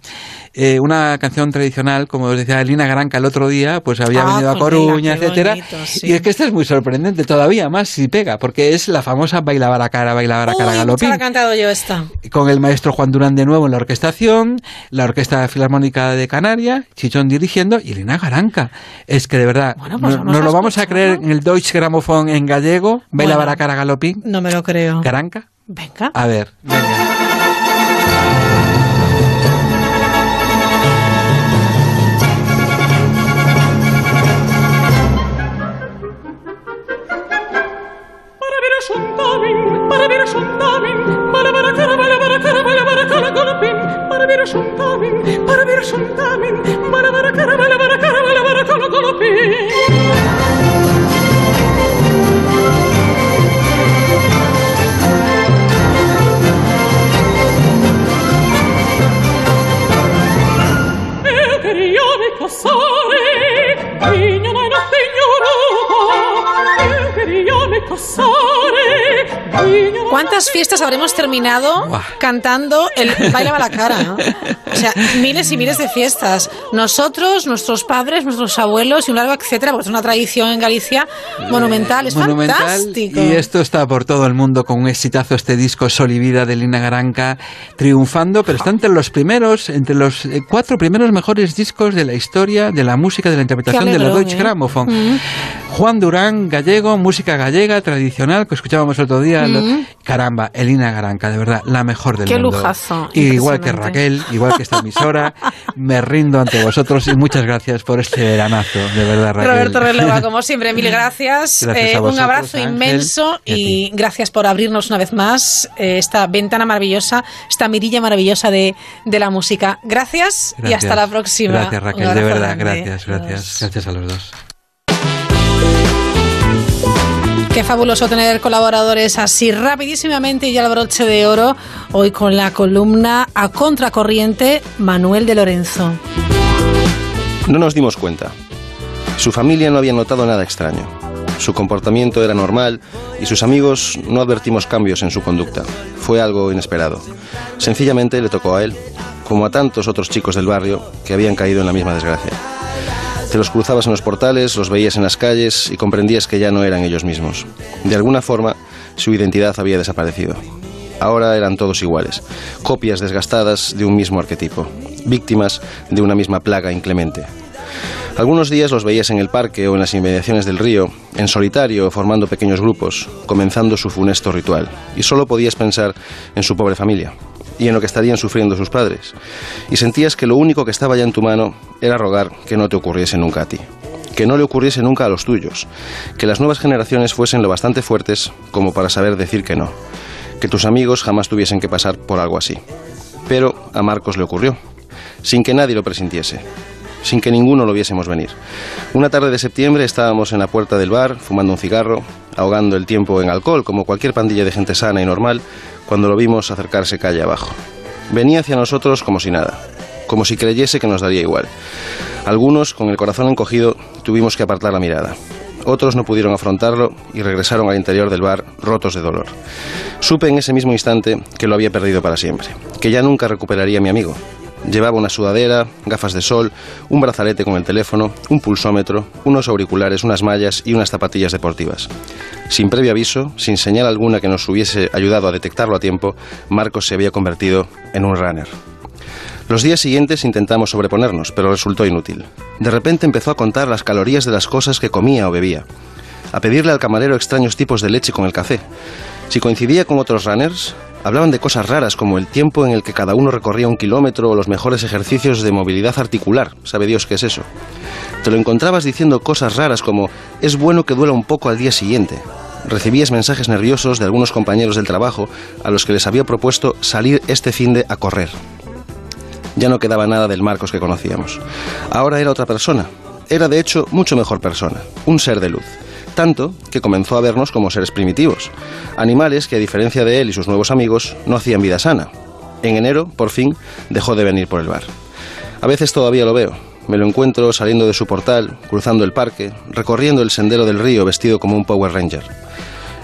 S42: Eh, una canción tradicional, como os decía Lina Garanca el otro día, pues había
S1: Ah,
S42: venido a
S1: pues mira,
S42: Coruña,
S1: qué
S42: etcétera.
S1: bonito, sí.
S42: Y es que esta es muy sorprendente, todavía más si pega, porque es la famosa Baila Baracara, Baila Baracara Galopín
S1: la he cantado yo esta.
S42: con el maestro Juan Durán de nuevo en la orquestación, la Orquesta Filarmónica de Canarias, Chichón dirigiendo y Lina Garanca. Es que de verdad,
S1: pues
S42: no- nos lo vamos a creer en el Deutsche Grammophon en gallego, Baila
S1: Bueno.
S42: Baracara Galopín,
S1: No me lo creo.
S42: Garanca.
S1: Venga.
S42: A ver, venga.
S43: Sontamin, para ver a
S1: ¿Cuántas fiestas habremos terminado cantando el baile a la cara? ¿no? O sea, miles y miles de fiestas. Nosotros, nuestros padres, nuestros abuelos y un largo etcétera, porque es una tradición en Galicia monumental. Es
S42: Monumental,
S1: fantástico.
S42: Y esto está por todo el mundo con un exitazo este disco Sol y Vida de Lina Garanca triunfando, pero está entre los primeros, entre los eh, cuatro primeros mejores discos de la historia de la música, de la interpretación de la Deutsche
S1: ¿eh?
S42: Grammophon.
S1: Mm.
S42: Juan Durán, gallego, música gallega, tradicional, que escuchábamos el otro día.
S1: Mm.
S42: caramba, Elina Garanca, de verdad, la mejor del
S1: Qué
S42: mundo.
S1: lujazo,
S42: Y igual que. Raquel, igual que esta emisora, me rindo ante vosotros y muchas gracias por este veranazo, de verdad, Raquel.
S1: Roberto Releva, <laughs> como siempre, mil gracias.
S42: Gracias
S1: Eh,
S42: a
S1: un abrazo
S42: Ángel,
S1: inmenso
S42: y
S1: gracias por abrirnos una vez más eh, esta ventana maravillosa, esta mirilla maravillosa de, de la música. Gracias, y hasta la próxima.
S42: Gracias, Raquel, de verdad,
S1: grande.
S42: gracias, gracias. Gracias a los dos.
S1: Qué fabuloso tener colaboradores así rapidísimamente y ya el broche de oro hoy con la columna a contracorriente Manuel de Lorenzo.
S44: No nos dimos cuenta. Su familia no había notado nada extraño. Su comportamiento era normal y sus amigos no advertimos cambios en su conducta. Fue algo inesperado. Sencillamente le tocó a él, como a tantos otros chicos del barrio que habían caído en la misma desgracia. Te los cruzabas en los portales, los veías en las calles y comprendías que ya no eran ellos mismos. De alguna forma, su identidad había desaparecido. Ahora eran todos iguales, copias desgastadas de un mismo arquetipo, víctimas de una misma plaga inclemente. Algunos días los veías en el parque o en las inmediaciones del río, en solitario o formando pequeños grupos, comenzando su funesto ritual, y solo podías pensar en su pobre familia y en lo que estarían sufriendo sus padres, y sentías que lo único que estaba ya en tu mano era rogar que no te ocurriese nunca a ti, que no le ocurriese nunca a los tuyos, que las nuevas generaciones fuesen lo bastante fuertes como para saber decir que no, que tus amigos jamás tuviesen que pasar por algo así. Pero a Marcos le ocurrió, sin que nadie lo presintiese, sin que ninguno lo viésemos venir. Una tarde de septiembre estábamos en la puerta del bar, fumando un cigarro, ahogando el tiempo en alcohol, como cualquier pandilla de gente sana y normal, cuando lo vimos acercarse calle abajo. Venía hacia nosotros como si nada, como si creyese que nos daría igual. Algunos, con el corazón encogido, tuvimos que apartar la mirada. Otros no pudieron afrontarlo y regresaron al interior del bar rotos de dolor. Supe en ese mismo instante que lo había perdido para siempre, que ya nunca recuperaría a mi amigo. Llevaba una sudadera, gafas de sol, un brazalete con el teléfono, un pulsómetro, unos auriculares, unas mallas y unas zapatillas deportivas. Sin previo aviso, sin señal alguna que nos hubiese ayudado a detectarlo a tiempo, Marcos se había convertido en un runner. Los días siguientes intentamos sobreponernos, pero resultó inútil. De repente empezó a contar las calorías de las cosas que comía o bebía, a pedirle al camarero extraños tipos de leche con el café. Si coincidía con otros runners, hablaban de cosas raras como el tiempo en el que cada uno recorría un kilómetro o los mejores ejercicios de movilidad articular. ¿Sabe Dios qué es eso? Te lo encontrabas diciendo cosas raras como es bueno que duela un poco al día siguiente. Recibías mensajes nerviosos de algunos compañeros del trabajo a los que les había propuesto salir este fin de a correr. Ya no quedaba nada del Marcos que conocíamos. Ahora era otra persona. Era de hecho mucho mejor persona, un ser de luz. Tanto que comenzó a vernos como seres primitivos, animales que a diferencia de él y sus nuevos amigos no hacían vida sana. En enero, por fin, dejó de venir por el bar. A veces todavía lo veo, me lo encuentro saliendo de su portal, cruzando el parque, recorriendo el sendero del río vestido como un Power Ranger.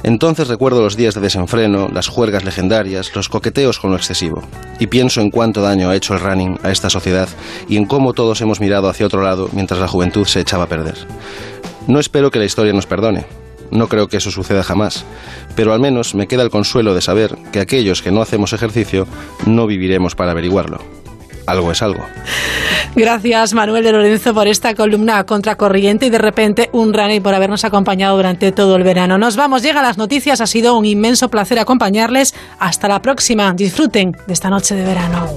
S44: Entonces recuerdo los días de desenfreno, las juergas legendarias, los coqueteos con lo excesivo, y pienso en cuánto daño ha hecho el running a esta sociedad y en cómo todos hemos mirado hacia otro lado mientras la juventud se echaba a perder. No espero que la historia nos perdone, no creo que eso suceda jamás, pero al menos me queda el consuelo de saber que aquellos que no hacemos ejercicio no viviremos para averiguarlo. Algo es algo.
S1: Gracias Manuel de Lorenzo por esta columna contracorriente y de repente un running por habernos acompañado durante todo el verano. Nos vamos, llegan las noticias, ha sido un inmenso placer acompañarles. Hasta la próxima, disfruten de esta noche de verano.